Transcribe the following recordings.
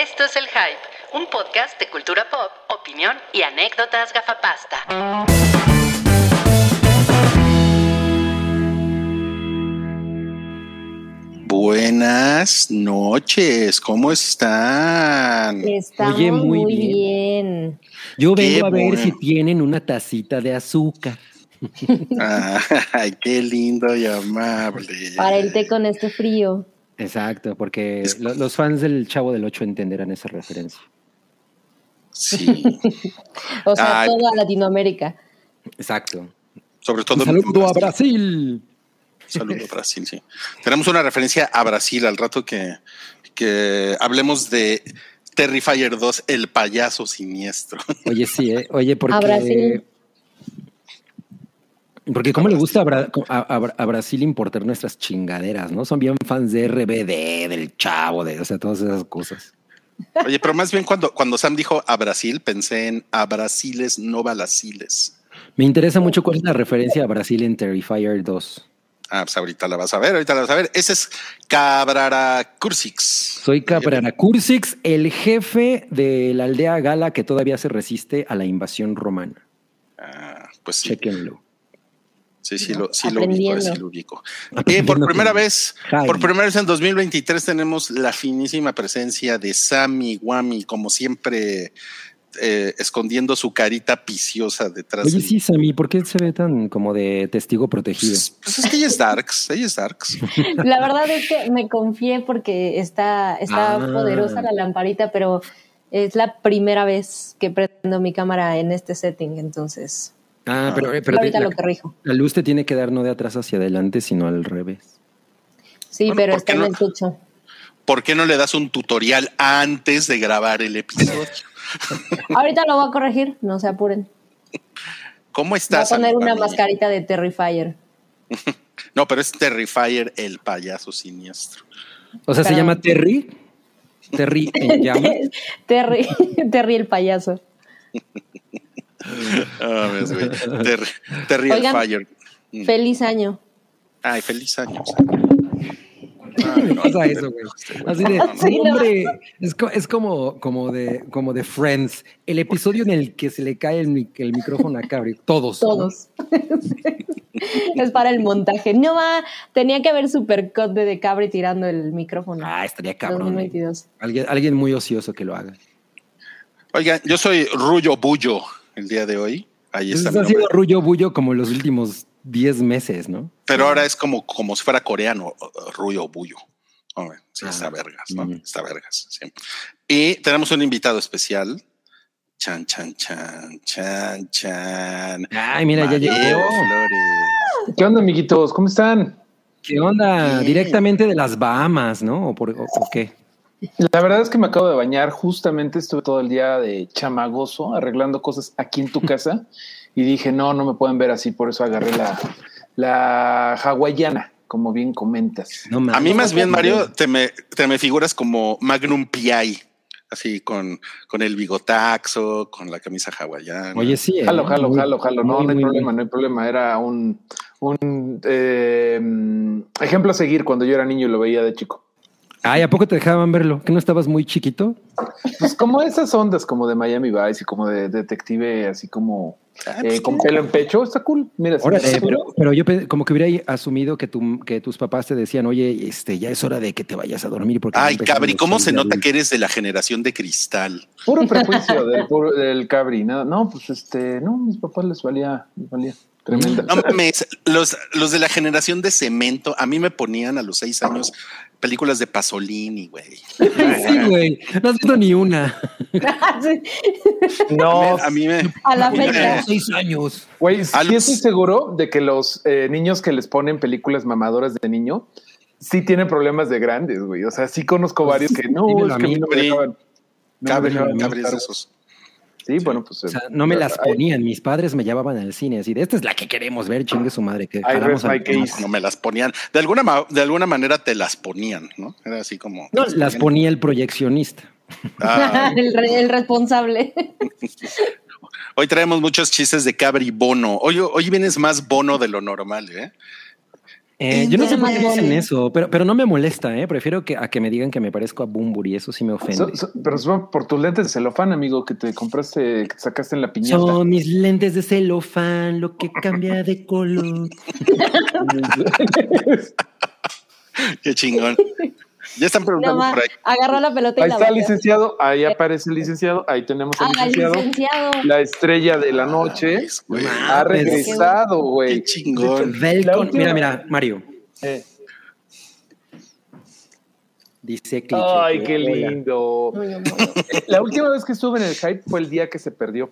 Esto es El Hype, un podcast de cultura pop, opinión y anécdotas gafapasta. Buenas noches, ¿cómo están? Estamos Oye, muy muy, bien. bien. Yo Qué vengo a ver bueno. si tienen una tacita de azúcar. Ay, qué lindo y amable. Para el té con este frío. Exacto, porque lo- los fans del Chavo del Ocho entenderán esa referencia. Sí, O sea, Ay. toda Latinoamérica. Exacto. sobre todo. Saludo a Brasil. Saludo a Brasil, sí. Tenemos una referencia a Brasil al rato que, que hablemos de Terrifier 2, el payaso siniestro. Oye, sí, ¿eh? Oye, porque... A Brasil. Porque cómo le gusta a, Bra- a- a- a Brasil importar nuestras chingaderas, ¿no? Son bien fans de RBD, del Chavo, de, o sea, todas esas cosas. Oye, pero más bien cuando, cuando Sam dijo a Brasil, pensé en a Brasiles, no balaciles. Me interesa mucho cuál es la referencia a Brasil en Terrifier 2. Ah, pues ahorita la vas a ver, ahorita la vas a ver. Ese es Cabrara Cursix. Soy Caprara Cursix, el jefe de la aldea gala que todavía se resiste a la invasión romana. Ah, pues sí. Chequenlo. Sí, sí, lo, sí lo ubico, sí lo ubico. Aprendiendo por primera vez, por primera vez en 2023 tenemos la finísima presencia de Sammy Wami, como siempre, eh, escondiendo su carita piciosa detrás Oye, de sí, Sammy, ¿por qué se ve tan como de testigo protegido? Pues, pues es que ella es Darks, ella es Darks. La verdad es que me confié porque está, está Ah. poderosa la lamparita, pero es la primera vez que prendo mi cámara en este setting, entonces Ah, pero, eh, pero ahorita la, lo corrijo. la luz te tiene que dar no de atrás hacia adelante, sino al revés. Sí, Bueno, pero ¿por está qué en no? el techo. ¿Por qué no le das un tutorial antes de grabar el episodio? Ahorita lo voy a corregir, no se apuren. ¿Cómo Voy a estás? poner una mascarita de Terrifier. No, pero es Terrifier, el payaso siniestro. O sea, se llama Terry. Terry en llamas. Terry, Terry el payaso. Ah, ves, güey. Terry, Terry el Oigan. Fire. Mm. Feliz año. Ay, feliz año. No pasa eso, güey. Así de, Sí, hombre, es, co- es como, como, de, como de Friends, el episodio en el que se le cae el, mi- el micrófono a Cabri. Todos. ¿no? Todos. es para el montaje. No va, tenía que haber supercut de De Cabri tirando el micrófono. Ah, estaría cabrón. eh. 2022. Alguien, alguien muy ocioso que lo haga. Oigan, yo soy Rullo Bullo el día de hoy. Ahí está. Entonces ha sido rullo bullo como los últimos 10 meses, ¿no? Pero ahora es como, como si fuera coreano, Rullo Bullo. Hombre, sí, Ah, está vergas, ¿no? mm. Está vergas, sí. Y tenemos un invitado especial. Chan, chan, chan, chan, chan. Ay, mira, ya llegó. Flores. ¿Qué onda, amiguitos? ¿Cómo están? ¿Qué onda? Bien. Directamente de las Bahamas, ¿no? ¿O, por, o- o qué? La verdad es que me acabo de bañar. Justamente estuve todo el día de chamagoso arreglando cosas aquí en tu casa y dije, no, no me pueden ver así. Por eso agarré la, la hawaiana, como bien comentas. No A mí más bien, Mario, te me, te me figuras como Magnum P.I., así con, con el bigotaxo, con la camisa hawaiana. Oye, sí. ¿eh? Jalo, jalo, jalo, jalo. No, muy, no hay muy problema, bien. no hay problema. Era un, un eh, ejemplo a seguir cuando yo era niño y lo veía de chico. Ay, ¿a poco te dejaban verlo? ¿Que no estabas muy chiquito? Pues como esas ondas como de Miami Vice y como de detective, así como Ah, eh, pues, con pelo en pecho, está cool. Mira, Órale, sí, pero, pero yo como que hubiera asumido que, tu, que tus papás te decían, oye, este, ya es hora de que te vayas a dormir. Porque Ay, Cabri, ¿cómo se nota adultos". que eres de la generación de cristal? Puro prejuicio del, puro- del cabri. No, no, pues este, no, mis papás les valía, les valía tremenda. No mames, los, los de la generación de cemento, a mí me ponían a los seis años películas de Pasolini, güey. Sí, güey. No has visto ni una. Sí, No, A mí me. a la fecha. Seis años. güey, sí estoy seguro de que los eh, niños que les ponen películas mamadoras de niño sí tienen problemas de grandes, güey. O sea, sí conozco varios que no, es que a mí, no me dejaban. no me Cabri, dejaban Cabri es ver. de esos. Sí, bueno, pues. O sea, no me las ponían. Mis padres me llevaban al cine así de esta es la que queremos ver, chingue su madre. Que I rest my case. No me las ponían. De alguna, ma- de alguna manera te las ponían, ¿no? Era así como. No, las ponía el proyeccionista. Ah, el, re- el responsable. hoy traemos muchos chistes de Cabri Bono. Hoy, hoy vienes más bono de lo normal, ¿eh? Eh, yo no sé por qué dicen eso, pero, pero no me molesta, ¿eh? Prefiero que, a que me digan que me parezco a Bumburi, eso sí me ofende. So- so- pero son por tus lentes de celofán, amigo, que te compraste, que te sacaste en la piñata. Son mis lentes de celofán, lo que cambia de color. Qué chingón. Ya están preguntando No, por ahí. agarró la pelota y Ahí la está el licenciado, ahí aparece el licenciado, ahí tenemos al Ah, licenciado. licenciado. La estrella de la noche mames, güey. ha regresado, güey. Qué chingón. La Velcon, última- mira, mira, Mario. Eh, Dice cliché. Ay, qué lindo. La última vez que estuve en el hype fue el día que se perdió.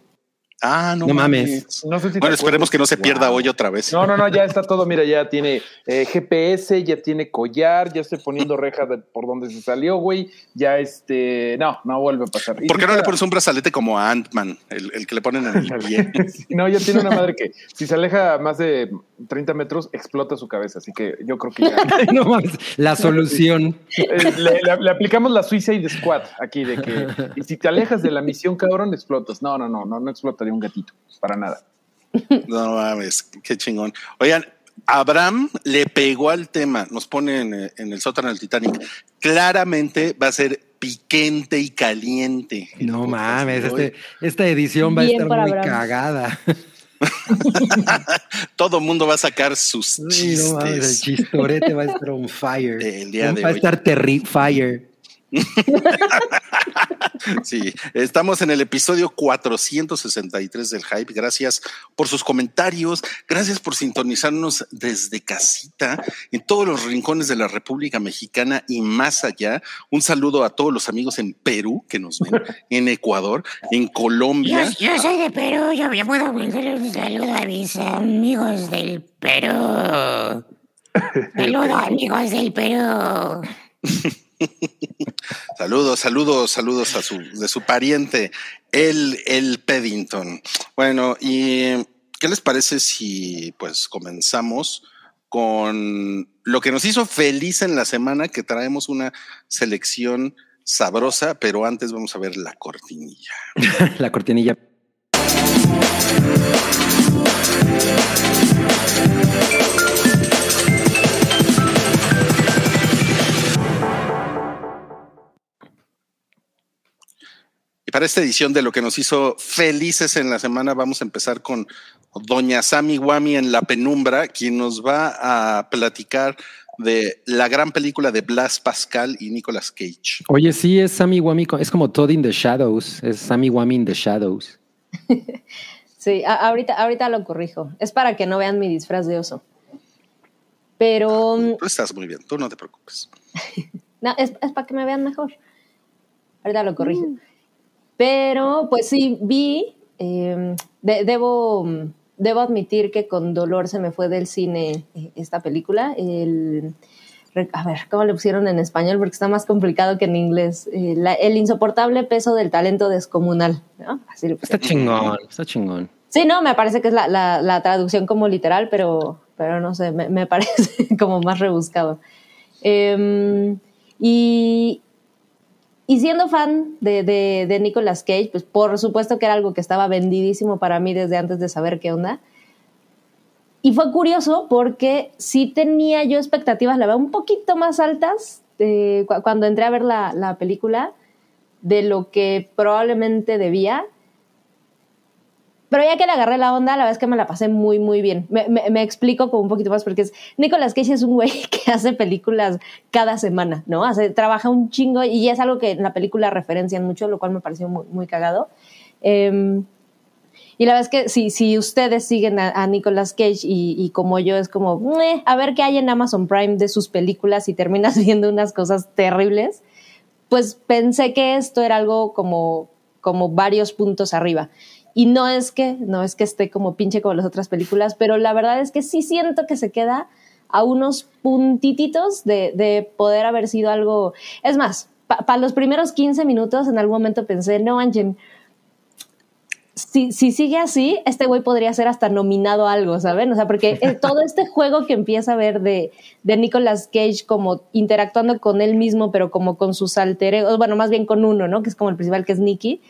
Ah, no, No mames. mames. No sé si te Bueno, esperemos que no se pierda hoy otra vez. No, no, no, ya está todo. Mira, ya tiene eh, GPS, ya tiene collar, ya estoy poniendo reja de por donde se salió, güey. Ya este, no, no vuelve a pasar. ¿Por qué no le pones un brazalete como a Ant-Man, el, el que le ponen en el pie? No, ya tiene una madre que si se aleja más de 30 metros, explota su cabeza. Así que yo creo que ya. No mames, la solución. Eh, le, le- le aplicamos la Suicide Squad aquí de que y si te alejas de la misión, cabrón, explotas. No, no, no, no, no explotaría un gatito para nada. No mames, qué chingón. Oigan, Abraham le pegó al tema, nos pone en, en el sótano del Titanic. Claramente va a ser piquente y caliente. No mames, este, esta edición va a estar muy Abraham. cagada. Todo mundo va a sacar sus Sí, no mames, el chistes. chistorete va a estar on fire. El día de va a hoy. estar terri fire. Sí, estamos en el episodio 463 del Hype. Gracias por sus comentarios, gracias por sintonizarnos desde casita en todos los rincones de la República Mexicana y más allá. Un saludo a todos los amigos en Perú que nos ven, en Ecuador, en Colombia. Yo, yo soy de Perú, yo me puedo mandarle un saludo a mis amigos del Perú. Saludos amigos del Perú. Saludos, saludos, saludos a su, de su pariente, el, el Peddington. Bueno, y ¿qué les parece si pues comenzamos con lo que nos hizo feliz en la semana, que traemos una selección sabrosa, pero antes vamos a ver la cortinilla. La cortinilla. Y para esta edición de lo que nos hizo felices en la semana, vamos a empezar con Doña Sami Wami en la penumbra, quien nos va a platicar de la gran película de Blas Pascal y Nicolas Cage. Oye, sí, es Sammy Wami, es como Todd in the Shadows. Es Sammy Wami in the Shadows. Sí, ahorita, ahorita lo corrijo. Es para que no vean mi disfraz de oso. Pero mm, Tú estás muy bien, tú no te preocupes. no, es, es para que me vean mejor. Ahorita lo corrijo. Pero, pues sí, vi. eh, de- debo, debo admitir que con dolor se me fue del cine eh, esta película. El, a ver, ¿cómo le pusieron en español? Porque está más complicado que en inglés. Eh, la- el insoportable peso del talento descomunal. ¿no? Así Está chingón, está chingón. Sí, no, me parece que es la, la- la traducción como literal, pero, pero no sé, me, me parece como más rebuscado. Em, y, y siendo fan de, de, de Nicolas Cage, pues por supuesto que era algo que estaba vendidísimo para mí desde antes de saber qué onda. Y fue curioso porque sí tenía yo expectativas, la verdad, un poquito más altas cu- cuando entré a ver la, la película de lo que probablemente debía. Pero ya que le agarré la onda, la verdad es que me la pasé muy, muy bien. Me, me- explico como un poquito más, porque es, Nicolas Cage es un güey que hace películas cada semana, ¿no? Hace, trabaja un chingo y es algo que en la película referencian mucho, lo cual me pareció muy, muy cagado. Em, y la verdad es que si, si ustedes siguen a, Nicolas Cage y, como yo, es como, "Meh, a ver qué hay en Amazon Prime de sus películas y terminas viendo unas cosas terribles, pues pensé que esto era algo como, como varios puntos arriba. Y no es que, no es que esté como pinche como las otras películas, pero la verdad es que sí siento que se queda a unos puntititos de, de poder haber sido algo. Es más, para los primeros 15 minutos en algún momento pensé, no, Anjen, si, si sigue así, este güey podría ser hasta nominado a algo, ¿saben? O sea, porque eh, todo este juego que empieza a ver de, de Nicolas Cage como interactuando con él mismo, pero como con sus alter egos, bueno, más bien con uno, ¿no? Que es como el principal, que es Nicky.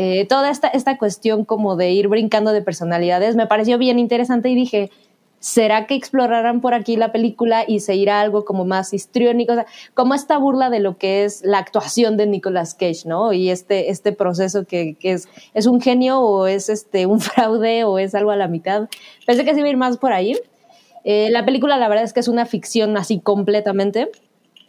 Eh, toda esta, esta cuestión como de ir brincando de personalidades me pareció bien interesante y dije, ¿será que explorarán por aquí la película y se irá algo como más histriónico? O sea, como esta burla de lo que es la actuación de Nicolas Cage, ¿no? Y este, este proceso que, que es, es un genio o es este, un fraude o es algo a la mitad. Pensé que se iba a ir más por ahí. Eh, la película, la verdad es que es una ficción así completamente,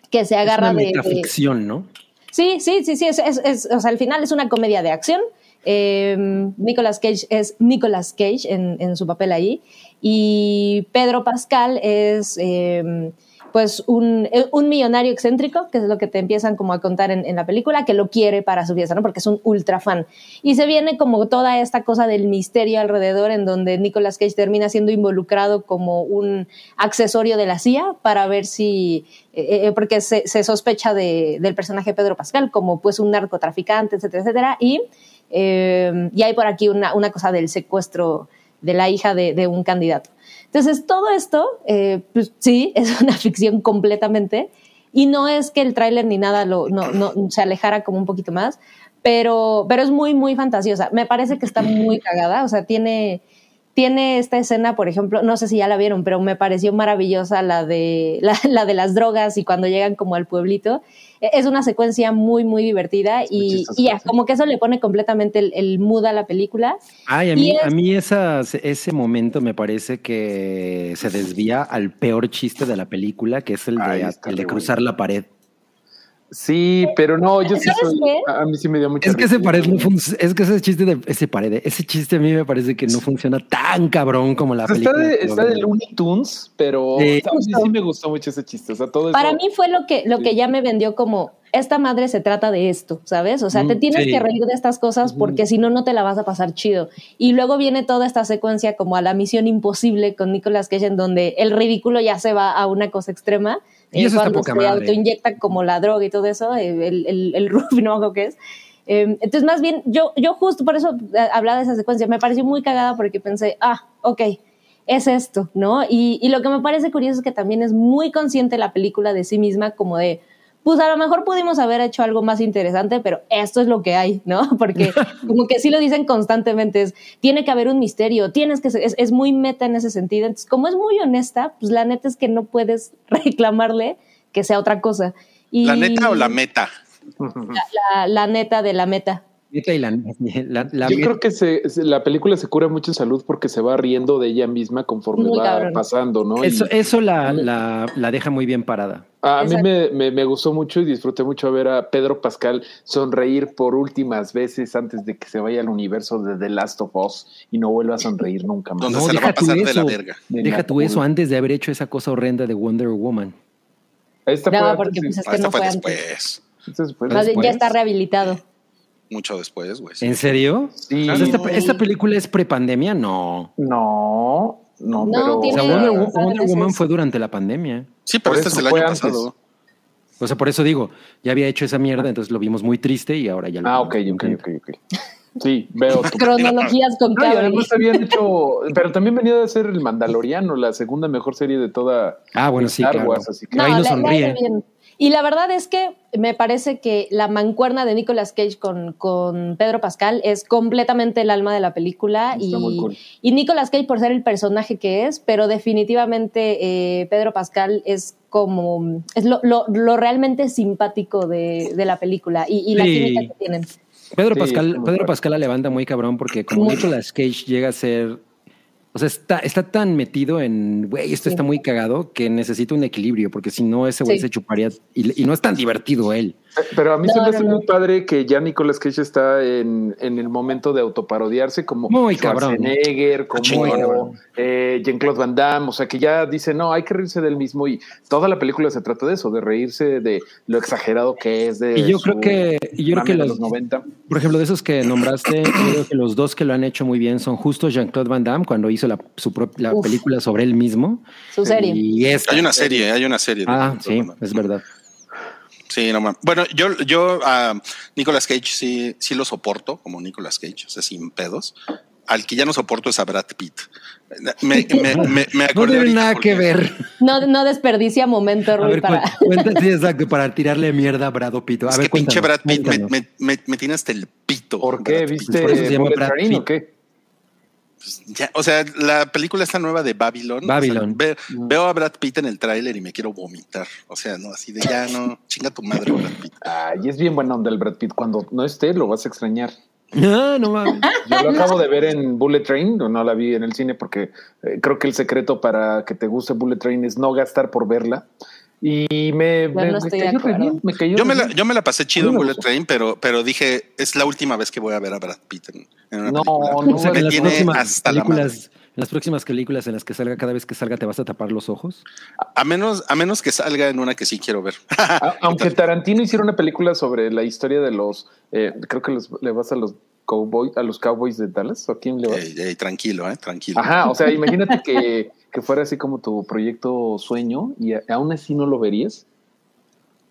que se agarra es una de- metaficción, ¿no? Sí, sí, sí, sí, es, es- es- o sea, al final es una comedia de acción. Eh, Nicolas Cage es Nicolas Cage en, en su papel ahí y Pedro Pascal es eh, pues un, un millonario excéntrico, que es lo que te empiezan como a contar en, en la película, que lo quiere para su fiesta, ¿no? Porque es un ultra fan. Y se viene como toda esta cosa del misterio alrededor en donde Nicolas Cage termina siendo involucrado como un accesorio de la CIA para ver si, eh, eh, porque se, sospecha de- del personaje Pedro Pascal como pues un narcotraficante, etcétera, etcétera. Y, eh, y hay por aquí una, una cosa del secuestro de la hija de, un candidato. Entonces, todo esto, eh, pues sí, es una ficción completamente. Y no es que el tráiler ni nada lo, no, no, se alejara como un poquito más, pero, pero es muy, muy fantasiosa. Me parece que está muy cagada. O sea, tiene, tiene esta escena, por ejemplo, no sé si ya la vieron, pero me pareció maravillosa la de, la, la de las drogas y cuando llegan como al pueblito. E- Es una secuencia muy, muy divertida y, chistosa, y ya, como que eso le pone completamente el, el mood a la película. Ay, a Y mí, es- a mí esa, ese momento me parece que se desvía al peor chiste de la película, que es el de, el de cruzar la pared. Sí, pero no, yo sí ¿Sabes soy. A mí sí me dio mucha Es que ese pared no es que ese chiste de ese pared, ese chiste a mí me parece que no funciona tan cabrón como la O sea, está película. de, está de. Looney Tunes, pero Sí. a mí sí me gustó mucho ese chiste. O sea, todo eso. Para mí fue lo que, lo Sí. que ya me vendió como, esta madre se trata de esto, ¿sabes? O sea, te Mm, tienes sí. que reír de estas cosas porque si no, no te la vas a pasar chido. Y luego viene toda esta secuencia como a la misión imposible con Nicolas Cage, en donde el ridículo ya se va a una cosa extrema. Y eso está cuando poca se madre. autoinyecta como la droga y todo eso, eh, el, el, el no acuerdo qué es. Eh, entonces, más bien, yo, yo justo por eso eh, hablaba de esa secuencia, me pareció muy cagada porque pensé, ah, ok, es esto, ¿no? Y, y lo que me parece curioso es que también es muy consciente la película de sí misma, como de, pues a lo mejor pudimos haber hecho algo más interesante, pero esto es lo que hay, ¿no? Porque como que sí lo dicen constantemente, es, tiene que haber un misterio, tienes que ser, es, es muy meta en ese sentido. Entonces, como es muy honesta, pues la neta es que no puedes reclamarle que sea otra cosa. Y ¿La neta o la meta? la, la neta de la meta. Neta y la, la- la- Yo creo que se, la película se cura mucho en salud porque se va riendo de ella misma conforme Muy va cabrón. pasando, ¿no? eso, Y eso la, la, la deja muy bien parada. a mí Exacto. me, me, me gustó mucho y disfruté mucho ver a Pedro Pascal sonreír por últimas veces antes de que se vaya al universo de The Last of Us y no vuelva a sonreír nunca más. Donde No, va a deja tú pasar de la eso. verga. De Deja tú eso antes de haber hecho esa cosa horrenda de Wonder Woman. Esta No, fue porque antes, pues es Ah, que esta no fue fue antes. después. bien, después. ya está rehabilitado. Mucho después, güey. ¿En serio? Sí. O sea, esta, esta película es prepandemia? No. No, no, No, pero O sea, Wonder, Woman fue durante la pandemia. Sí, pero este es el fue año antes. pasado. O sea, por eso digo, ya había hecho esa mierda, entonces lo vimos muy triste y ahora ya lo Ah, ok, ok, ok, ok. Sí, veo tu Cronologías con No, y Cabri. además habían hecho, pero también venía de ser el Mandaloriano, la segunda mejor serie de toda Ah, bueno, sí, Star claro. Wars, así que No, Ahí no sonríe. Y la verdad es que me parece que la mancuerna de Nicolas Cage con, con Pedro Pascal es completamente el alma de la película. Está y, muy cool. y Nicolas Cage por ser el personaje que es, pero definitivamente eh, Pedro Pascal es como es lo, lo- lo realmente simpático de, de la película y, y la Sí. química que tienen. Pedro Sí, Pascal, Pedro. Pascal la levanta muy cabrón porque como. Nicolas Cage llega a ser, o sea, está, está tan metido en, güey, esto Sí. está muy cagado que necesita un equilibrio porque si no ese güey Sí. se chuparía y, y no es tan divertido él. Pero a mí se No, me no, hace no. muy padre que ya Nicolas Cage está en, en el momento de autoparodiarse como Muy cabrón. Schwarzenegger, como chingón. eh, Jean-Claude Van Damme, o sea que ya dice, no, hay que reírse del mismo y toda la película se trata de eso, de reírse de lo exagerado que es de Y yo su creo que, y yo creo que los, los 90. por ejemplo, de esos que nombraste, creo que los dos que lo han hecho muy bien son justo Jean-Claude Van Damme cuando hizo la, su la película sobre él mismo. Su serie. Y esta. Hay una serie, hay una serie. Ah, sí, es verdad. Sí, no mames. Bueno, yo, yo a Nicolas Cage sí, sí lo soporto como Nicolas Cage, o sea, sin pedos. Al que ya no soporto es a Brad Pitt. Me, me, me, me No tiene nada porque- que ver. No, no desperdicia momento, Rui, ver, para... sí, exacto, para tirarle mierda a Brado Pito. A Es ver, que pinche Brad Pitt me, me, me, me tiene hasta el pito. ¿Por qué? Brad Pitt. ¿Viste Por eso se llama Brad Pitt. o qué? Pues, ya, o sea, la película esta nueva de Babylon. Babylon. o sea, ve- veo a Brad Pitt en el tráiler y me quiero vomitar. O sea, no, así de ya no, chinga tu madre, Brad Pitt. Ay, es bien buena onda el Brad Pitt. Cuando no esté, lo vas a extrañar. Ah, no mames. Yo lo acabo de ver en Bullet Train, no no la vi en el cine porque eh, creo que el secreto para que te guste Bullet Train es no gastar por verla. Y me, me- no me cayó bien, me cayó Yo re me, la, yo me la pasé chido en Bullet. Train, pero, pero dije, es la última vez que voy a ver a Brad Pitt en, en una No, película. no, O sea, en las tiene hasta la madre. en las próximas películas en las que salga, cada vez que salga, te vas a tapar los ojos. A menos, a menos que salga en una que sí quiero ver. A- aunque Tarantino hiciera una película sobre la historia de los, eh, creo que los- le vas a los cowboys, a los cowboys de Dallas, ¿o a quién le vas? Ey, ey, tranquilo, eh, tranquilo. Ajá, o sea, imagínate que, que fuera así como tu proyecto sueño y a- aún así no lo verías.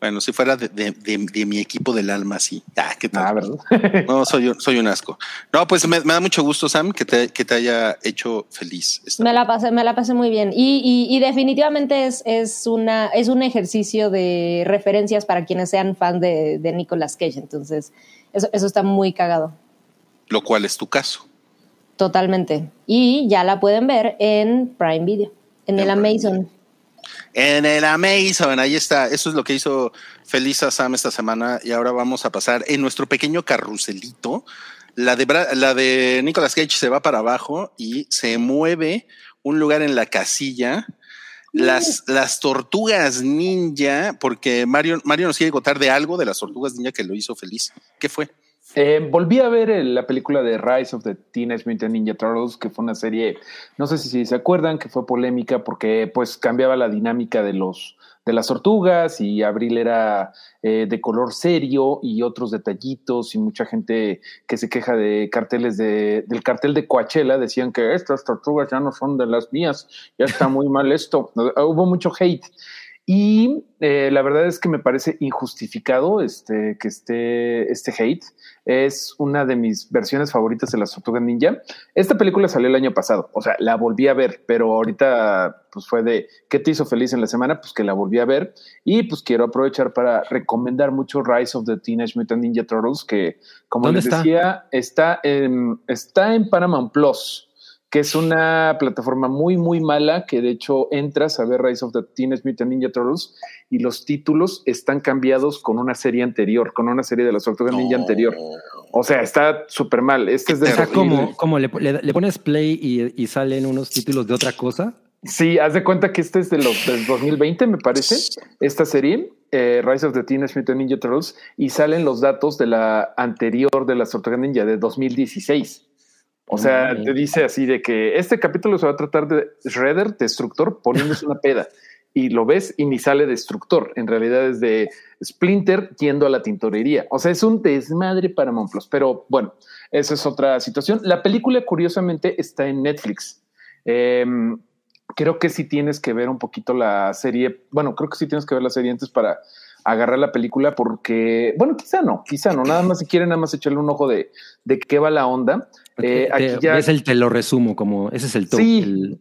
Bueno, si fuera de, de- de- de mi equipo del alma, sí. Ah, ¿qué tal? Ah, ¿verdad? No, soy, un- soy un asco. No, pues me, me da mucho gusto, Sam, que te, que te haya hecho feliz. esta- Me la pasé, me la pasé muy bien. Y, y- y definitivamente es, es, una, es un ejercicio de referencias para quienes sean fan de, de Nicolas Cage. Entonces, eso, eso está muy cagado. Lo cual es tu caso. Totalmente. Y ya la pueden ver en Prime Video, en En el Amazon. En el Amazon, ahí está. Eso es lo que hizo feliz a Sam esta semana. Y ahora vamos a pasar en nuestro pequeño carruselito. La de, Bra- la de Nicolas Cage se va para abajo y se mueve un lugar en la casilla. Las, las tortugas ninja, porque Mario, Mario nos quiere contar de algo de las tortugas ninja que lo hizo feliz. ¿Qué fue? Eh, volví a ver el- la película de Rise of the Teenage Mutant Ninja Turtles, que fue una serie, no sé si se acuerdan, que fue polémica porque pues cambiaba la dinámica de los de las tortugas y Abril era eh, de color serio y otros detallitos y mucha gente que se queja de carteles de, del cartel de Coachella decían que estas tortugas ya no son de las mías, ya está muy mal esto. Hubo mucho hate. Y eh, la verdad es que me parece injustificado este, que esté este hate. Es una de mis versiones favoritas de las Tortugas Ninja. Esta película salió el año pasado, o sea, la volví a ver, pero ahorita pues fue de ¿qué te hizo feliz en la semana? Pues que la volví a ver y pues quiero aprovechar para recomendar mucho Rise of the Teenage Mutant Ninja Turtles, que como ¿Dónde les está? decía, está en, está en Paramount Plus que es una plataforma muy, muy mala, que de hecho entras a ver Rise of the Teenage Mutant Ninja Turtles y los títulos están cambiados con una serie anterior, con una serie de las Tortugas Ninja anterior. O sea, está súper mal. Este es de O sea, como, como le, le- le pones play y, y salen unos títulos de otra cosa. Sí, haz de cuenta que este es de los del 2020, me parece, esta serie, eh, Rise of the Teenage Mutant Ninja Turtles, y salen los datos de la anterior de las Tortugas Ninja de 2016. O sea, te dice así de que este capítulo se va a tratar de Shredder, destructor, poniéndose una peda. Y lo ves y ni sale destructor. En realidad es de Splinter yendo a la tintorería. O sea, es un desmadre para Monplos. Pero bueno, esa es otra situación. La película, curiosamente, está en Netflix. Em, creo que sí tienes que ver un poquito la serie. Bueno, creo que sí tienes que ver la serie antes para agarrar la película porque, bueno, quizá no, quizá no. Nada más si quieren, nada más echarle un ojo de, de qué va la onda. Eh, Te- aquí ya- ves el, te lo resumo, como ese es el top. Sí. el-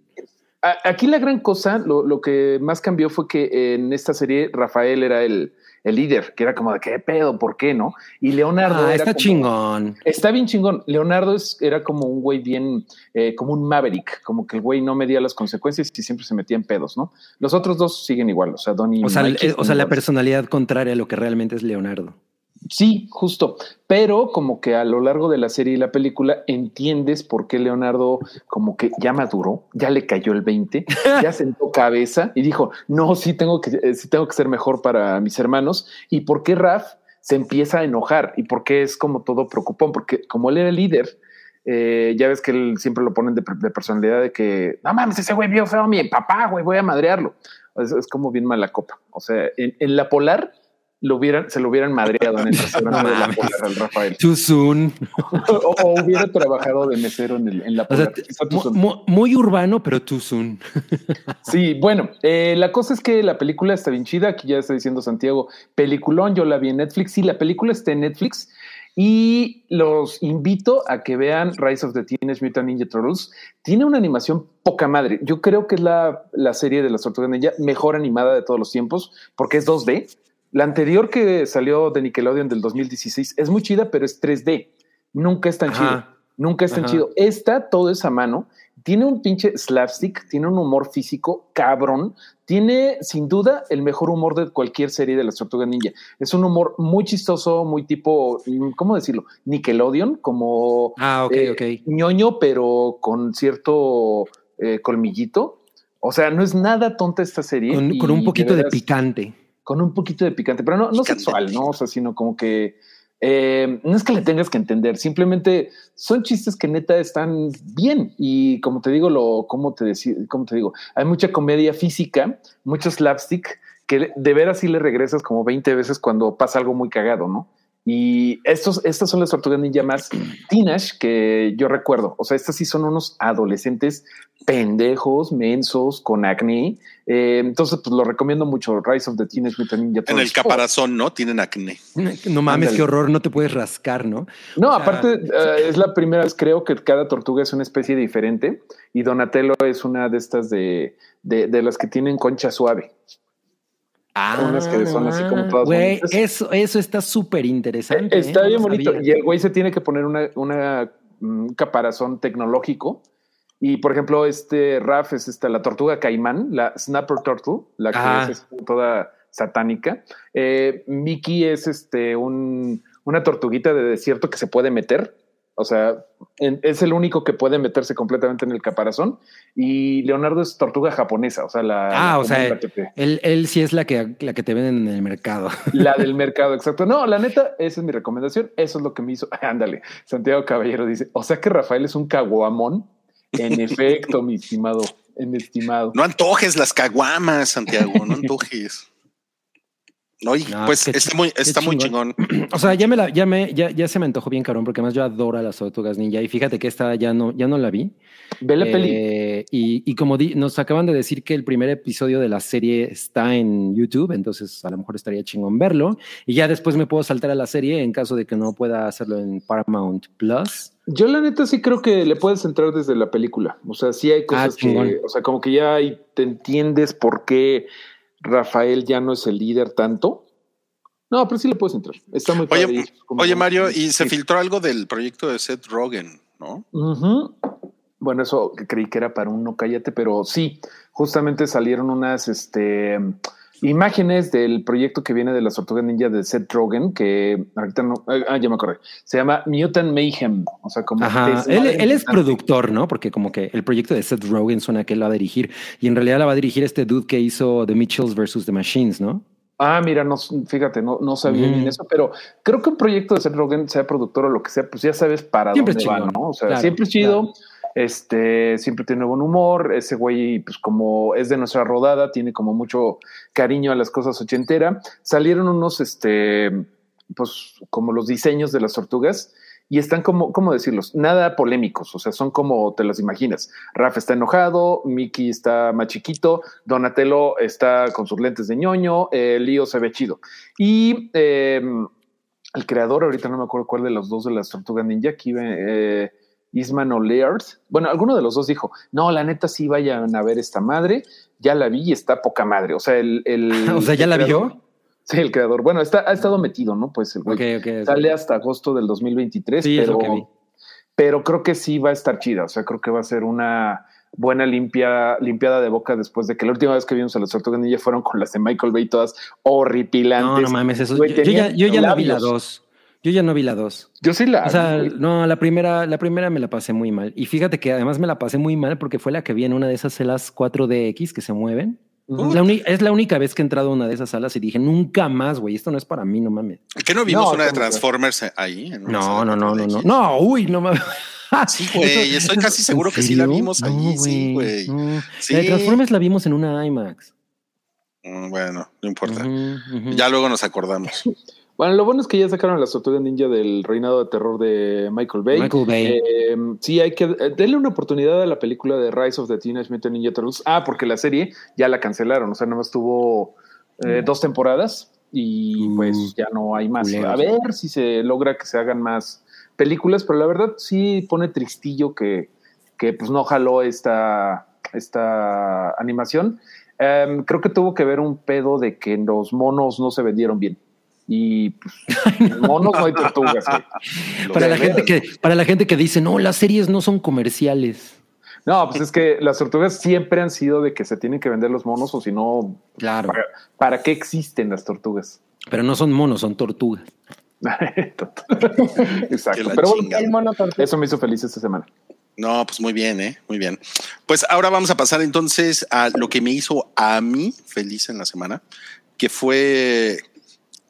Aquí la gran cosa, lo, lo que más cambió fue que en esta serie Rafael era el, el líder, que era como de qué pedo, ¿por qué no? Y Leonardo Ah, era está como- chingón. Está bien chingón. Leonardo es, era como un güey bien, eh, como un maverick, como que el güey no medía las consecuencias y siempre se metía en pedos, ¿no? Los otros dos siguen igual, o sea, Donnie y O sea, el- Mikey o sea, la personalidad contraria a lo que realmente es Leonardo. Sí, justo. Pero como que a lo largo de la serie y la película entiendes por qué Leonardo como que ya maduró, ya le cayó el 20, ya sentó cabeza y dijo, no, sí tengo que, eh, sí tengo que ser mejor para mis hermanos. Y por qué Raf se empieza a enojar y por qué es como todo preocupón, porque como él era el líder, eh, ya ves que él siempre lo ponen de, de personalidad de que, no mames, ese güey vio feo a mi papá, güey, voy a madrearlo. Es, es como bien mala copa. O sea, en, en la polar lo hubieran, se lo hubieran madreado en el restaurante No de la polar al Rafael. Too soon. o, o hubiera trabajado de mesero en, el, en la O sea, polar. muy urbano, pero too soon. Sí, bueno, eh, la cosa es que la película está bien chida. Aquí ya está diciendo Santiago, peliculón. Yo la vi en Netflix. Sí, la película está en Netflix. Y los invito a que vean Rise of the Teenage Mutant Ninja Turtles. Tiene una animación poca madre. Yo creo que es la, la serie de las Tortugas Ninja mejor animada de todos los tiempos porque es 2D. La anterior que salió de Nickelodeon del 2016 es muy chida, pero es 3D. Nunca es tan Ajá. chida. Nunca es tan Ajá. chido. Esta, todo es a mano. Tiene un pinche slapstick, tiene un humor físico cabrón. Tiene, sin duda, el mejor humor de cualquier serie de las Tortugas Ninja. Es un humor muy chistoso, muy tipo, mm, ¿cómo decirlo? Nickelodeon, como Ah, ok, eh, ñoño, pero con cierto eh, colmillito. O sea, no es nada tonta esta serie. Con, un poquito de veras- picante. Con un poquito de picante, pero no, no sexual, ¿no? O sea, sino como que eh, no es que le tengas que entender, simplemente son chistes que neta están bien. Y como te digo, lo, ¿cómo te, cómo te digo? Hay mucha comedia física, mucho slapstick, que de veras sí le regresas como 20 veces cuando pasa algo muy cagado, ¿no? Y estos, estas son las tortugas ninja más teenage que yo recuerdo. O sea, estas sí son unos adolescentes pendejos, mensos, con acné. Eh, entonces, pues lo recomiendo mucho. Rise of the Teenage Mutant Ninja En el Turtles. caparazón, ¿no? Tienen acné. No mames, Ándale. qué horror, no te puedes rascar, ¿no? No, O sea- aparte eh, es la primera vez creo que cada tortuga es una especie diferente y Donatello es una de estas de, de, de las que tienen concha suave. Unas que son así como todas Güey, bonitas. eso, eso está súper interesante. Está ¿eh? bien No bonito. sabía. Y el güey se tiene que poner una, una, un caparazón tecnológico. Y por ejemplo, este Raf es esta, la tortuga caimán, la Snapper Turtle, la que Ajá. es este, toda satánica. Eh, Mickey es este un, una tortuguita de desierto que se puede meter. O sea, en- es el único que puede meterse completamente en el caparazón. Y Leonardo es tortuga japonesa, o sea, la, Ah, la o sea, te- él sí es la que, la que te venden en el mercado. la del mercado, exacto. No, la neta, esa es mi recomendación. Eso es lo que me hizo. Ándale, Santiago Caballero dice, o sea que Rafael es un caguamón. En efecto, mi estimado, en estimado. No antojes las caguamas, Santiago, no antojes. Oye, No, pues está muy, está muy chingón. chingón. O sea, ya me la, ya me, ya, ya se me antojó bien cabrón, porque además yo adoro a las tortugas ninja. Y fíjate que esta ya no, ya no la vi. Ve la peli. Eh, y, y como di- nos acaban de decir que el primer episodio de la serie está en YouTube, entonces a lo mejor estaría chingón verlo. Y ya después me puedo saltar a la serie en caso de que no pueda hacerlo en Paramount Plus. Yo la neta sí creo que le puedes entrar desde la película. O sea, sí hay cosas Ah, chingón. que, o sea, como que ya ahí te entiendes por qué Rafael ya no es el líder tanto. No, pero sí le puedes entrar. Está muy padre. Oye, Como- oye, Mario, y se filtró algo del proyecto de Seth Rogen, ¿no? Bueno, eso creí que era para un no cállate, pero sí, justamente salieron unas este, imágenes del proyecto que viene de las tortugas ninja de Seth Rogen, que ahorita no, ah, ya me acordé, se llama Mutant Mayhem, o sea, como Ajá, él, él es productor, ¿no? Porque como que el proyecto de Seth Rogen suena que él la va a dirigir y en realidad la va a dirigir este dude que hizo The Mitchells versus The Machines, ¿no? Ah, mira, no, fíjate, no, no sabía Mm. bien eso, pero creo que un proyecto de Seth Rogen, sea productor o lo que sea, pues ya sabes para Siempre dónde va, ¿no? O sea, claro, siempre es chido. claro. Este siempre tiene buen humor. Ese güey, pues como es de nuestra rodada, tiene como mucho cariño a las cosas ochentera. Salieron unos, este, pues como los diseños de las tortugas y están como, ¿cómo decirlos? Nada polémicos. O sea, son como te los imaginas. Rafa está enojado, Mickey está más chiquito, Donatello está con sus lentes de ñoño, eh, Lío se ve chido. Y eh, el creador, ahorita no me acuerdo cuál de los dos de las tortugas ninja, aquí eh, Isman o Laird. Bueno, alguno de los dos dijo, no, la neta sí vayan a ver esta madre, ya la vi y está poca madre. O sea, el... el o sea, ¿ya el la creador- vio? Sí, el creador. Bueno, está, ha estado metido, ¿no? Pues el güey Ok, ok. ok. sale hasta agosto del 2023, Sí, pero, que vi. pero creo que sí va a estar chida. O sea, creo que va a ser una buena limpia, limpiada de boca después de que la última vez que vimos a las tortugas ninja fueron con las de Michael Bay todas horripilantes. No, no mames, eso. Güey, yo, yo ya, yo ya no vi la dos. Yo ya no vi la dos. Yo sí la. O sea, no, la primera, la primera me la pasé muy mal. Y fíjate que además me la pasé muy mal porque fue la que vi en una de esas celas 4DX que se mueven. Es la, uni- es la única vez que he entrado a una de esas salas y dije, nunca más, güey, esto no es para mí, no mames. ¿Qué no vimos No, una de. Transformers ahí? en una No, no, no, no, 4DX? no. No, uy, no mames. Sí, güey, estoy casi seguro ¿En que sí la vimos No, allí, sí, güey. no. Sí. La de Transformers la vimos en una IMAX. Mm, Bueno, no importa. Ya luego nos acordamos. Bueno, lo bueno es que ya sacaron las tortugas ninja del reinado de terror de Michael Bay. Michael Bay. Eh, sí, hay que eh, denle una oportunidad a la película de Rise of the Teenage Mutant Ninja Turtles. Ah, porque la serie ya la cancelaron, o sea, nada más tuvo eh, dos temporadas y Mm. pues ya no hay más. Culeros. A ver si se logra que se hagan más películas, pero la verdad sí pone tristillo que, que pues no jaló esta, esta animación. Em, creo que tuvo que ver un pedo de que los monos no se vendieron bien. Y pues, monos no hay tortugas. Para la, gente que, para la gente que dice, no, las series no son comerciales. No, pues es que las tortugas siempre han sido de que se tienen que vender los monos o si no, Claro. ¿para, para qué existen las tortugas? Pero no son monos, son tortugas. Exacto. Pero bueno, eso me hizo feliz esta semana. No, pues muy bien, ¿eh? Muy bien. Pues ahora vamos a pasar entonces a lo que me hizo a mí feliz en la semana, que fue,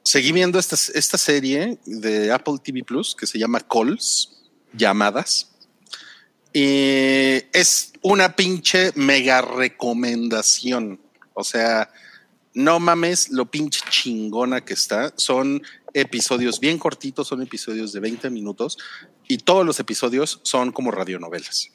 seguí viendo esta, esta serie de Apple TV Plus que se llama Calls, llamadas. Y es una pinche mega recomendación. O sea, no mames lo pinche chingona que está. Son episodios bien cortitos, son episodios de 20 minutos y todos los episodios son como radionovelas.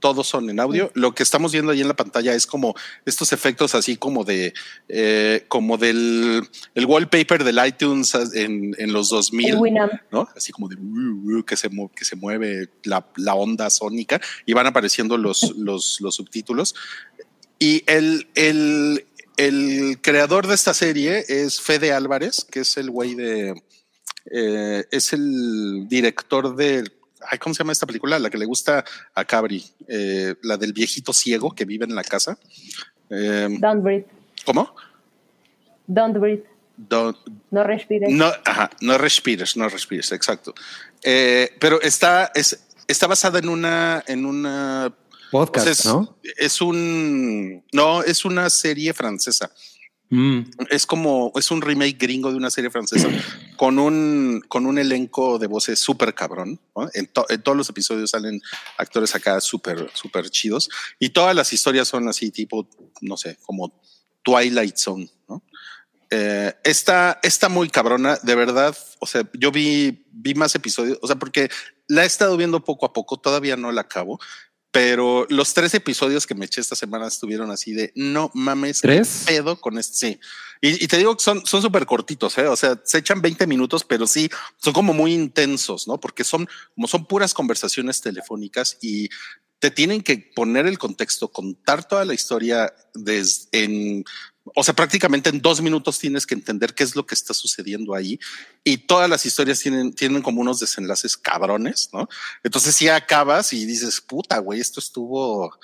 Todos son en audio. Lo que estamos viendo ahí en la pantalla es como estos efectos así como de, eh, como del el wallpaper del iTunes en, en los 2000. El Winamp. ¿no? Así como de uh, uh, que, se que se mueve la, la onda sónica y van apareciendo los, los, los subtítulos. Y el, el, el creador de esta serie es Fede Álvarez, que es el güey de. eh, es el director de. Ay, ¿Cómo se llama esta película? La que le gusta a Cabri, eh, la del viejito ciego que vive en la casa. Eh, Don't breathe. ¿Cómo? Don't breathe. Don't- No respires. no, ajá, no respires, no respires, exacto. Eh, pero está, es, está basada en una, en una, Podcast, o sea, es, ¿no? es un, no, es una serie francesa. Mm. Es como, es un remake gringo de una serie francesa con un, con un elenco de voces súper cabrón. En, en todos los episodios salen actores acá súper, súper chidos y todas las historias son así tipo, no sé, como Twilight Zone. Eh, está, está muy cabrona, de verdad. O sea, yo vi, vi más episodios, o sea, porque la he estado viendo poco a poco, todavía no la acabo, pero los tres episodios que me eché esta semana estuvieron así de no mames, qué ¿Tres? pedo con este. Sí. Y, y te digo que son son súper cortitos, ¿eh? o sea, se echan 20 minutos, pero sí son como muy intensos, ¿no? Porque son como son puras conversaciones telefónicas y te tienen que poner el contexto, contar toda la historia desde en, o sea, prácticamente en dos minutos tienes que entender qué es lo que está sucediendo ahí y todas las historias tienen, tienen como unos desenlaces cabrones, ¿no? Entonces si acabas y dices, puta, güey, esto estuvo,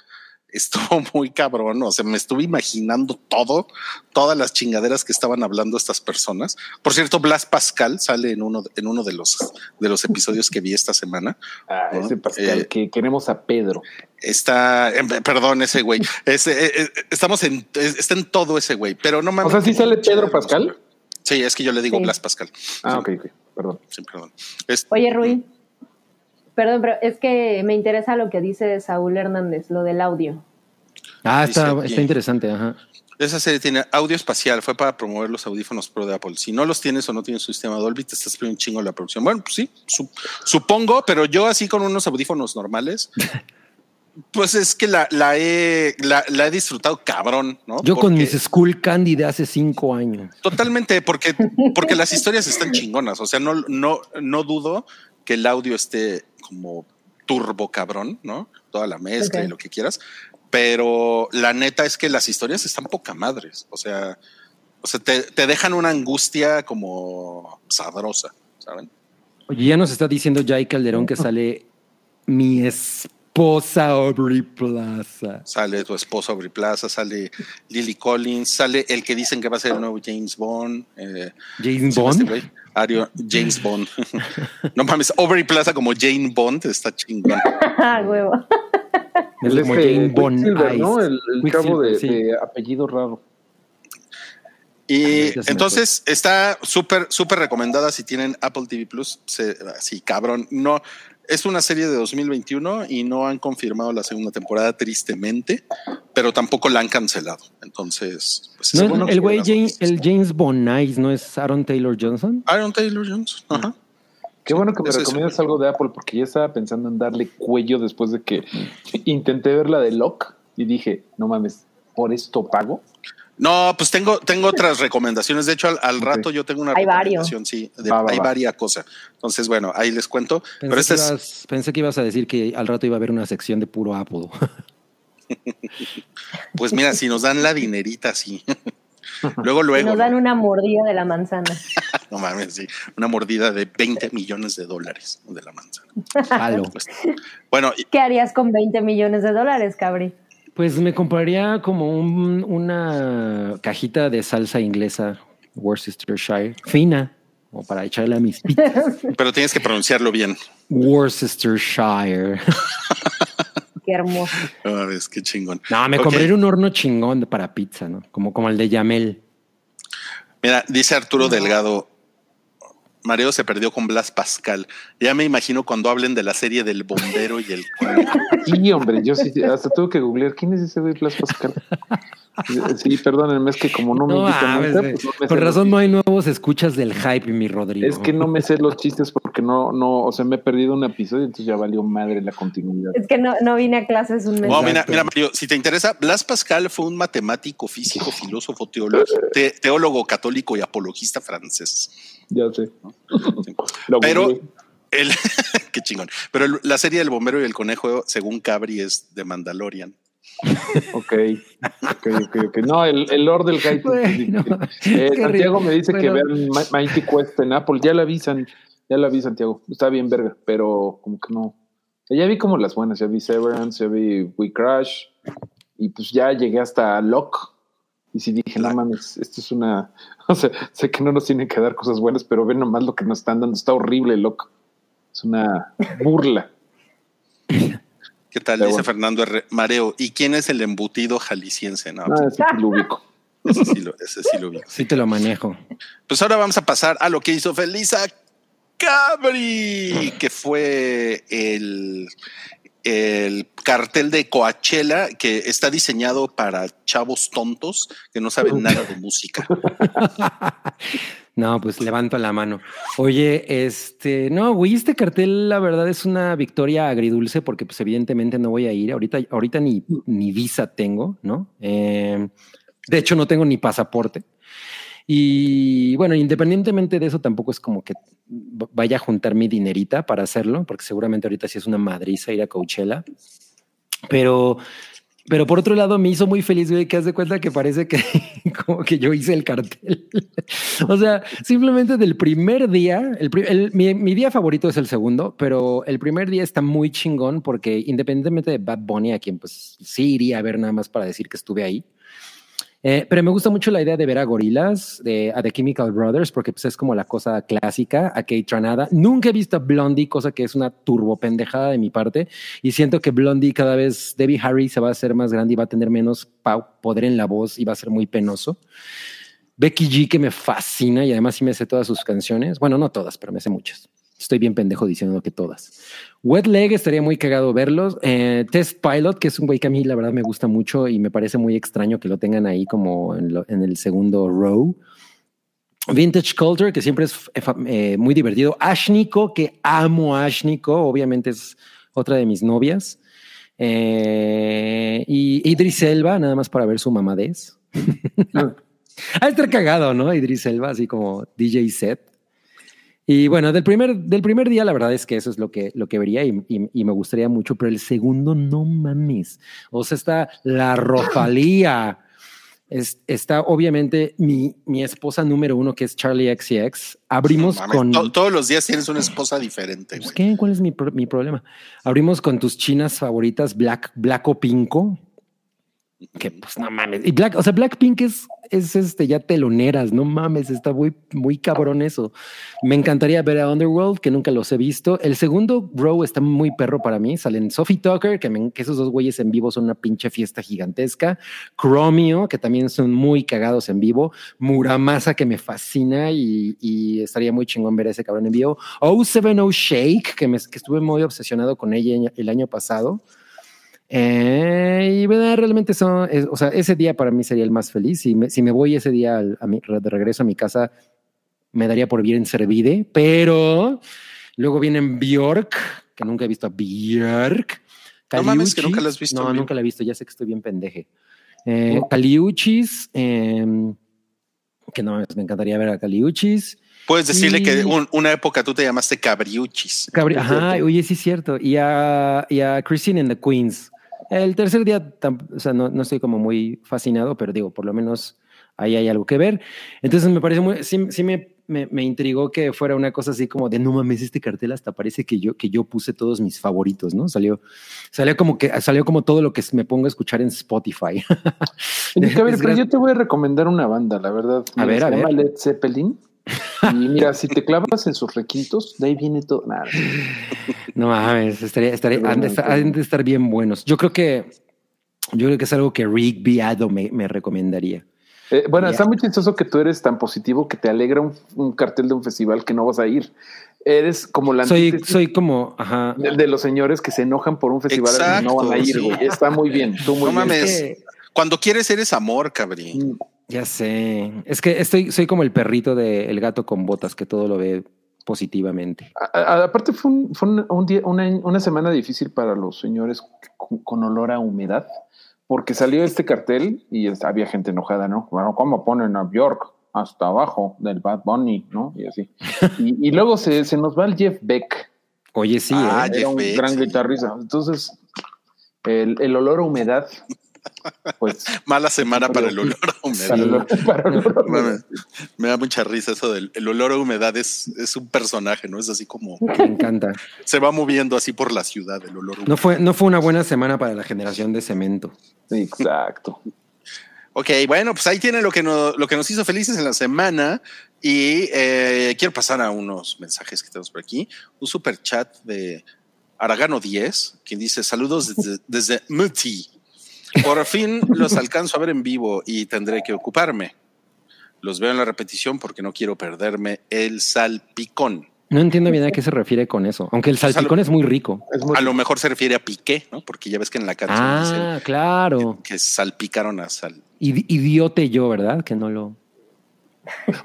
estuvo muy cabrón, o sea, me estuve imaginando todo, todas las chingaderas que estaban hablando estas personas. Por cierto, Blas Pascal sale en uno, en uno de los, de los episodios que vi esta semana. Ah, ¿no? ese Pascal, Eh, que queremos a Pedro. Está, eh, perdón, ese güey. Ese, eh, estamos en, está en todo ese güey, pero no mames. O sea, ¿sí sale Pedro Pascal? Sí, es que yo le digo Sí. Blas Pascal. Ah, ok, ok, perdón. Sí, perdón. Es- Oye, Rui. Perdón, pero es que me interesa lo que dice Saúl Hernández, lo del audio. Ah, está, está interesante, ajá. esa serie tiene audio espacial, fue para promover los audífonos Pro de Apple. Si no los tienes o no tienes su sistema Dolby, te estás perdiendo un chingo la producción. Bueno, pues sí, su- supongo, pero yo así con unos audífonos normales, pues es que la, la, he, la, la he disfrutado cabrón, ¿no? Yo con mis School Candy de hace cinco años. Totalmente, porque, porque las historias están chingonas. O sea, no, no, no dudo que el audio esté como turbo cabrón, ¿no? Toda la mezcla y lo que quieras. Pero la neta es que las historias están poca madres. O sea, o sea, te, te dejan una angustia como sabrosa, ¿saben? Oye, ya nos está diciendo Jay Calderón que sale mi esposa Aubrey Plaza. Sale tu esposo Aubrey Plaza, sale Lily Collins, sale el que dicen que va a ser el nuevo James Bond. eh, James ¿se llama este Bond. Ario- James Bond. no mames, Aubrey Plaza como Jane Bond está chingón. Ah, huevo. Es El como este, Jane Bond ¿no? El, el cabo de, sí. apellido raro. Y me entonces está súper, súper recomendada si tienen Apple TV Plus. Se- Así, cabrón. No, es una serie de 2021 y no han confirmado la segunda temporada, tristemente, pero tampoco la han cancelado. Entonces, pues No, es bueno el güey James, el James Bond Eyes, ¿no es Aaron Taylor Johnson? Aaron Taylor Jones. Ajá. Qué bueno que me Es eso. recomiendas algo de Apple porque ya estaba pensando en darle cuello después de que intenté ver la de Locke y dije, no mames, ¿por esto pago? No, pues tengo, tengo otras recomendaciones. De hecho, al, rato yo tengo una Hay varios. recomendación, sí. de- Va, va, hay va. varias cosas. Entonces, bueno, ahí les cuento. Pensé, pero este que es, ibas, pensé que ibas a decir que al rato iba a haber una sección de puro Apple. pues mira, si nos dan la dinerita, sí. luego, luego. nos ¿no? dan una mordida de la manzana. No mames, sí. Una mordida de 20 millones de dólares de la manzana. Pues, bueno, y- ¿Qué harías con 20 millones de dólares, Cabri? Pues me compraría como un- una cajita de salsa inglesa Worcestershire fina, o para echarle a mis pizzas. pero tienes que pronunciarlo bien. Worcestershire. Qué hermoso. Ah, ves, qué chingón. No, me Ok. compraría un horno chingón para pizza, ¿no? Como, como el de Yamel. Mira, dice Arturo Delgado. Mareo se perdió con Blas Pascal. Ya me imagino cuando hablen de la serie del bombero y el Sí, hombre, yo sí, hasta tuve que googlear quién es ese güey Blas Pascal. Sí, perdónenme, es que como no me No, invitan nunca, güey. pues no me Con razón no hay nuevos escuchas del hype, mi Rodrigo. Es que no me sé los chistes porque no, no, o sea, me he perdido un episodio, entonces ya valió madre la continuidad. Es que no, no vine a clases un mes. No, mira, Mario, si te interesa, Blas Pascal fue un matemático, físico, filósofo, teólogo, te- teólogo católico y apologista francés. Ya sé. Lo Pero el, qué chingón. Pero el- la serie del bombero y el conejo, según Cabri, es de Mandalorian. Ok, ok, ok, ok. No, el, el Lord del. Bueno, Eh, Santiago me dice que vean Mighty Quest en Apple. Ya la avisan, ya la vi, Santiago. Está bien, verga, pero como que no. Ya vi como las buenas, ya vi Severance, ya vi We Crash, y pues ya llegué hasta Lock. Y sí dije, no mames, esto es una. O sea, sé que no nos tienen que dar cosas buenas, pero ven nomás lo que nos están dando. Está horrible, Lock. Es una burla. ¿Qué tal? Pero Dice bueno. Fernando R. Mareo. ¿Y quién es el embutido jalisciense? No, Ah, sí que lo ubico. ese sí lo, ese sí lo vi. Sí te lo manejo. Pues ahora vamos a pasar a lo que hizo Felisa Cabri, que fue el, el cartel de Coachella que está diseñado para chavos tontos que no saben nada de música. No, pues levanto la mano. Oye, este, no, güey, este cartel, la verdad es una victoria agridulce porque, pues, evidentemente no voy a ir. Ahorita, ahorita ni, ni visa tengo, ¿no? Eh, de hecho, no tengo ni pasaporte. Y bueno, independientemente de eso, tampoco es como que vaya a juntar mi dinerita para hacerlo, porque seguramente ahorita sí es una madriza ir a Coachella. Pero, pero por otro lado, me hizo muy feliz, que haz cuenta que parece que como que yo hice el cartel. o sea, simplemente del primer día, el, el- mi, mi día favorito es el segundo, pero el primer día está muy chingón porque independientemente de Bad Bunny, a quien pues sí iría a ver nada más para decir que estuve ahí. Eh, pero me gusta mucho la idea de ver a Gorilas, de, a The Chemical Brothers, porque pues, es como la cosa clásica, a Kate Tranada. Nunca he visto a Blondie, cosa que es una turbo pendejada de mi parte. Y siento que Blondie cada vez, Debbie Harry se va a hacer más grande y va a tener menos poder en la voz y va a ser muy penoso. Becky G, que me fascina y además sí me sé todas sus canciones. Bueno, no todas, pero me sé muchas. Estoy bien pendejo diciendo que todas. Wet Leg estaría muy cagado verlos. Eh, Test Pilot, que es un güey que a mí la verdad me gusta mucho y me parece muy extraño que lo tengan ahí como en, lo- en el segundo row. Vintage Culture, que siempre es eh, eh, muy divertido. Ashniko, que amo a Ashniko, obviamente es otra de mis novias. Eh, y Idris Elba, nada más para ver su mamadez. a estar cagado, ¿no? Idris Elba, así como DJ set. Y bueno, del primer, del primer día, la verdad es que eso es lo que, lo que vería y, y- y me gustaría mucho, pero el segundo, no mames. O sea, está la Rosalía. Es- está obviamente mi, mi esposa número uno, que es Charlie XCX. Abrimos No con. to- todos los días tienes una esposa diferente. Pues. ¿qué? ¿Cuál es mi, mi problema? Abrimos con tus chinas favoritas, Black, Black o Pinko. Que pues no mames. Y Black, o sea, Blackpink es, es este ya teloneras, no mames, está muy, muy cabrón eso. Me encantaría ver a Underworld, que nunca los he visto. El segundo row está muy perro para mí. Salen Sophie Tucker, que, me- que esos dos güeyes en vivo son una pinche fiesta gigantesca. Chromio, que también son muy cagados en vivo. Muramasa, que me fascina y, y estaría muy chingón ver a ese cabrón en vivo. O70 Shake, que, me, que estuve muy obsesionado con ella el año pasado. Eh, y bueno, realmente son, es- o sea, ese día para mí sería el más feliz. Si me, si me voy ese día al- a mi- de regreso a mi casa, me daría por bien servide, pero luego vienen Bjork, que nunca he visto a Bjork. No mames, que nunca la has visto No, nunca la he visto, ya sé que estoy bien pendeje. Eh, Caliuchis, em, que no, me encantaría ver a Caliuchis. Puedes decirle Y- que un- una época tú te llamaste Cabriuchis. Cabri- Ajá, oye, sí es cierto. Y a, y a Christine and the Queens. El tercer día, o sea, no, no estoy como muy fascinado, pero digo, por lo menos ahí hay algo que ver. Entonces me parece muy, sí, sí me, me, me intrigó que fuera una cosa así como de no mames, este cartel hasta parece que yo, que yo puse todos mis favoritos, ¿no? Salió, salió como que salió como todo lo que me pongo a escuchar en Spotify. Gabriel, Es pero yo te voy a recomendar una banda, la verdad. A ver, se a llama ver. Led Zeppelin. Y mira, si te clavas en sus requintos, de ahí viene todo. Nada. No mames, estaría, estaría, han, de bueno, estar, han de estar bien buenos. Yo creo que, yo creo que es algo que Rick Viado me, me recomendaría. Eh, bueno, está muy chistoso que tú eres tan positivo que te alegra un, un cartel de un festival que no vas a ir. Eres como la Soy, soy como, ajá. de, de los señores que se enojan por un festival al que no van a ir, Exacto, sí. güey. Está muy bien. Tú muy No bien. mames. Cuando quieres eres amor, cabrí. Ya sé. Es que estoy, soy como el perrito de el gato con botas que todo lo ve positivamente. a- a- aparte fue, un, fue un- un día, una, una semana difícil para los señores con, con olor a humedad, porque salió este cartel y había gente enojada, ¿no? Bueno, ¿cómo ponen a Bjork hasta abajo del Bad Bunny, ¿no? Y así. Y, y luego se, se nos va el Jeff Beck. Oye, sí. Ah, ¿eh? Jeff Era un Beck, gran sí. guitarrista. Entonces, el, el olor a humedad, pues. Mala semana para el olor a humedad. el olor- para el olor a humedad. Mames, Me da mucha risa eso del el olor a humedad es, es un personaje, ¿no? Es así como Me encanta. se va moviendo así por la ciudad el olor a humedad. No fue, no fue una buena semana para la generación de cemento. Exacto. Ok, bueno, pues ahí tiene lo que, no- lo que nos hizo felices en la semana. Y eh, quiero pasar a unos mensajes que tenemos por aquí. Un super chat de Aragano 10, quien dice saludos desde, desde Muti. Por fin los alcanzo a ver en vivo y tendré que ocuparme. Los veo en la repetición porque no quiero perderme el salpicón. No entiendo bien a qué se refiere con eso. Aunque el Pues lo- salpicón es muy rico. A lo mejor se refiere a piqué, ¿no? Porque ya ves que en la canción Ah, claro. dicen que salpicaron a sal. Idi- Idiote yo, ¿verdad? Que no lo.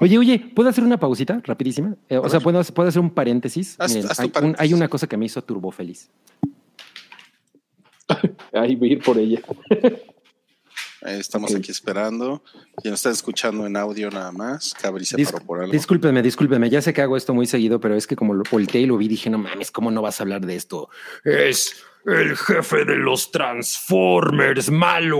Oye, oye, ¿puedo hacer una pausita rapidísima? Eh, o sea, ¿puedo, ¿puedo hacer un paréntesis? Haz- Miren, haz tu hay, un- paréntesis. hay una cosa que me hizo turbo feliz. Ahí voy a ir por ella. Estamos aquí esperando. Nos están escuchando en audio nada más. Cabri se Dis- paró por algo. discúlpenme, discúlpenme. Ya sé que hago esto muy seguido, pero es que como lo volteé y lo vi, dije, no mames, ¿cómo no vas a hablar de esto? Es el jefe de los Transformers malos.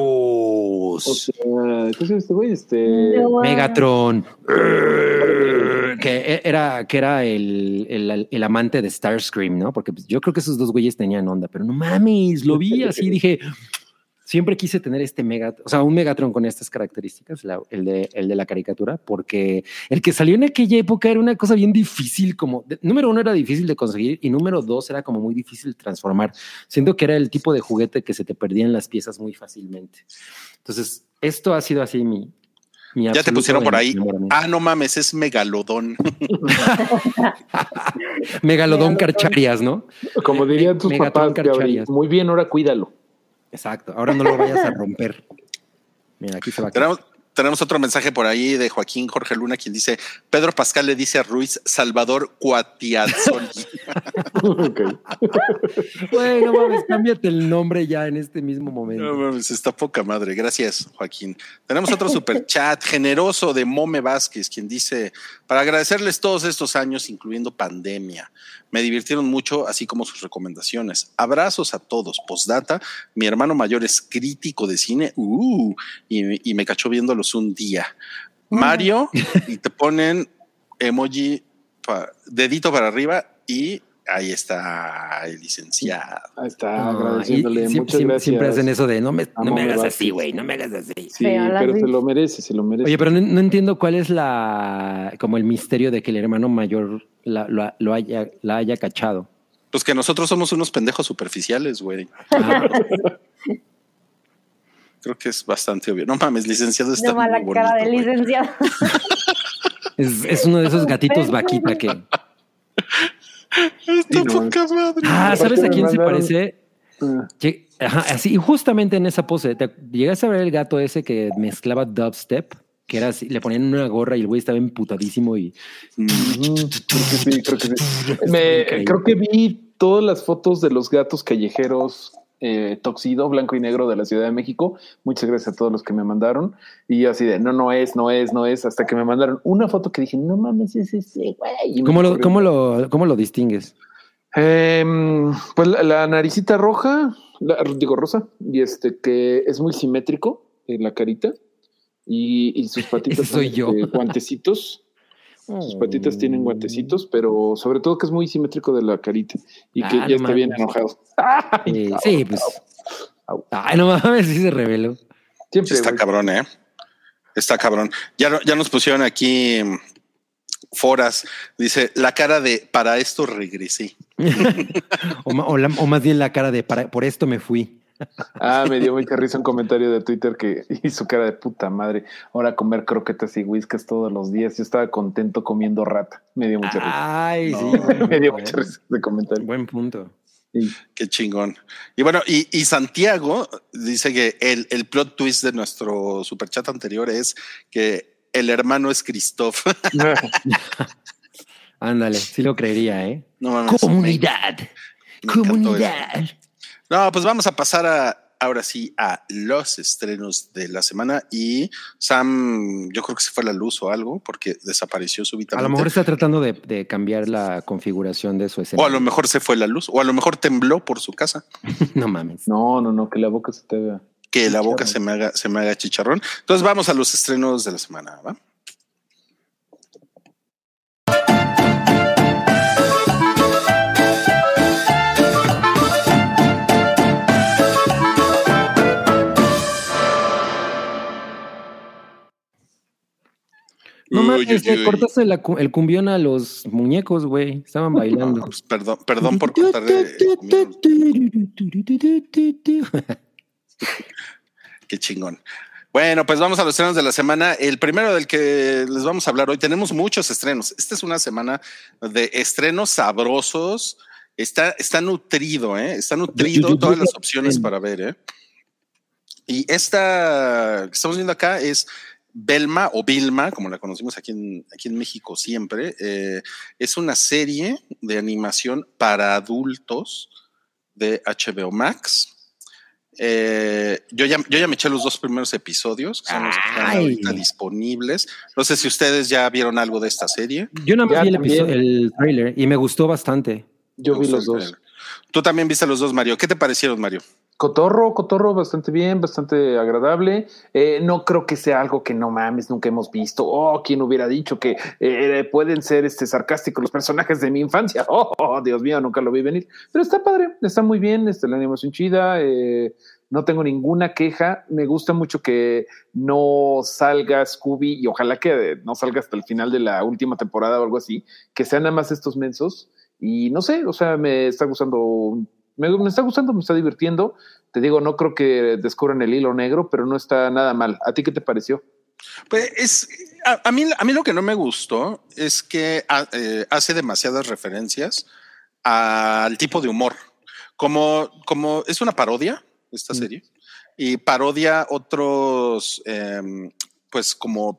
O sea, ¿qué es este güey? Este. Megatron. Eh, que e- era, que era el, el- el amante de Starscream, ¿no? Porque pues, yo creo que esos dos güeyes tenían onda, pero no mames, lo vi así, dije, siempre quise tener este Megatron, o sea, un Megatron con estas características, la- el, de, el de la caricatura, porque el que salió en aquella época era una cosa bien difícil, como, de- número uno era difícil de conseguir y número dos era como muy difícil de transformar. Siento que era el tipo de juguete que se te perdían las piezas muy fácilmente. Entonces, esto ha sido así mi... mi Ya te pusieron por ahí. Ah, no mames, es megalodón. Megalodón. Carcharias, ¿no? Como dirían tus Megatron papás, muy bien, ahora cuídalo. Exacto. Ahora no lo vayas a romper. Mira, aquí se va a quedar. tenemos, tenemos otro mensaje por ahí de Joaquín Jorge Luna, quien dice: Pedro Pascal le dice a Ruiz Salvador Cuatiazoli. Ok. Güey, no mames, cámbiate el nombre ya en este mismo No momento. mames, está poca madre. Gracias, Joaquín. Tenemos otro super chat generoso de Mome Vázquez, quien dice: Para agradecerles todos estos años, incluyendo pandemia. Me divirtieron mucho, así como sus recomendaciones. Abrazos a todos. Postdata, mi hermano mayor es crítico de cine uh, y, y me cachó un día. Mario, y te ponen emoji, pa- dedito para arriba y ahí está el licenciado. Ahí está, agradeciéndole. siempre, Muchas siempre- gracias. siempre hacen eso de no me, no me hagas así, güey, no me hagas así. Sí, pero se lo merece, se lo merece. Oye, pero no, no entiendo cuál es la como el misterio de que el hermano mayor la, lo, lo haya, la haya cachado. Pues que nosotros somos unos pendejos superficiales, güey. Ah, Creo que es bastante obvio. No mames, licenciado está No muy cara bonito, de licenciado. es, es uno de esos gatitos vaquita que. Está poca madre. Ah, ¿sabes a quién se parece? Ah, Ajá, así, y justamente en esa pose, ¿te llegaste a ver el gato ese que mezclaba dubstep? Que era así, le ponían una gorra y el güey estaba emputadísimo y Mm, creo que sí, creo que sí. Me- creo que vi todas las fotos de los gatos callejeros eh, Toxido, blanco y negro de la Ciudad de México. Muchas gracias a todos los que me mandaron. Y yo así de, no, no es, no es, no es, hasta que me mandaron una foto que dije, no mames, es ese güey. ¿cómo lo, cómo lo, cómo lo distingues? Em, pues la, la naricita roja, la- digo rosa, y este que es muy simétrico en la carita y, y sus patitas soy yo. este, guantecitos. Sus patitas tienen guantecitos, pero sobre todo que es muy simétrico de la carita y que Ah, ya no está bien enojado. Ay, au, sí, pues. au. Ay, no mames, sí se reveló. Siempre, Sí está güey. cabrón, ¿eh? Está cabrón. Ya, ya nos pusieron aquí mm, foras. Dice, la cara de, para esto regresé. O, ma- o la- o más bien la cara de para- por esto me fui. Ah, me dio mucha risa un comentario de Twitter que hizo cara de puta madre. Ahora comer croquetas y whiskas todos los días. Yo estaba contento comiendo rata. Me dio mucha risa. Ay, sí. No. buen Me dio punto, mucha eh. risa de comentario. Buen punto. Sí. Qué chingón. Y bueno, y, y Santiago dice que el, el plot twist de nuestro superchat anterior es que el hermano es Christoph. Ándale, sí lo creería, ¿eh? no mames. Comunidad. me Comunidad. No, pues vamos a pasar a, ahora sí a los estrenos de la semana y Sam, yo creo que se fue la luz o algo porque desapareció A súbitamente. lo mejor está tratando de, de cambiar la configuración de su o escena. a lo mejor se fue la luz o a lo mejor tembló por su casa. no mames. No, no, no, que la boca se te vea. Que la boca se me haga, se me haga chicharrón. Entonces vamos a los estrenos de la semana, ¿va? No mames, le cortaste la el cumbión a los muñecos, güey. Estaban bailando. No, pues, perdón, perdón por cortarle. Qué chingón. Bueno, pues vamos a los estrenos de la semana. El primero del que les vamos a hablar hoy, tenemos muchos estrenos. Esta es una semana de estrenos sabrosos. Está, está nutrido, ¿eh? Está nutrido todas las opciones para ver, ¿eh? Y esta que estamos viendo acá es Belma o Vilma, como la conocimos aquí en, aquí en México siempre. Eh, es una serie de animación para adultos de HBO Max. Eh, yo, ya, yo ya me eché los dos primeros episodios, que son los que están ahorita disponibles. No sé si ustedes ya vieron algo de esta serie. Yo nada más Ya vi el, también. episodio, el trailer y me gustó bastante. Yo Me vi los dos. trailer. Tú también viste los dos, Mario. ¿Qué te parecieron, Mario? Cotorro, cotorro, bastante bien, bastante agradable. Eh, no creo que sea algo que no mames, nunca hemos visto. Oh, ¿quién hubiera dicho que eh, pueden ser este sarcásticos los personajes de mi infancia? Oh, oh, Dios mío, nunca lo vi venir. Pero está padre, está muy bien, este, la animación chida. eh, no tengo ninguna queja. Me gusta mucho que no salga Scooby y ojalá que no salga hasta el final de la última temporada o algo así, que sean nada más estos mensos. Y no sé, o sea, me está gustando, me, me está gustando, me está divirtiendo. Te digo, no creo que descubran el hilo negro, pero no está nada mal. ¿A ti qué te pareció? Pues es a, a mí, a mí lo que no me gustó es que ha- eh, hace demasiadas referencias al tipo de humor. Como, como es una parodia esta Mm. serie y parodia otros, em, pues como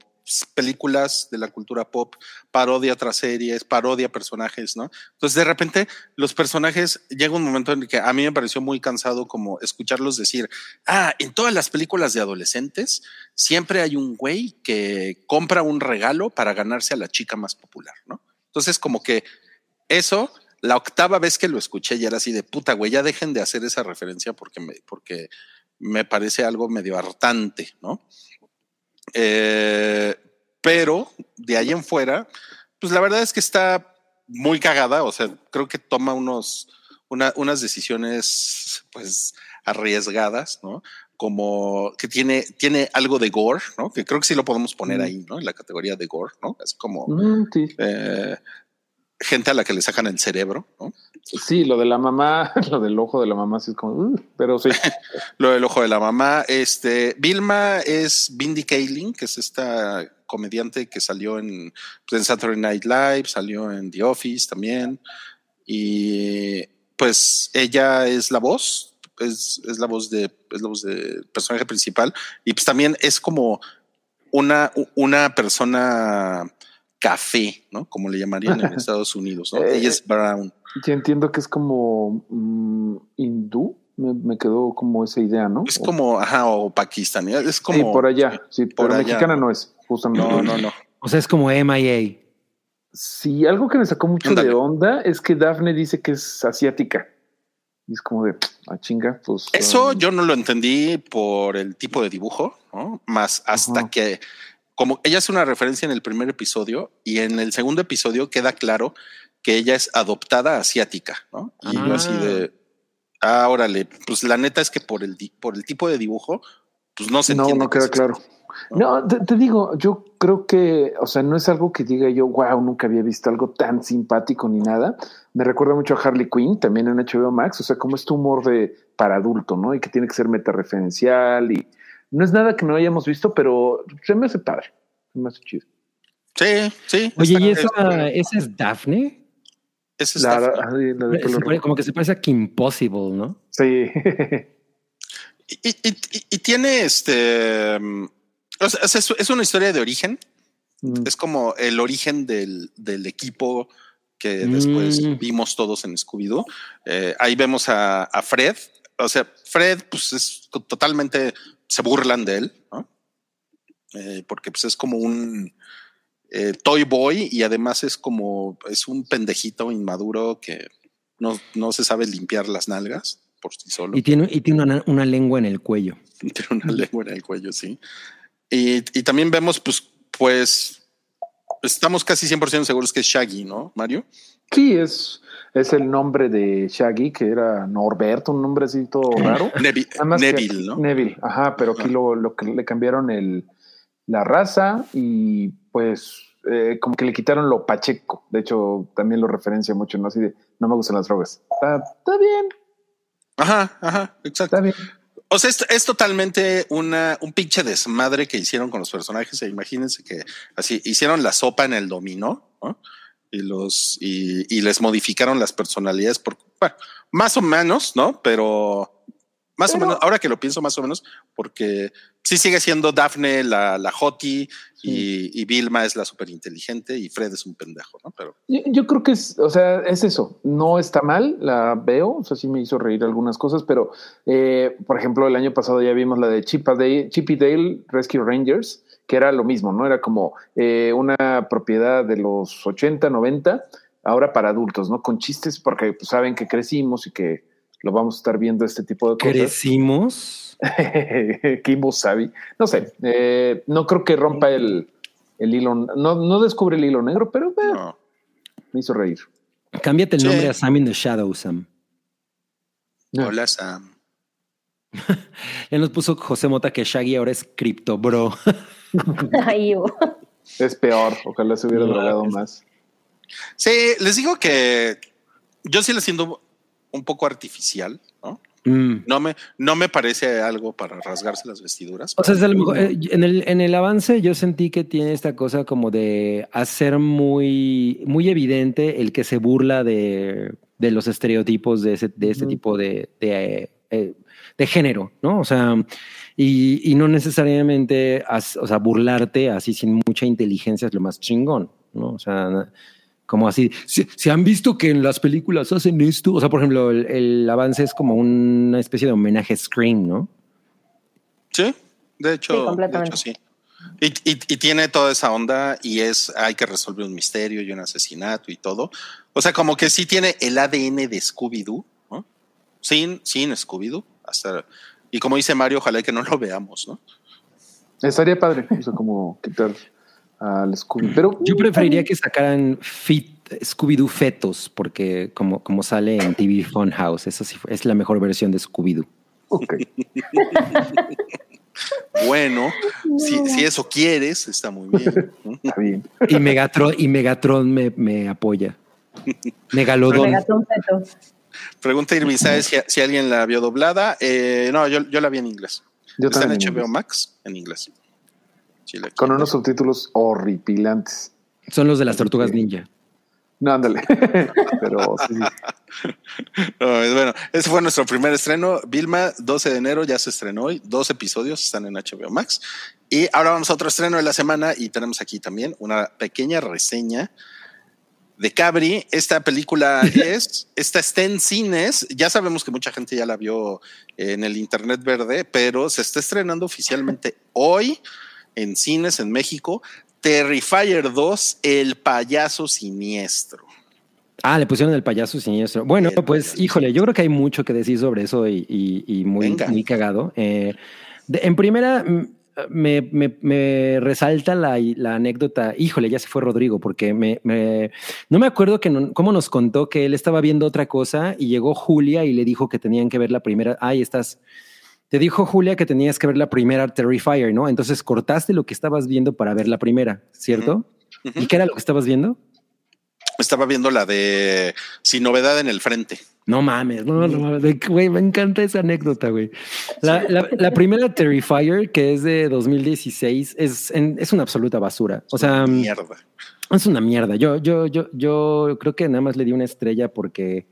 películas de la cultura pop, parodia otras series, parodia personajes, ¿no? Entonces de repente los personajes llega un momento en el que a mí me pareció muy cansado como escucharlos decir, ah, en todas las películas de adolescentes siempre hay un güey que compra un regalo para ganarse a la chica más popular, ¿no? Entonces, como que eso, la octava vez que lo escuché ya era así de puta, güey, ya dejen de hacer esa referencia porque me, porque me parece algo medio hartante, ¿no? Eh, pero de ahí en fuera, pues la verdad es que está muy cagada, o sea, creo que toma unos, una- unas decisiones, pues, arriesgadas, ¿no? Como que tiene, tiene algo de gore, ¿no? Que creo que sí lo podemos poner Mm. ahí, ¿no? En la categoría de gore, ¿no? Es como Mm, sí. eh, gente a la que le sacan el cerebro, ¿no? Sí, lo de la mamá, lo del ojo de la mamá, sí es como, uh, pero sí. Lo del ojo de la mamá. Este, Vilma es Bindi Kaling, que es esta comediante que salió en, pues, en Saturday Night Live, salió en The Office también. Y pues ella es la voz, es, es la voz de, es la voz del personaje principal. Y pues también es como una, una persona café, ¿no? Como le llamarían en Estados Unidos, ¿no? Eh, Ella es brown. Ya entiendo que es como mm, hindú, me, me quedó como esa idea, ¿no? Es como, ajá, o pakistaní. Es como. sí, por allá, sí, por pero allá. mexicana no es, justamente. No, no, no. O sea, es como MIA. Sí, algo que me sacó mucho de onda es que Daphne dice que es asiática. Y es como de, a chinga, pues. Eso um, yo no lo entendí por el tipo de dibujo, ¿no? Más hasta Ajá. que como ella hace una referencia en el primer episodio y en el segundo episodio queda claro que ella es adoptada asiática, ¿no? Y yo así de, ah, órale, pues la neta es que por el, di- por el tipo de dibujo, pues no se No, entiende. no queda es claro. No, te, te digo, yo creo que, o sea, no es algo que diga yo, wow, nunca había visto algo tan simpático ni nada. Me recuerda mucho a Harley Quinn, también en HBO Max, o sea, como este humor de para adulto, ¿no? Y que tiene que ser metareferencial y no es nada que no hayamos visto, pero se me hace padre, se me hace chido. Sí, sí. Oye, ¿y esa, es- esa es Daphne? ese La, está- la de pare- rojo. como que se parece a Kim Possible, ¿no? Sí. y, y- y- y tiene este. mm, o sea, es, es una historia de origen. Mm. Es como el origen del, del equipo que Mm. después vimos todos en Scooby-Doo. Eh, ahí vemos a, a Fred. O sea, Fred, pues es totalmente. Se burlan de él, ¿no? Eh, porque pues es como un eh, toy boy y además es como. Es un pendejito inmaduro que no, no se sabe limpiar las nalgas por sí solo. Y tiene, y tiene una, una lengua en el cuello. Tiene una lengua en el cuello, sí. Y, y también vemos, pues, pues, estamos casi 100% seguros que es Shaggy, ¿no, Mario? Sí, es, es el nombre de Shaggy, que era Norberto, un nombre así todo raro. Nevi- Nada más que- Neville, ¿no? Neville, ajá, pero aquí lo, lo que le cambiaron el, la raza y pues eh, como que le quitaron lo pacheco. De hecho, también lo referencia mucho, ¿no? Así de, no me gustan las drogas. Está, está bien, Ajá, ajá, exacto. está bien. O sea, es, es totalmente una, un pinche desmadre que hicieron con los personajes. E imagínense que así hicieron la sopa en el dominó, ¿no? Y los, y, y les modificaron las personalidades por, bueno, más o menos, ¿no? Pero más Pero- o menos, ahora que lo pienso más o menos, porque sí sigue siendo Daphne la, la hoti y, y Vilma es la súper inteligente y Fred es un pendejo, ¿no? Pero Yo, yo creo que es, o sea, es eso. No está mal, la veo. O sea, sí me hizo reír algunas cosas, pero eh, por ejemplo, el año pasado ya vimos la de Chip a Dale- Chip y Dale Rescue Rangers, que era lo mismo, ¿no? Era como eh, una propiedad de los 80, 90, ahora para adultos, ¿no? Con chistes, porque pues, saben que crecimos y que lo vamos a estar viendo este tipo de cosas. Crecimos. Kimbo Sabi. No sé, eh, no creo que rompa el, el hilo, no, no descubre el hilo negro, pero eh, no. me hizo reír. Cámbiate el Sí. nombre a Sam in the Shadow, Sam. No. Hola, Sam. Ya nos puso José Mota que Shaggy ahora es Crypto Bro. Ay, oh. Es peor, ojalá se hubiera No, drogado es- más. Sí, les digo que yo sí le siento un poco artificial, ¿no? Mm. No me, no me parece algo para rasgarse las vestiduras. O sea, es a lo mejor, eh, en, el, en el avance yo sentí que tiene esta cosa como de hacer muy, muy evidente el que se burla de, de los estereotipos de, ese, de este tipo de, de, eh, de género, ¿no? O sea, y, y no necesariamente, as- o sea, burlarte así sin mucha inteligencia es lo más chingón, ¿no? O sea, como así, si, si han visto que en las películas hacen esto, o sea, por ejemplo, el, el avance es como una especie de homenaje a Scream, ¿no? Sí, de hecho, Sí, de completamente. hecho sí. Y, y- y tiene toda esa onda y es, hay que resolver un misterio y un asesinato y todo. O sea, como que sí tiene el ADN de Scooby-Doo, ¿no? Sin, sin Scooby-Doo. Hasta, y como dice Mario, ojalá que no lo veamos, ¿no? Estaría padre, o sea, como quitar al Scooby. Pero Yo preferiría que sacaran fit, Scooby-Doo fetos, porque como, como sale en TV Funhouse, esa sí fue- es la mejor versión de Scooby-Doo. Ok. Bueno, si, si eso quieres, está muy bien. Está bien. Y Megatron, y Megatron me, me apoya. Megalodón. Megatron feto. Pregunta Irving Sáez si, si alguien la vio doblada. Eh, no, yo, yo la vi en inglés. Yo Está en también. HBO Max en inglés. Sí, Con unos subtítulos horripilantes. Son los de las tortugas ninja. No, ándale. Pero sí, No, bueno, ese fue nuestro primer estreno. Vilma, 12 de enero ya se estrenó hoy. Dos episodios están en HBO Max. Y ahora vamos a otro estreno de la semana y tenemos aquí también una pequeña reseña de Cabri. Esta película es, esta está en cines. Ya sabemos que mucha gente ya la vio en el Internet Verde, pero se está estrenando oficialmente hoy en cines en México. Terrifier 2, El payaso siniestro. Ah, le pusieron el payaso siniestro. Bueno, El pues, payaso híjole, yo creo que hay mucho que decir sobre eso y, y- y muy, cagado. Eh, de- en primera, mm, me, me, me resalta la, la, anécdota, híjole, ya se fue Rodrigo, porque me, me no me acuerdo que no, cómo nos contó que él estaba viendo otra cosa y llegó Julia y le dijo que tenían que ver la primera, ay, estás, te dijo Julia que tenías que ver la primera Terrifier, ¿no? Entonces cortaste lo que estabas viendo para ver la primera, ¿cierto? Uh -huh. ¿Y qué era lo que estabas viendo? Estaba viendo la de Sin Novedad en el Frente. No mames, no, no, güey, me encanta esa anécdota, güey. La, la, la, primera Terrifier, que es de 2016, es, en, es una absoluta basura. O sea, mierda. Es una mierda. Yo, yo, yo, yo creo que nada más le di una estrella porque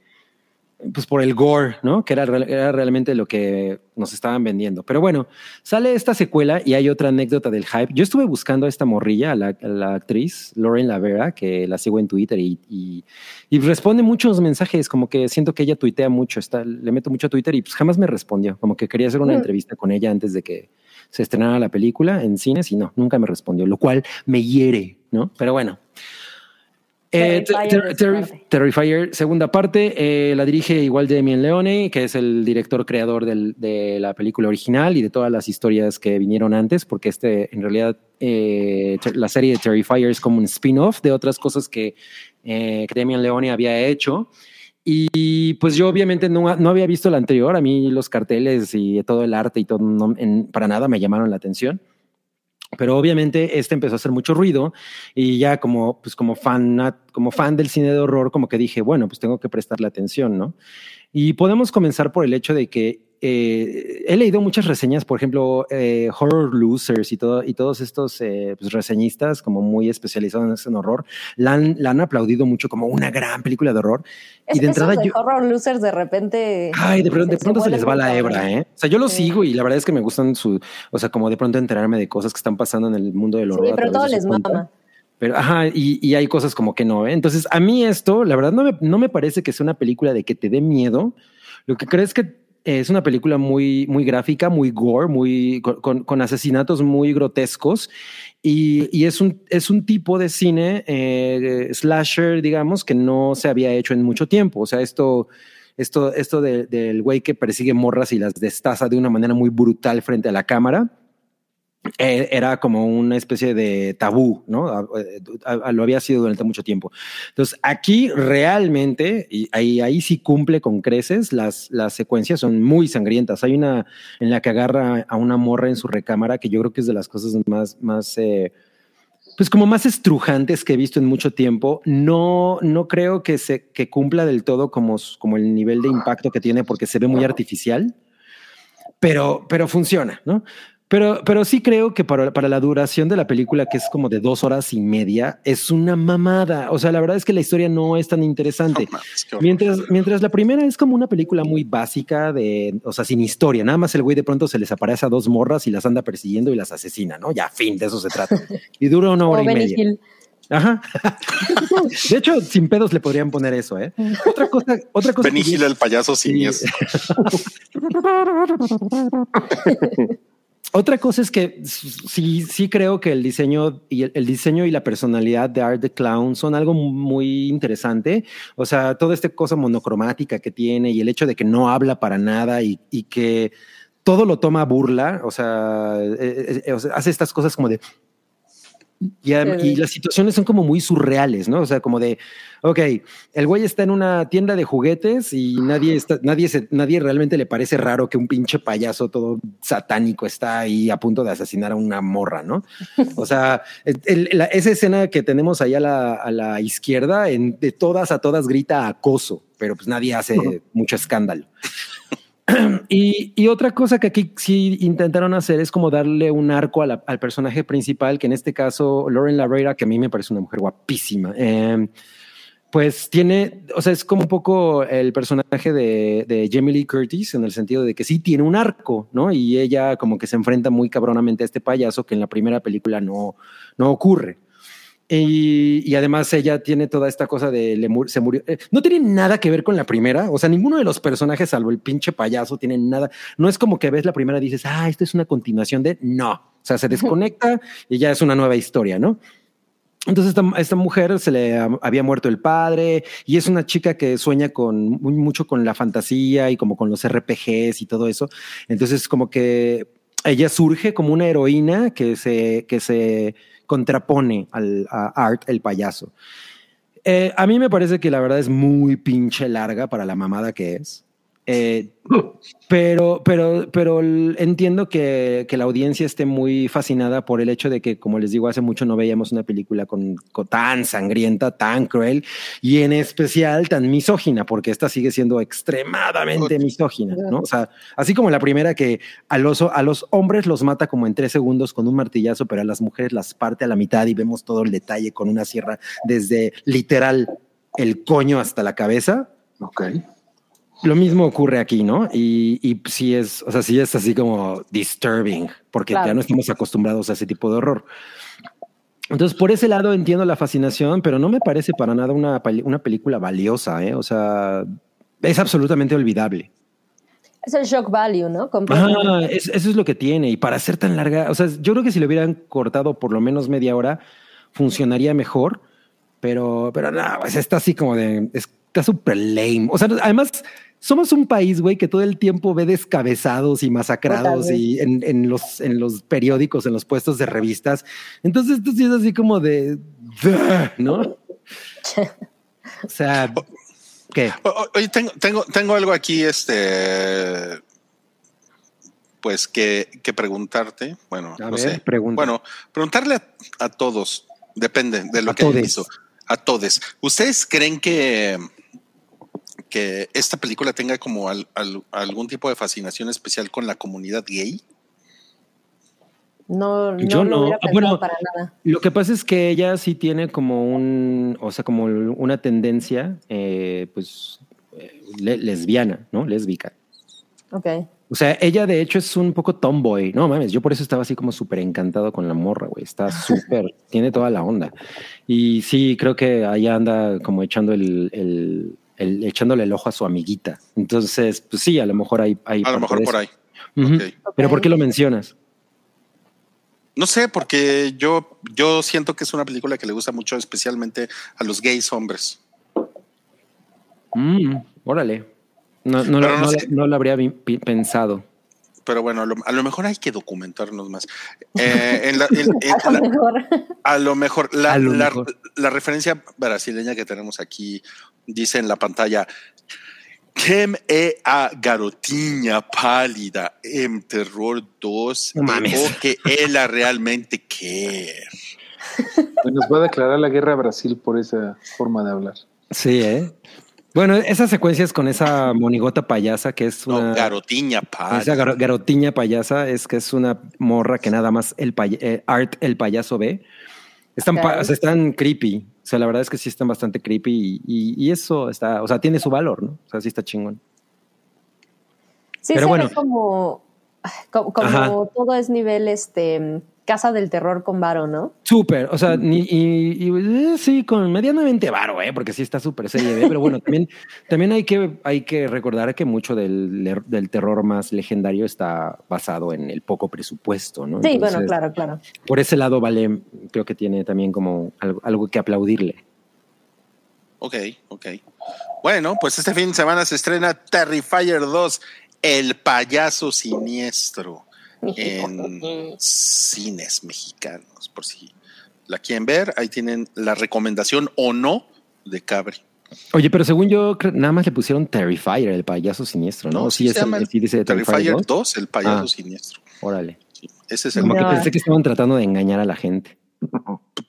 pues por el gore, ¿no? Que era, era, realmente lo que nos estaban vendiendo. Pero bueno, sale esta secuela y hay otra anécdota del hype. Yo estuve buscando a esta morrilla, a la, a la actriz Lauren Lavera, que la sigo en Twitter y, y, y, responde muchos mensajes, como que siento que ella tuitea mucho, está, le meto mucho a Twitter y pues jamás me respondió, como que quería hacer una mm. entrevista con ella antes de que se estrenara la película en cines y no, nunca me respondió, lo cual me hiere, ¿no? Pero bueno. Eh, Terrifier, ter Terrifier, segunda parte, eh, la dirige igual Damien Leone, que es el director creador del, de la película original y de todas las historias que vinieron antes, porque este, en realidad, eh, la serie de Terrifier es como un spin-off de otras cosas que, eh, que Damien Leone había hecho. Y pues yo obviamente no, no, había visto la anterior, a mí los carteles y todo el arte y todo, no, en, para nada me llamaron la atención. Pero obviamente este empezó a hacer mucho ruido y ya como, pues como fan, como fan del cine de horror, como que dije, bueno, pues tengo que prestarle atención, ¿no? Y podemos comenzar por el hecho de que eh, he leído muchas reseñas, por ejemplo, eh, Horror Losers y, todo, y todos estos eh, pues, reseñistas como muy especializados en horror, la han, la han, aplaudido mucho como una gran película de horror. Es, y de entrada de yo... Horror Losers de repente... Ay, de, pronto, de pronto se, se les va la hebra, ¿eh? O sea, yo lo sí. sigo y la verdad es que me gustan su... O sea, como de pronto enterarme de cosas que están pasando en el mundo del horror. Sí, pero todo les mama. Pero, ajá, y, y, hay cosas como que no, ¿eh? Entonces, a mí esto, la verdad, no me, no me parece que sea una película de que te dé miedo. Lo que creo es que es una película muy, muy gráfica, muy gore, muy, con, asesinatos muy grotescos. Y, y, es, un, es un tipo de cine eh, slasher, digamos, que no se había hecho en mucho tiempo. O sea, esto, esto, esto de, del güey que persigue morras y las destaza de una manera muy brutal frente a la cámara era como una especie de tabú, ¿no? Lo había sido durante mucho tiempo. Entonces, aquí realmente, y ahí, ahí sí cumple con creces, las, las secuencias son muy sangrientas. Hay una en la que agarra a una morra en su recámara, que yo creo que es de las cosas más, más eh, pues como más estrujantes que he visto en mucho tiempo. No, no creo que, se, que cumpla del todo como, como el nivel de impacto que tiene, porque se ve muy artificial, pero, pero funciona, ¿no? Pero, pero sí creo que para, para, la duración de la película, que es como de dos horas y media, es una mamada. O sea, la verdad es que la historia no es tan interesante. Oh, man, mientras, mientras la primera es como una película muy básica de, o sea, sin historia. Nada más el güey de pronto se les aparece a dos morras y las anda persiguiendo y las asesina, ¿no? Ya, fin, de eso se trata. Y dura una hora y media. Hill. Ajá. De hecho, sin pedos le podrían poner eso, ¿eh? Otra cosa, otra cosa. Benny Hill, el payaso sinies. Otra cosa es que sí, sí creo que el diseño y el, diseño y la personalidad de Art the Clown son algo muy interesante. O sea, toda esta cosa monocromática que tiene y el hecho de que no habla para nada y, que todo lo toma burla. O sea, eh, eh, hace estas cosas como de y, y, las situaciones son como muy surreales, ¿no? O sea, como de, ok, el güey está en una tienda de juguetes y nadie está, nadie se, nadie realmente le parece raro que un pinche payaso todo satánico está ahí a punto de asesinar a una morra, ¿no? O sea, el, la, esa escena que tenemos ahí a la, a la izquierda, en, de todas a todas grita acoso, pero pues nadie hace mucho escándalo. Y, otra cosa que aquí sí intentaron hacer es como darle un arco al personaje principal, que en este caso Lauren Lavera, que a mí me parece una mujer guapísima, eh, pues tiene, o sea, es como un poco el personaje de, de, Jamie Lee Curtis en el sentido de que sí tiene un arco, ¿no? Y ella como que se enfrenta muy cabronamente a este payaso que en la primera película no, no ocurre. Y, y, además ella tiene toda esta cosa de le mur se murió. Eh, no tiene nada que ver con la primera. O sea, ninguno de los personajes, salvo el pinche payaso, tiene nada. No es como que ves la primera y dices, ah, esto es una continuación de. No. O sea, se desconecta y ya es una nueva historia, ¿no? Entonces esta, esta, mujer se le había muerto el padre y es una chica que sueña con muy, mucho con la fantasía y como con los RPGs y todo eso. Entonces como que ella surge como una heroína que se, que se contrapone al, a Art, el payaso. Eh, a mí me parece que la verdad es muy pinche larga para la mamada que es. Eh, pero, pero, pero entiendo que, que la audiencia esté muy fascinada por el hecho de que, como les digo, hace mucho no veíamos una película con, con tan sangrienta, tan cruel y en especial tan misógina, porque esta sigue siendo extremadamente misógina, ¿no? O sea, así como la primera que a los, a los hombres los mata como en tres segundos con un martillazo, pero a las mujeres las parte a la mitad y vemos todo el detalle con una sierra desde literal el coño hasta la cabeza. Ok. Lo mismo ocurre aquí, ¿no? Y, y sí es, o sea, sí es así como disturbing, porque Claro. ya no estamos acostumbrados a ese tipo de horror. Entonces, por ese lado entiendo la fascinación, pero no me parece para nada una, una película valiosa, ¿eh? O sea, es absolutamente olvidable. Es el shock value, ¿no? Ajá, es- eso es lo que tiene. Y para ser tan larga, o sea, yo creo que si lo hubieran cortado por lo menos media hora, funcionaría mejor. Pero, pero no, pues está así como de, está súper lame. O sea, además, somos un país, güey, que todo el tiempo ve descabezados y masacrados Totalmente. y en, en los, en los periódicos, en los puestos de revistas. Entonces, esto sí es así como de, ¿no? O sea, ¿qué? Oye, tengo, tengo, tengo algo aquí, este, pues que, que preguntarte. Bueno, A no ver, sé. pregunta. Bueno, preguntarle a, a todos, depende de lo A que hayan todes. visto. A todos. ¿Ustedes creen que, que esta película tenga como al- al- algún tipo de fascinación especial con la comunidad gay? No, no, Yo lo no. Ah, bueno, para nada. Lo que pasa es que ella sí tiene como un, o sea, como una tendencia, eh, pues, eh, le- lesbiana, ¿no? Lésbica. Ok. O sea, ella de hecho es un poco tomboy. No mames, yo por eso estaba así como súper encantado con la morra, güey. Está súper, tiene toda la onda. Y sí, creo que ahí anda como echando el, el- el- echándole el ojo a su amiguita. Entonces, pues sí, a lo mejor hay, hay A lo mejor por ahí. Pero ¿por qué lo mencionas? No sé, porque yo, yo siento que es una película que le gusta mucho, especialmente a los gays hombres. Mm, órale. No, no, lo- no no sé. lo- no lo habría pensado. Pero bueno, a lo, a lo mejor hay que documentarnos más. Eh, en la- en- en A lo la- mejor. A lo mejor, la, A lo la- mejor. la referencia brasileña que tenemos aquí dice en la pantalla: Quem é a garotinha pálida en Terror 2? No mames. O que ella realmente quer. Nos va a declarar la guerra a Brasil por esa forma de hablar. Sí, ¿eh? Bueno, esas secuencias con esa monigota payasa que es No, una... garotinha con esa pálida. garo- garotiña payasa es que es una morra que nada más el pay- eh, Art, el payaso ve. Están, pa- Ok. o sea, están creepy. O sea, la verdad es que sí están bastante creepy y, y- y eso está, o sea, tiene su valor, ¿no? O sea, sí está chingón. Sí, Pero se bueno. ve como, como, todo es nivel este casa del terror con varo, ¿no? Súper, o sea, ni- y, y, eh, sí, con medianamente varo, ¿eh? porque sí está súper serie B, pero bueno, también, también hay, que, hay que recordar que mucho del, del terror más legendario está basado en el poco presupuesto, ¿no? Sí, Entonces, bueno, claro, claro. Por ese lado, vale, creo que tiene también como algo, algo que aplaudirle. Ok, ok. Bueno, pues este fin de semana se estrena Terrifier 2, El payaso siniestro, en cines mexicanos, por si la quieren ver. Ahí tienen la recomendación o no de Cabri. Oye, pero según yo, nada más le pusieron Terrifier, el payaso siniestro, ¿no? No, sí es se llama el- sí dice Terrifier, Terrifier 2. 2, El payaso Ah. siniestro. Órale. Sí, ese es el Como que pensé que estaban tratando de engañar a la gente.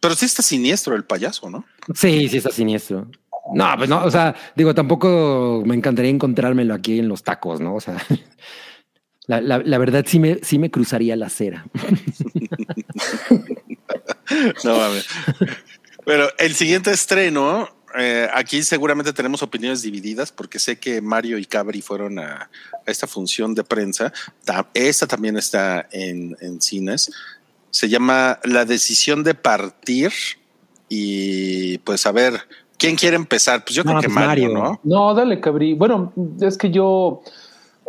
Pero sí está siniestro el payaso, ¿no? Sí, sí está siniestro. No, pues no, o sea, digo, tampoco me encantaría encontrármelo aquí en los tacos, ¿no? O sea, la, la- la verdad sí me, sí me cruzaría la acera. No mames. Pero el siguiente estreno, eh, aquí seguramente tenemos opiniones divididas porque sé que Mario y Cabri fueron a, a esta función de prensa. Ta- Esta también está en, en cines. Se llama La decisión de partir. Y pues a ver, ¿quién quiere empezar? Pues yo creo No, que pues Mario, Mario. ¿no? No, dale, Cabri. Bueno, es que yo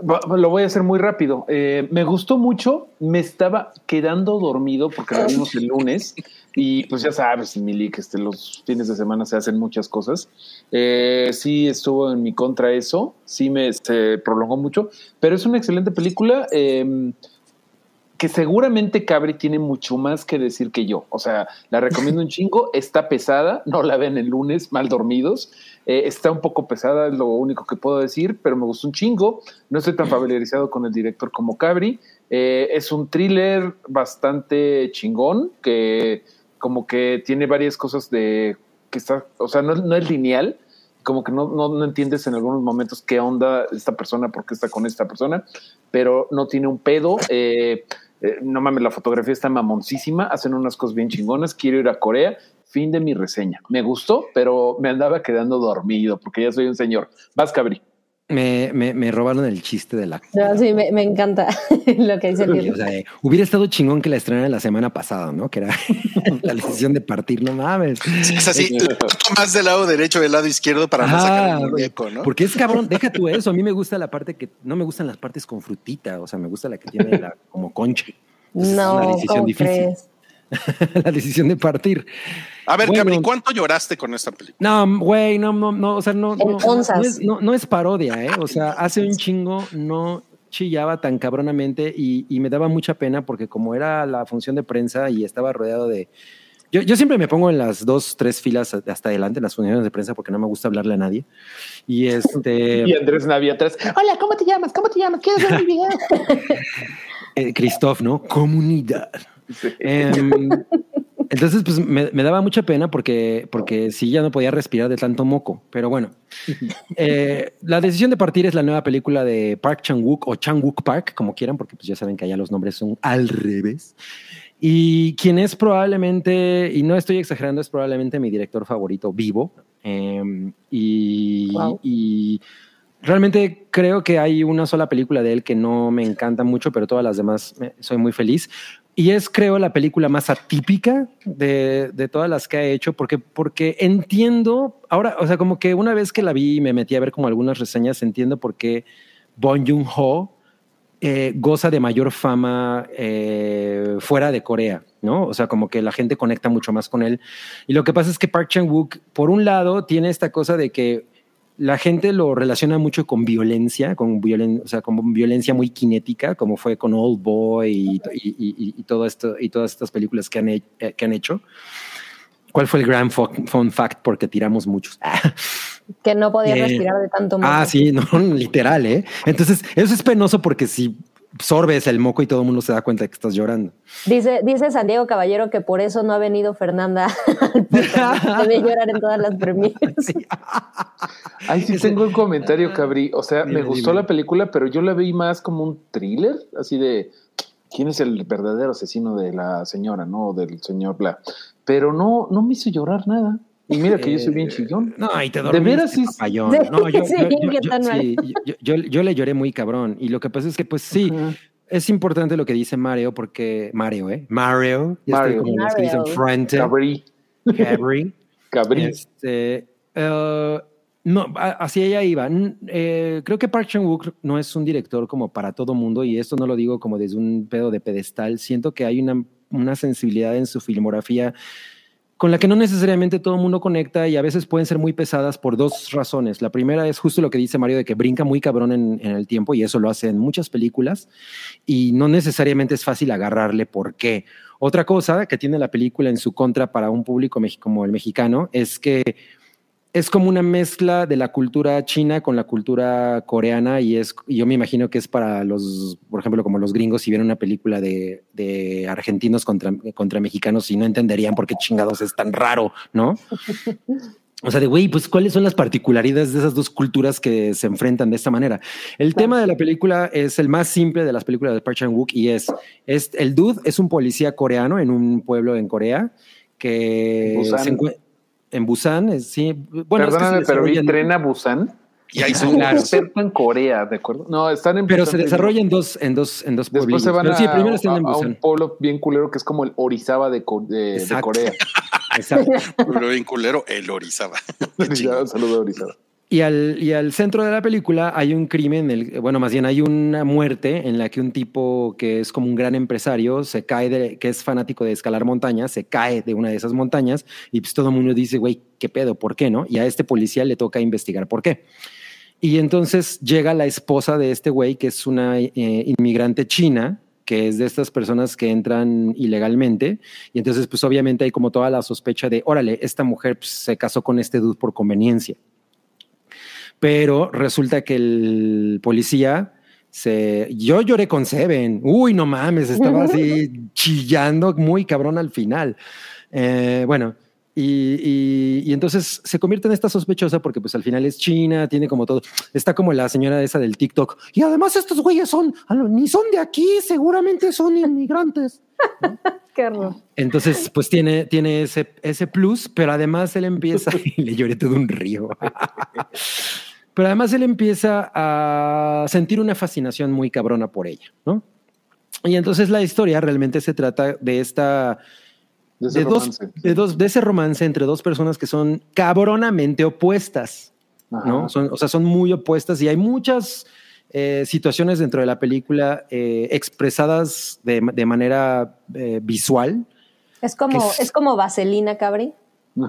lo voy a hacer muy rápido. Eh, me gustó mucho, me estaba quedando dormido porque lo vimos el lunes y pues ya sabes, Mili, que este, los fines de semana se hacen muchas cosas. Eh, sí estuvo en mi contra eso, sí me se prolongó mucho, pero es una excelente película. eh, que seguramente Cabri tiene mucho más que decir que yo. O sea, la recomiendo un chingo, está pesada, no la ven el lunes mal dormidos. Eh, está un poco pesada, es lo único que puedo decir, pero me gustó un chingo. No estoy tan familiarizado con el director como Cabri. Eh, es un thriller bastante chingón, que como que tiene varias cosas de que está, o sea, no, no es lineal, como que no, no, no, entiendes en algunos momentos qué onda esta persona, por qué está con esta persona, pero no tiene un pedo. Eh, eh, no mames, la fotografía está mamoncísima, hacen unas cosas bien chingonas. Quiero ir a Corea. Fin de mi reseña. Me gustó, pero me andaba quedando dormido porque ya soy un señor. Vas, Cabri. Me, me, me, robaron el chiste de la. No, sí, me, me encanta lo que dice o sea, eh, hubiera estado chingón que la estrenara la semana pasada, ¿no? Que era la decisión de partir, no mames. Sí, es así, más del lado derecho del lado izquierdo para no sacar el muñeco, ¿no? Porque es cabrón, deja tú eso. A mí me gusta la parte que no me gustan las partes con frutita, o sea, me gusta la que tiene la, como concha. Entonces, no, es una decisión difícil. Crees? la decisión de partir. A ver, bueno, Cabri, ¿cuánto lloraste con esta película? No, güey, no, no, no, o sea, no, no, no, es, no, no es parodia, ¿eh? O sea, hace un chingo no chillaba tan cabronamente y, y, me daba mucha pena porque como era la función de prensa y estaba rodeado de... Yo, yo, siempre me pongo en las dos, tres filas hasta adelante en las funciones de prensa porque no me gusta hablarle a nadie. Y este... Y Andrés Navia atrás. Hola, ¿cómo te llamas? ¿Cómo te llamas? ¿Quieres ver mi video? eh, Christoph, ¿no? Comunidad. Sí. Eh, entonces, pues me, me, daba mucha pena porque, porque sí ya no podía respirar de tanto moco. Pero bueno, eh, La decisión de partir es la nueva película de Park Chan-wook o Chan-wook Park, como quieran, porque pues ya saben que allá los nombres son al revés. Y quien es probablemente, y no estoy exagerando, es probablemente mi director favorito vivo. Eh, y, wow. y realmente creo que hay una sola película de él que no me encanta mucho, pero todas las demás me, soy muy feliz. Y es, creo, la película más atípica de, de, todas las que ha hecho, porque, porque entiendo, ahora, o sea, como que una vez que la vi y me metí a ver como algunas reseñas, entiendo por qué Bong Joon-ho eh, goza de mayor fama eh, fuera de Corea, ¿no? O sea, como que la gente conecta mucho más con él. Y lo que pasa es que Park Chan-wook, por un lado, tiene esta cosa de que la gente lo relaciona mucho con violencia, con, violen, o sea, con violencia muy cinética, como fue con Old Boy y, y, y, y, todo esto, y todas estas películas que han, eh, que han hecho. ¿Cuál fue el gran fun fact? Porque tiramos muchos. Que no podía eh, respirar de tanto moco. Ah, sí, no, literal, ¿eh? Entonces, eso es penoso porque si sorbes el moco y todo el mundo se da cuenta de que estás llorando. Dice, dice San Diego Caballero que por eso no ha venido Fernanda Debe llorar en todas las premieres. Sí. Ay, sí tengo un comentario, Cabri. O sea, dime, me gustó dime. la película, pero yo la vi más como un thriller, así de quién es el verdadero asesino de la señora, ¿no? Del señor Bla. Pero no, no me hizo llorar nada. Y mira que yo soy bien chillón. No, y te De veras sí. Papayón. No, yo, sí, yo, yo, sí, yo, yo, le lloré muy cabrón. Y lo que pasa es que, pues sí, uh -huh. es importante lo que dice Mario, porque Mario, ¿eh? Mario. Ya Mario. Estoy como los que dicen frente. Cabri. Cabri. Cabri. Este, uh, no, así ella iba. Eh, creo que Park Chan-wook no es un director como para todo mundo, y esto no lo digo como desde un pedo de pedestal. Siento que hay una, una sensibilidad en su filmografía con la que no necesariamente todo el mundo conecta y a veces pueden ser muy pesadas por dos razones. La primera es justo lo que dice Mario de que brinca muy cabrón en, en, el tiempo y eso lo hace en muchas películas y no necesariamente es fácil agarrarle por qué. Otra cosa que tiene la película en su contra para un público como el mexicano es que es como una mezcla de la cultura china con la cultura coreana y es y yo me imagino que es para los, por ejemplo, como los gringos si vieran una película de, de argentinos contra, contra mexicanos y no entenderían por qué chingados es tan raro, ¿no? O sea, de güey, pues cuáles son las particularidades de esas dos culturas que se enfrentan de esta manera. El tema de la película es el más simple de las películas de Park Chan Wook y es, es el dude es un policía coreano en un pueblo en Corea que se encuentra en Busan, sí. Bueno, Perdóname, es que pero entrena Busan. Y ahí son claro. experto en Corea, ¿de acuerdo? No, están en Pero Busan, se desarrolla en dos, en dos, en dos Después se van a, sí, primero están en Busan. a un pueblo bien culero que es como el Orizaba de, de, de Corea. Exacto. Pero bien culero, el Orizaba. ya, saludo a Orizaba. Y al, centro de la película hay un crimen, bueno, más bien hay una muerte en la que un tipo que es como un gran empresario se cae, que es fanático de escalar montañas, se cae de una de esas montañas y pues todo el mundo dice, güey, ¿qué pedo? ¿Por qué no? Y a este policía le toca investigar por qué. Y entonces llega la esposa de este güey, que es una eh, inmigrante china, que es de estas personas que entran ilegalmente. Y entonces, pues obviamente hay como toda la sospecha de, órale, esta mujer pues, se casó con este dude por conveniencia. Pero resulta que el policía se... Yo lloré con Seven. Uy, no mames, estaba así chillando muy cabrón al final. Eh, bueno, y, y- y entonces se convierte en esta sospechosa porque pues al final es China, tiene como todo, está como la señora esa del TikTok. Y además estos güeyes son, no, ni son de aquí, seguramente son inmigrantes. Qué horror. Entonces pues tiene, tiene ese, ese plus, pero además él empieza, y le lloré todo un río. Pero además él empieza a sentir una fascinación muy cabrona por ella, ¿no? Y entonces la historia realmente se trata de esta De ese de dos, romance. de dos, de ese romance entre dos personas que son cabronamente opuestas, Ajá. ¿no? Son, o sea, son muy opuestas y hay muchas eh, situaciones dentro de la película eh, expresadas de, de manera eh, visual. Es como, ¿Qué es? es como vaselina, cabri.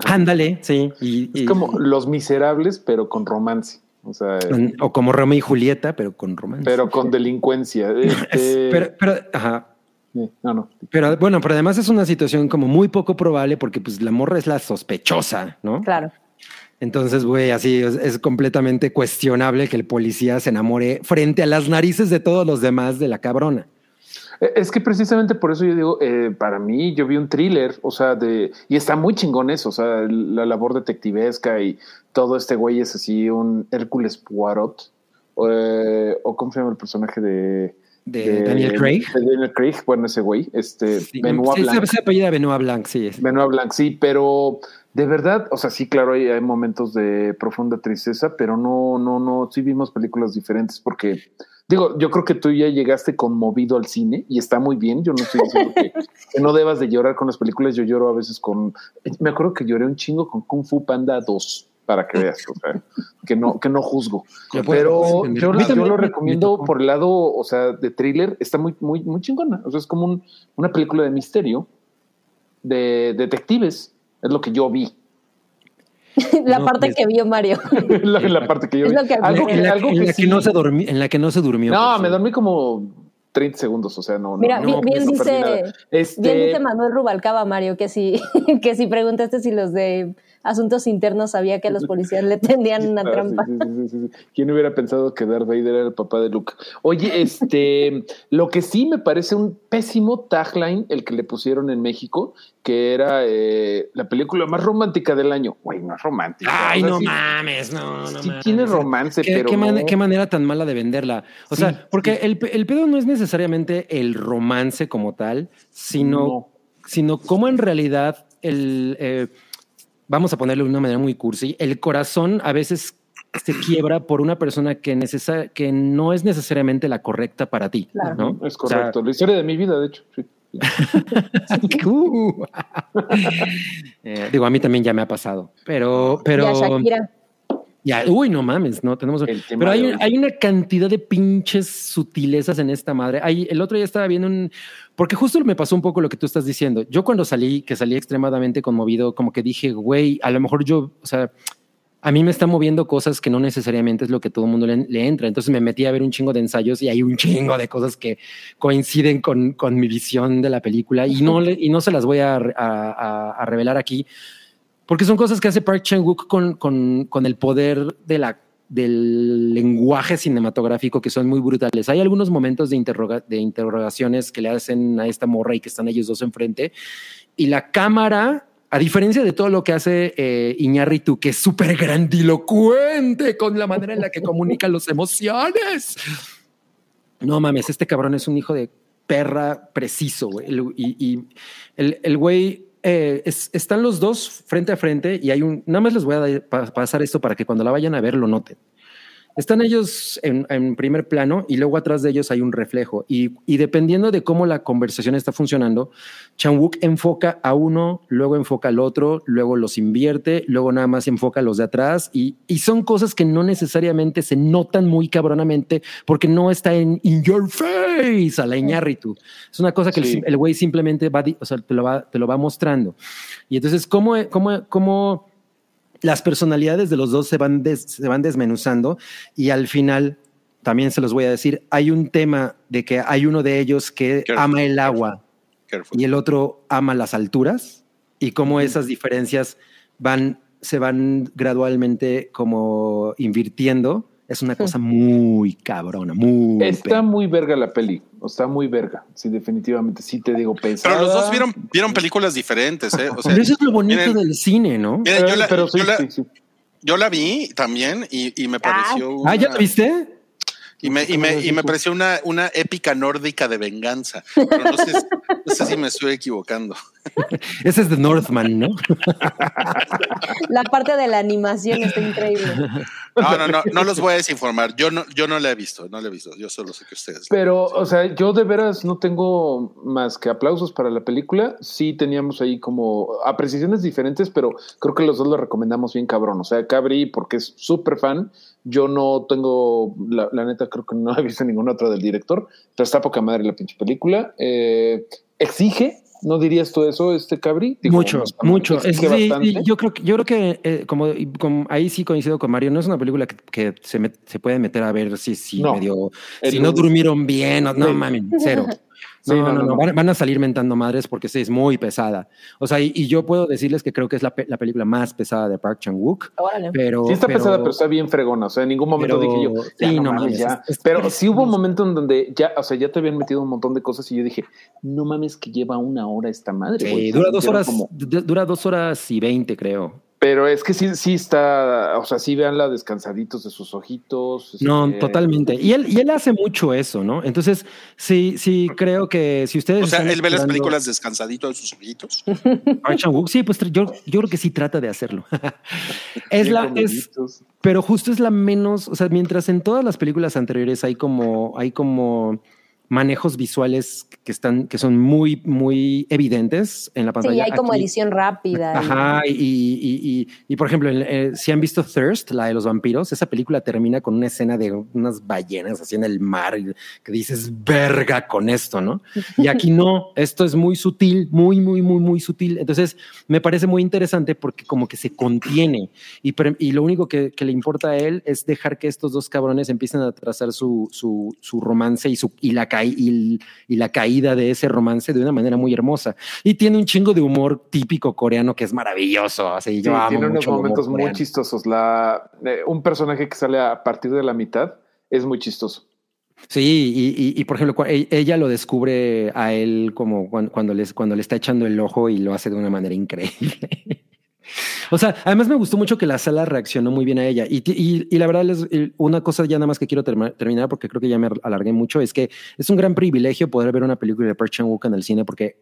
Ándale, sí. y- Es y- como Los Miserables, pero con romance. O sea, o como Romeo y Julieta, pero con romance. pero con delincuencia. Este, pero, pero, ajá. eh, no, no. Pero bueno, pero además es una situación como muy poco probable porque pues la morra es la sospechosa, ¿no? Claro. Entonces, güey, así es, es completamente cuestionable que el policía se enamore frente a las narices de todos los demás de la cabrona. Eh, Es que precisamente por eso yo digo, eh, para mí yo vi un thriller, o sea, de y está muy chingón eso, o sea, la labor detectivesca y todo este güey es así un Hércules Poirot, eh, o cómo se llama el personaje de, De Daniel Craig. de Daniel Craig, bueno, ese güey, este Sí, Benoit sí, Blanc. se apellida Benoit Blanc, sí. es. Benoit Blanc, sí, pero de verdad, o sea, sí, claro, hay, hay momentos de profunda tristeza, pero no, no, no, sí vimos películas diferentes porque, digo, yo creo que tú ya llegaste conmovido al cine y está muy bien, yo no estoy diciendo que, que no debas de llorar con las películas, yo lloro a veces con, me acuerdo que lloré un chingo con Kung Fu Panda 2, para que veas, o sea, que no, que no juzgo. Pero yo, lo recomiendo por el lado, o sea, de thriller, está muy, muy, muy chingona. O sea, es como un- una película de misterio de detectives, es lo que yo vi. La No, parte es- que vio Mario. la, la parte que yo vi. lo que- algo en la, algo en la que, sí- no se dormi- en la que no se durmió. No, por me dormí como 30 segundos, o sea, no. no, Mira, no, bien, bien no dice. Este, bien dice Manuel Rubalcaba, Mario, que si, que si preguntaste si los de asuntos internos sabía que a los policías le tendían una Ah, trampa. sí, sí, sí, sí. ¿Quién hubiera pensado que Darth Vader era el papá de Luke? Oye, este, lo que sí me parece un pésimo tagline el que le pusieron en México, que era eh, la película más romántica del año. Güey, no es romántica. Ay, o sea, no sí- mames, no, no sí mames. tiene romance, ¿Qué, pero qué man- no. qué manera tan mala de venderla. O Sí, sea, porque el, pe- el pedo no es necesariamente el romance como tal, sino, No. sino cómo en realidad el, eh, vamos a ponerlo de una manera muy cursi, el corazón a veces se quiebra por una persona que, necesa- que no es necesariamente la correcta para ti. Claro. ¿no? Es O sea, correcto. la historia de mi vida, de hecho. sí. Uh. Eh, digo, a mí también ya me ha pasado, pero, pero Y a Shakira. Ya, uy, no mames, no tenemos. Pero hay, hay una cantidad de pinches sutilezas en esta madre. Hay, el otro día estaba viendo un, porque justo me pasó un poco lo que tú estás diciendo. Yo cuando salí, que salí extremadamente conmovido, como que dije, güey, a lo mejor yo, o sea, a mí me están moviendo cosas que no necesariamente es lo que todo el mundo le, le entra. Entonces me metí a ver un chingo de ensayos y hay un chingo de cosas que coinciden con, con mi visión de la película y no, y no se las voy a, a- a- a revelar aquí porque son cosas que hace Park Chan-wook con, con, con el poder de la, del lenguaje cinematográfico que son muy brutales. Hay algunos momentos de, interroga- de interrogaciones que le hacen a esta morra y que están ellos dos enfrente y la cámara a diferencia de todo lo que hace eh, Iñárritu, que es súper grandilocuente con la manera en la que comunica las emociones. No mames, este cabrón es un hijo de perra preciso, güey. Y, y el, el güey, eh, es- están los dos frente a frente y hay un, nada más les voy a pasar esto para que cuando la vayan a ver lo noten. Están ellos en, en primer plano y luego atrás de ellos hay un reflejo. Y, y dependiendo de cómo la conversación está funcionando, Chan-wook enfoca a uno, luego enfoca al otro, luego los invierte, luego nada más enfoca a los de atrás. Y, y son cosas que no necesariamente se notan muy cabronamente porque no está en in your face a la Iñárritu. Es una cosa que el Sí. el güey simplemente va, o sea, te lo va, te lo va mostrando. Y entonces, ¿cómo, cómo, cómo las personalidades de los dos se van, des- se van desmenuzando y al final también se los voy a decir, hay un tema de que hay uno de ellos que Careful, ama el agua Careful. y el otro ama las alturas y cómo esas diferencias van, se van gradualmente como invirtiendo. Es una cosa muy cabrona, muy... Está pe- muy verga la peli. Está muy verga. Sí, definitivamente. Sí te digo pesada. Pero los dos vieron, vieron películas diferentes, ¿eh? O sea, Pero eso es lo bonito miren, del cine, ¿no? miren, yo, la, pero sí, yo la- sí, sí. yo la vi también y, y me pareció. Ah, ¿ya lo viste? Y me, y me, y me pareció una, una épica nórdica de venganza. Pero no sé, no sé si me estoy equivocando. Ese es de Northman, ¿no? La parte de la animación está increíble. No, no, no, no los voy a desinformar. Yo no, yo no la he visto, no la he visto. Yo solo sé que ustedes. Pero, o sea, yo de veras no tengo más que aplausos para la película. Sí teníamos ahí como apreciaciones diferentes, pero creo que los dos lo recomendamos bien cabrón. O sea, Cabri, porque es súper fan. Yo no tengo, la, la neta, creo que no he visto ningún otro del director, pero está poca madre la pinche película. Eh, exige, ¿no dirías tú eso, este Cabri? Digo, mucho, no mucho. Es- exige sí, yo creo que, yo creo que eh, como, como ahí sí coincido con Mario, no es una película que, que se, met- se puede meter a ver si, si No. medio, si no durmieron bien, o- no Sí. mames, cero. Sí, No, no, no, no. Van, van a salir mentando madres porque sí, es muy pesada. O sea, y, y yo puedo decirles que creo que es la, pe- la película más pesada de Park Chan-wook, Órale. pero... Sí está pesada, pero está bien fregona. O sea, en ningún momento pero- dije yo, ya, sí, no no mames, mames, ya. es- es- pero es- sí hubo un momento en donde ya, o sea, ya te habían metido un montón de cosas y yo dije, no mames que lleva una hora esta madre. Sí, dura dos horas, como- dura dos horas y veinte, creo. Pero es que sí, sí está, o sea, sí veanla descansaditos de sus ojitos. No, este, totalmente. Y él, y él hace mucho eso, ¿no? Entonces, sí, sí, creo que si ustedes. O sea, él ve las películas descansadito de sus ojitos. Sí, pues yo, yo creo que sí trata de hacerlo. es la, es, pero justo es la menos, o sea, mientras en todas las películas anteriores hay como, hay como manejos visuales que están, que son muy, muy evidentes en la pantalla. Sí, hay como Aquí- edición rápida. Ajá, y, y, y, y, por ejemplo, eh, si han visto Thirst, la de los vampiros, esa película termina con una escena de unas ballenas así en el mar que dices, verga con esto, ¿no? Y aquí no, esto es muy sutil, muy, muy, muy, muy sutil. Entonces, me parece muy interesante porque como que se contiene y, y lo único que, que le importa a él es dejar que estos dos cabrones empiecen a trazar su, su, su romance y, su, y, la y, y la caída de ese romance de una manera muy hermosa. Y tiene un chingo de humor típico coreano que es maravilloso. Así, Sí, yo amo tiene unos mucho humor momentos muy chistosos. La, eh, un personaje que sale a partir de la mitad es muy chistoso. Sí, y, y- y, por ejemplo, e- ella lo descubre a él como cuan- cuando, les, cuando le está echando el ojo y lo hace de una manera increíble. O sea, además me gustó mucho que la sala reaccionó muy bien a ella. Y, y, y la verdad es una cosa ya nada más que quiero terma- terminar porque creo que ya me alargué mucho, es que es un gran privilegio poder ver una película de Park Chan-wook en el cine porque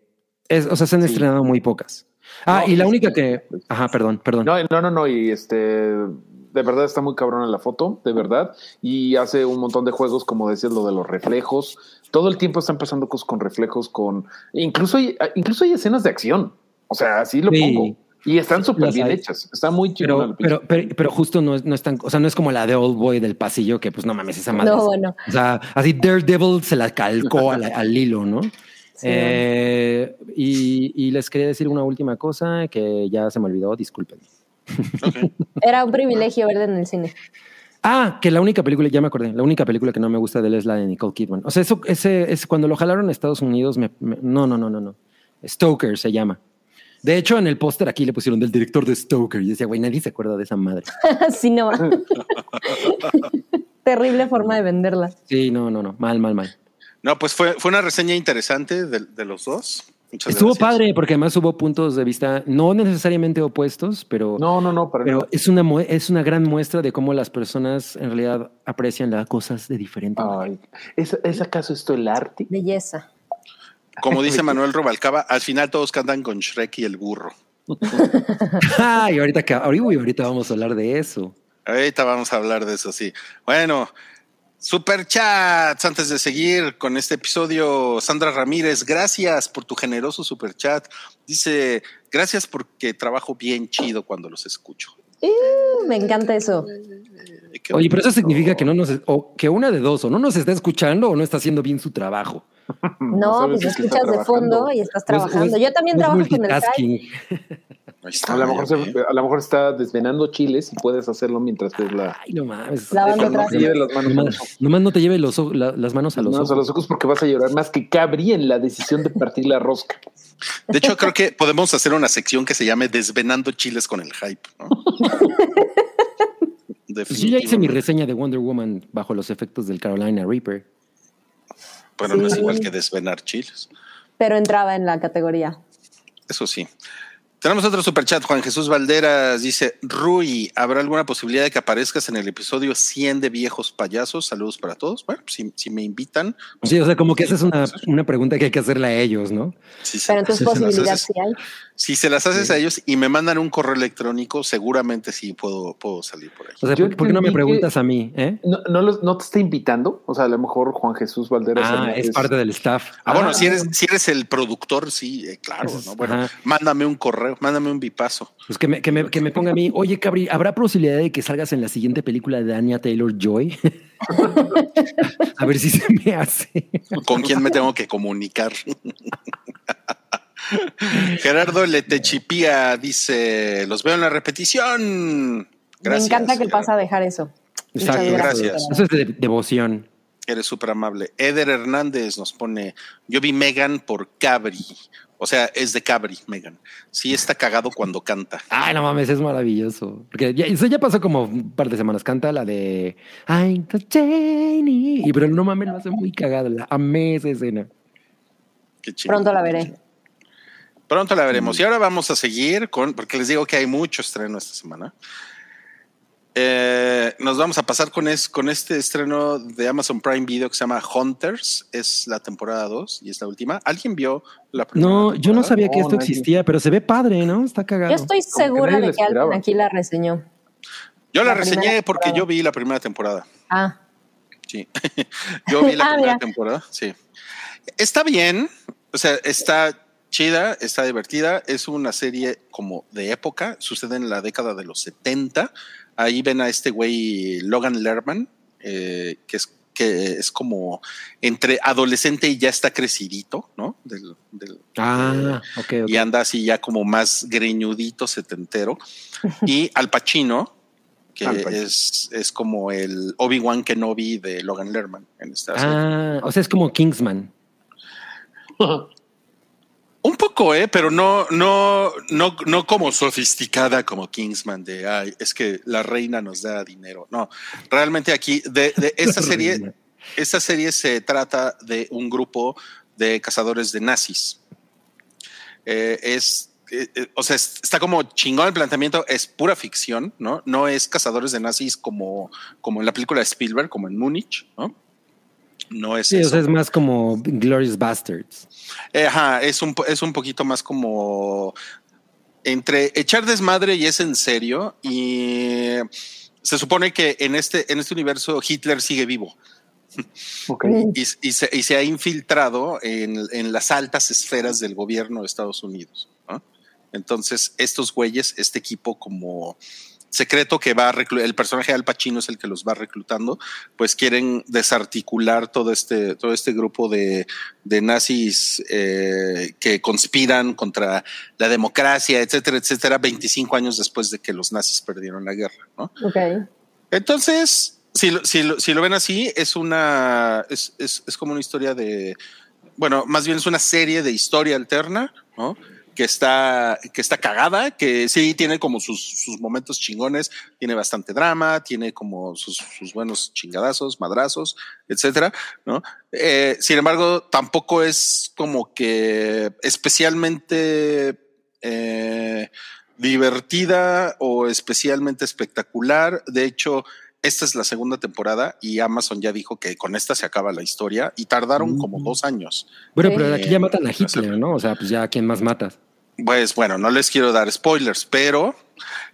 es, o sea, se han Sí. estrenado muy pocas. Ah, No, y la única que- que... Ajá, perdón, perdón. No, no, no, no. Y este, de verdad está muy cabrona la foto, de verdad. Y hace un montón de juegos, como decías, lo de los reflejos. Todo el tiempo están pasando cosas con reflejos, con. Incluso hay, incluso hay escenas de acción. O sea, así lo Sí. pongo. Y están súper bien hay. hechas. Está muy chido. Pero, pero, pero, pero justo no es, no es tan, o sea, no es como la de Old Boy del pasillo, que pues no mames, esa madre. No, es- bueno. O sea, así Daredevil se la calcó al, al hilo, ¿no? Sí. Eh, y, y les quería decir una última cosa que ya se me olvidó, disculpen. Era un privilegio verla en el cine. Ah, que la única película, ya me acordé, la única película que no me gusta de él es la de Nicole Kidman. O sea, eso, ese, es cuando lo jalaron a Estados Unidos, me, me- no, no, no, no, no. Stoker se llama. De hecho, en el póster aquí le pusieron del director de Stoker y decía, güey, nadie se acuerda de esa madre. sí, no. Terrible forma de venderla. Sí, no, no, no, mal, mal, mal. No, pues fue, fue una reseña interesante de, de los dos. Muchas Estuvo gracias. padre porque además hubo puntos de vista no necesariamente opuestos, pero, No, no, no, para pero es, una, es una gran muestra de cómo las personas en realidad aprecian las cosas de diferente manera. Ay, ¿es, ¿Es acaso esto el arte? Belleza. Como dice Manuel Robalcaba, al final todos cantan con Shrek y el burro. Ay, ahorita, que, ahorita, uy, ahorita vamos a hablar de eso. Ahorita vamos a hablar de eso, sí. Bueno, super chats antes de seguir con este episodio. Sandra Ramírez, gracias por tu generoso super chat. Dice, gracias porque trabajo bien chido cuando los escucho. Uh, me encanta eso. Oye, pero eso significa que no nos, o que una de dos, o no nos está escuchando o no está haciendo bien su trabajo. No, pues escuchas de fondo y estás trabajando. Yo también trabajo con el A lo, mejor ya se- vi. a lo mejor está desvenando chiles y puedes hacerlo mientras ves la. Ay, no mames. Lavando trastes. te lleves las manos, Nomás, nomás no te lleve los, ojos- la- las manos a los manos a ojos. los ojos porque vas a llorar más que Cabri en la decisión de partir la rosca. De hecho, creo que podemos hacer una sección que se llame Desvenando chiles con el hype. ¿no? Pues yo ya hice mi reseña de Wonder Woman bajo los efectos del Carolina Reaper. Bueno, no es Sí. igual que desvenar chiles. Pero entraba en la categoría. Eso sí. Tenemos otro superchat. Juan Jesús Valderas dice: Rui, ¿habrá alguna posibilidad de que aparezcas en el episodio 100 de Viejos Payasos? Saludos para todos. Bueno, si, si me invitan. Sí, o sea, como que esa es una, una pregunta que hay que hacerle a ellos, ¿no? Se, Pero entonces si posibilidad haces- sí hay. si se las haces a ellos y me mandan un correo electrónico, seguramente sí puedo, puedo salir por ahí. O sea, ¿por, por qué no me preguntas a mí? eh? No, no, los- no te está invitando. O sea, a lo mejor Juan Jesús Valderas. Ah, Hernández- es parte del staff. Ah, bueno, si eres, si eres el productor, sí, eh, claro, ¿no? Bueno, ajá. mándame un correo, mándame un bipaso. Pues que me, que, me, que me ponga a mí, oye, Cabri, ¿habrá posibilidad de que salgas en la siguiente película de Anya Taylor Joy? a ver si se me hace. ¿Con quién me tengo que comunicar? Gerardo Letechipía dice: Los veo en la repetición. Gracias. Me encanta que Gerardo. pasa a dejar eso. Muchas Exacto. gracias. Eso es de devoción. Eres súper amable. Eder Hernández nos pone: Yo vi Megan por Cabri. O sea, es de Cabri, Megan. Sí, está cagado cuando canta. Ay, no mames, es maravilloso. Porque ya, eso ya pasó como un par de semanas. Canta la de I'm the. Y pero no mames, lo hace muy cagada. La amé esa escena. Qué chido. Pronto la veré. Pronto la veremos. Y ahora vamos a seguir con, porque les digo que hay mucho estreno esta semana. Eh, nos vamos a pasar con, es, con este estreno de Amazon Prime Video que se llama Hunters. Es la temporada 2 y es la última. ¿Alguien vio la primera? No, yo no sabía que No, esto nadie. existía, pero se ve padre, ¿no? Está cagado. Yo estoy que segura nadie de que alguien aquí la reseñó. Yo la, reseñé porque temporada. yo vi la primera temporada. Ah, Sí. yo vi la Ah, primera mira. temporada. Sí. Está bien. O sea, está chida, está divertida. Es una serie como de época. Sucede en la década de los 70. Ahí ven a este güey Logan Lerman, eh, que es que es como entre adolescente y ya está crecidito, ¿no? Del, del- Ah, ok, ok. y anda así ya como más greñudito, setentero. Y Al Pacino, que Al Pacino. es, es como el Obi-Wan Kenobi de Logan Lerman en esta serie. Ah, o sea, es como Kingsman. Un poco, eh, pero no, no, no, no como sofisticada como Kingsman de ay, es que la reina nos da dinero. No, realmente aquí de, de esta serie, esta serie se trata de un grupo de cazadores de nazis. Eh, es, eh, eh, o sea, es- está como chingón el planteamiento, es pura ficción, ¿no? No es cazadores de nazis como, como en la película de Spielberg, como en Múnich, ¿no? No es Sí, o eso. sea, es más como Glorious Bastards. Eh, Ajá, es un, es un poquito más como entre echar desmadre y es en serio. Y se supone que en este, en este universo Hitler sigue vivo Ok. y, y se, y se ha infiltrado en, en las altas esferas del gobierno de Estados Unidos. ¿no? Entonces, estos güeyes, este equipo como secreto que va a reclutar, el personaje de Al Pacino es el que los va reclutando, pues quieren desarticular todo este, todo este grupo de, de nazis eh, que conspiran contra la democracia, etcétera, etcétera, 25 años después de que los nazis perdieron la guerra, ¿no? ok. Entonces, si lo, si lo, si lo ven así, es una, es, es, es como una historia de, bueno, más bien es una serie de historia alterna, ¿no? Que está, que está cagada, que sí tiene como sus, sus momentos chingones, tiene bastante drama, tiene como sus, sus buenos chingadazos, madrazos, etcétera, ¿no? Eh, sin embargo, tampoco es como que especialmente eh, divertida o especialmente espectacular. De hecho, esta es la segunda temporada y Amazon ya dijo que con esta se acaba la historia y tardaron como dos años. Bueno, pero aquí ya matan a Hitler. ¿no? O sea, pues ya, ¿quién más matas? Pues bueno, no les quiero dar spoilers, pero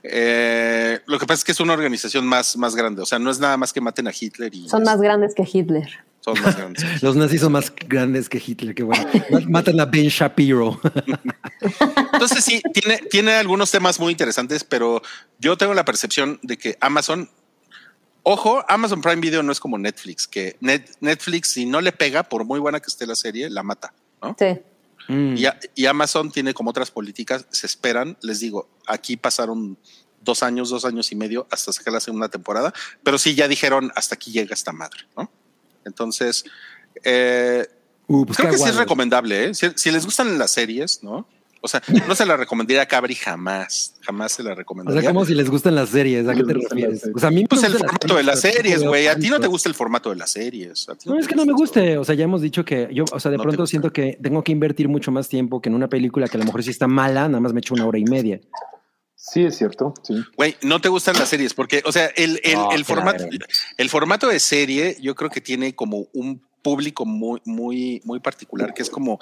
eh, lo que pasa es que es una organización más, más grande. O sea, no es nada más que maten a Hitler y Son más grandes que Hitler. son más grandes. Los nazis son más grandes que Hitler, qué bueno. Matan a Ben Shapiro. Entonces sí, tiene, tiene algunos temas muy interesantes, pero yo tengo la percepción de que Amazon, ojo, Amazon Prime Video no es como Netflix, que Net- Netflix si no le pega, por muy buena que esté la serie, la mata, ¿no? Sí. Mm. Y, a- y Amazon tiene como otras políticas, se esperan, les digo, aquí pasaron dos años, dos años y medio hasta sacar la segunda temporada, pero sí ya dijeron hasta aquí llega esta madre, ¿no? Entonces, eh, Uh, pues creo que sí es recomendable, ¿eh? Si, si les gustan las series, ¿no? O sea, no se la recomendaría a Cabri jamás, jamás se la O recomendaría. sea, como si les gustan las series, ¿a qué te refieres? O sea, a mí me Pues el formato de las series, güey. A ti no te gusta el formato de las series. A ti No, es que no me guste. O sea, ya hemos dicho que yo, o sea, de No pronto siento que tengo que invertir mucho más tiempo que en una película que a lo mejor sí está mala, nada más me echo una hora y media. Sí, es cierto. Sí. Güey, no te gustan las series porque, o sea, el, el, No, formato, el formato de serie, yo creo que tiene como un público muy, muy, muy particular, que es como,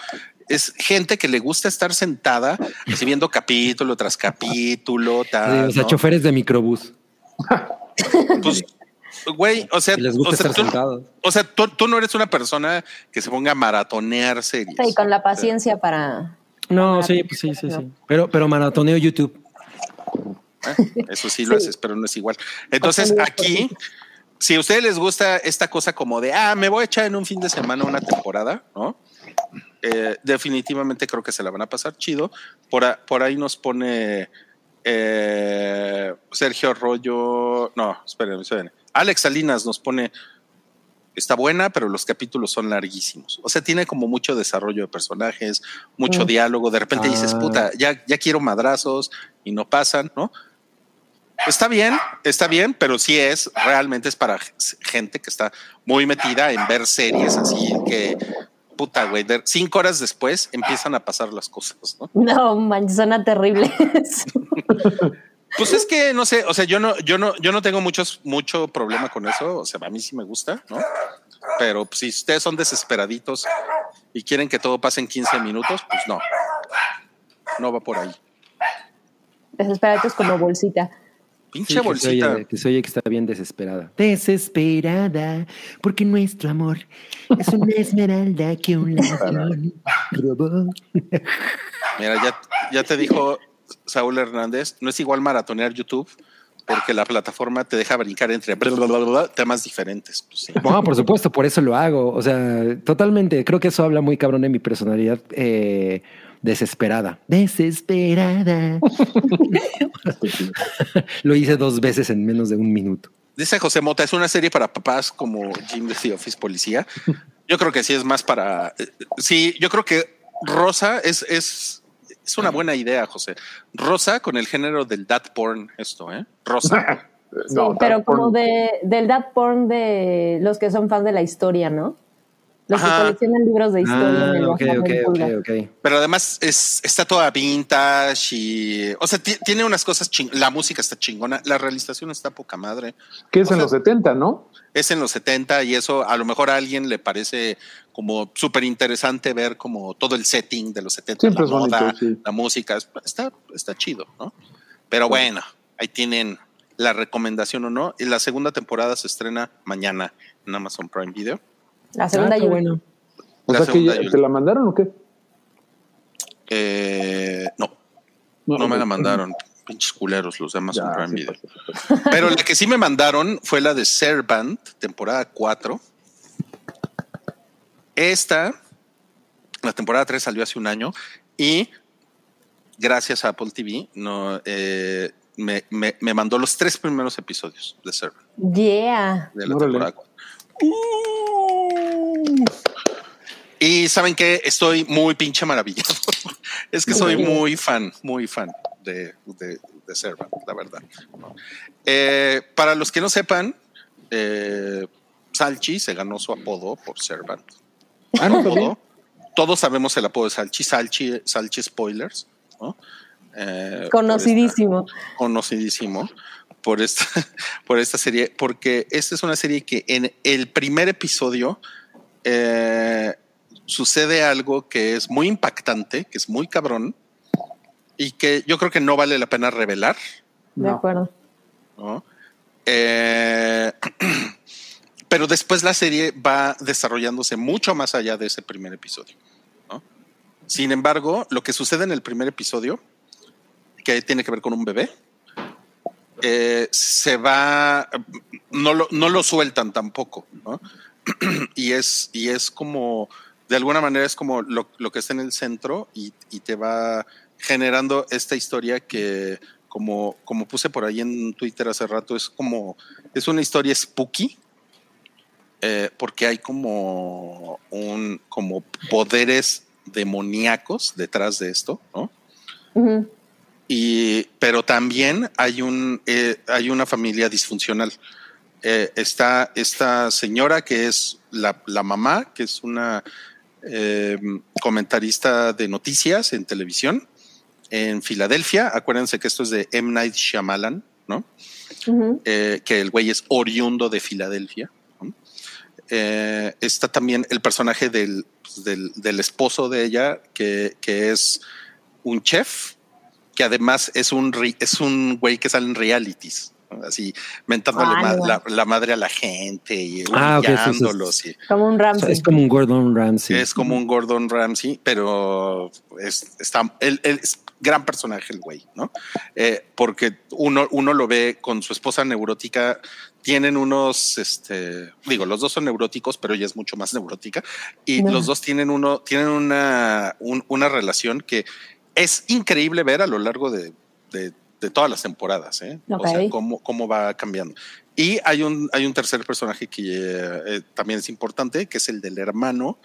es gente que le gusta estar sentada, así viendo capítulo tras capítulo, Sí, tal. o sea, ¿no? choferes de microbús. Pues, güey, o sea, les gusta o sea, estar tú, sentados. o sea, tú, tú no eres una persona que se ponga a maratonear series. Y con la paciencia para. No, sí, pues sí, sí, sí. Pero, pero maratoneo YouTube. ¿eh? Eso sí lo Sí. haces, pero no es igual. Entonces, aquí, si a ustedes les gusta esta cosa como de, ah, me voy a echar en un fin de semana una temporada, ¿no? Eh, definitivamente creo que se la van a pasar chido. Por, a- por ahí nos pone eh, Sergio Arroyo, no, esperen, esperen. Alex Salinas nos pone, está buena, pero los capítulos son larguísimos. O sea, tiene como mucho desarrollo de personajes, mucho Mm. diálogo. De repente dices, Ah. puta, ya, ya quiero madrazos y no pasan, ¿no? Está bien, está bien, pero sí es, realmente es para gente que está muy metida en ver series así que, puta, güey, cinco horas después empiezan a pasar las cosas, ¿no? No, manches, suena terrible. Pues es que no sé, o sea, yo no, yo no, yo no tengo muchos, mucho problema con eso. O sea, a mí sí me gusta, ¿no? Pero pues, si ustedes son desesperaditos y quieren que todo pase en 15 minutos, pues no. No va por ahí. Desesperados como bolsita. Pinche Sí, que se bolsita. oye- que se oye que está bien desesperada. Desesperada, porque nuestro amor es una esmeralda que un ladrón robó. Mira, ya, ya te dijo Saúl Hernández, no es igual maratonear YouTube porque la plataforma te deja brincar entre bla, bla, bla, bla, temas diferentes. Pues sí. No, por supuesto, por eso lo hago. O sea, totalmente. Creo que eso habla muy cabrón de mi personalidad eh, desesperada. Desesperada. lo hice dos veces en menos de un minuto. Dice José Mota, es una serie para papás como Jim de The Office Policía. Yo creo que sí es más para. eh, Sí, yo creo que Rosa es, es, es una buena idea, José. Rosa con el género del dad porn, esto, ¿eh? Rosa. Sí, pero como de, del dad porn de los que son fans de la historia, ¿no? Los que Ajá. coleccionan libros de historia Ah, en el ok, WhatsApp ok, del ok, pulgar. ok. Pero además es, está toda vintage y. O sea, ti- tiene unas cosas ching La música está chingona. La realización está poca madre. Que es O en sea- los 70, ¿no? Es en los 70 y eso a lo mejor a alguien le parece como súper interesante ver como todo el setting de los 70, Siempre la es bonito, moda, sí. la música, es- está, está chido, ¿no? Pero bueno, ahí tienen la recomendación o no. Y la segunda temporada se estrena mañana en Amazon Prime Video. La segunda Ah, y qué última. bueno. O La sea que segunda ya- te la mandaron o qué? Eh, no, no me la mandaron. Pinches culeros los de Amazon Ya, Prime sí, Video. Pero la que sí me mandaron fue la de Servant, temporada 4. Esta, la temporada 3 salió hace un año y gracias a Apple TV no, eh, me, me- me mandó los tres primeros episodios de Servant, Yeah. de la Órale. temporada 4. Y saben que estoy muy pinche maravillado. es que soy muy fan, muy fan de, de, de Servant, la verdad. Eh, para los que no sepan, eh, Salchi se ganó su apodo por Servant. Ah, no, Apodo. también. Todos sabemos el apodo de Salchi, Salchi, Salchi Spoilers, ¿no? Eh, Conocidísimo. esta- conocidísimo por esta, por esta serie, porque esta es una serie que en el primer episodio eh, sucede algo que es muy impactante, que es muy cabrón y que yo creo que no vale la pena revelar. De acuerdo. ¿no? Eh, pero después la serie va desarrollándose mucho más allá de ese primer episodio. ¿no? Sin embargo, lo que sucede en el primer episodio, que tiene que ver con un bebé, eh, se va, no lo, no lo sueltan tampoco, ¿no? y, es, y es como de alguna manera es como lo, lo que está en el centro y, y te va generando esta historia que, como, como puse por ahí en Twitter hace rato, es como, es una historia spooky, eh, porque hay como un, como poderes demoníacos detrás de esto, ¿no? Ujú. Y, pero también hay un, eh, hay una familia disfuncional. Eh, está esta señora que es la, la mamá, que es una eh, comentarista de noticias en televisión en Filadelfia. Acuérdense que esto es de M. Night Shyamalan, ¿no? Que el güey es oriundo de Filadelfia. ¿no? Está también el personaje del, pues, del, del esposo de ella, que, que es un chef, que además es un, es un güey que sale en realities. ¿no? Así, mentándole Ah, ma- no. la, la madre a la gente y Ah, y- Como un Ramsey. Es como un Gordon Ramsay. es como un Gordon Ramsay, pero es, está, él, él es gran personaje el güey, ¿no? Eh, porque uno, uno lo ve con su esposa neurótica, tienen unos, este, digo, los dos son neuróticos, pero ella es mucho más neurótica, y No. los dos tienen uno, tienen una, un- una relación que es increíble ver a lo largo de, de- de todas las temporadas, ¿eh? O Ok. sea, cómo, cómo va cambiando. Y hay un, hay un tercer personaje que eh, eh, también es importante, que es el del hermano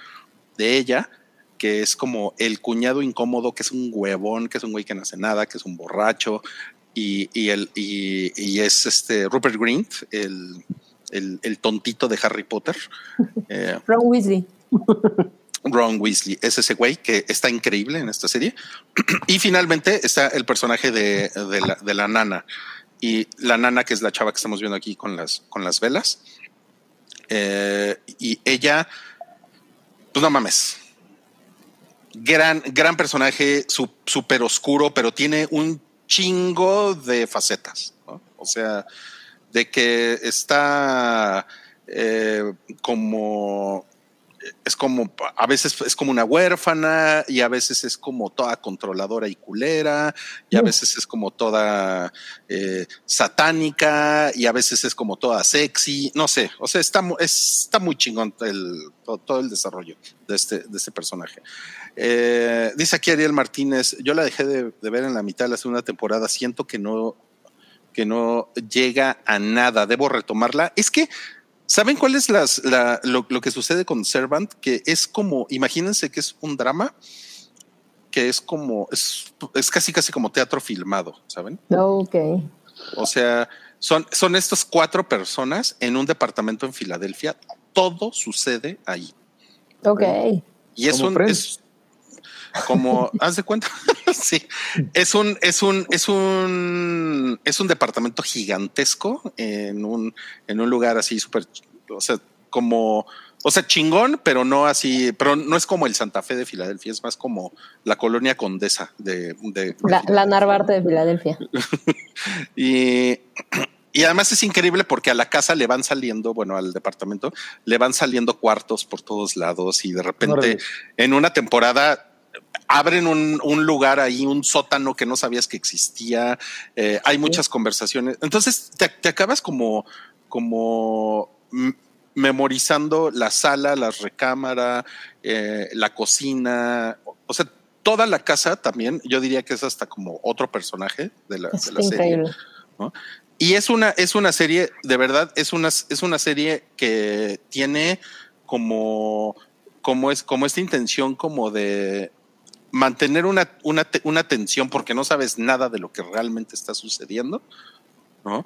de ella, que es como el cuñado incómodo, que es un huevón, que es un güey que no hace nada, que es un borracho, y, y, el, y, y es este Rupert Grint, el, el, el tontito de Harry Potter. Eh, Ron Weasley. Ron Weasley es ese güey que está increíble en esta serie. y finalmente está el personaje de, la, nana. Y la nana, que es la chava que estamos viendo aquí con las, con las velas. Eh, y ella, pues no mames. Gran, gran personaje, súper oscuro, pero tiene un chingo de facetas. O sea, de que está eh, como es como, a veces es como una huérfana y a veces es como toda controladora y culera y a Mm. veces es como toda eh, satánica y a veces es como toda sexy, no sé, o sea, está, está muy chingón el, todo, todo el desarrollo de este, de este personaje. Eh, dice aquí Ariel Martínez, yo la dejé de, de ver en la mitad de la segunda temporada, siento que no, que no llega a nada, debo retomarla. Es que ¿Saben cuál es las, la, lo, lo que sucede con Servant? Que es como, imagínense que es un drama que es como, es, es casi casi como teatro filmado, ¿saben? Ok. O sea, son, son estas cuatro personas en un departamento en Filadelfia. Todo sucede ahí. Ok. Y es un, es como, haz de cuenta, sí, es un, es un, es un, es un departamento gigantesco en un, en un lugar así súper, o sea, como, o sea, chingón, pero no así, pero no es como el Santa Fe de Filadelfia, es más como la colonia condesa de, de- de La, la Narvarte de Filadelfia. y, y además es increíble porque a la casa le van saliendo, bueno, al departamento, le van saliendo cuartos por todos lados y de repente Órale. en una temporada abren un, un lugar ahí, un sótano que no sabías que existía. eh, hay muchas conversaciones. Entonces te, te acabas como, como memorizando la sala, la recámara, eh, la cocina. O sea, toda la casa también, yo diría que es hasta como otro personaje de la, de Está la serie. Y es una, es una serie, de verdad, es una, es una serie que tiene como, como es, como esta intención como de mantener una, una, una tensión porque no sabes nada de lo que realmente está sucediendo, ¿no?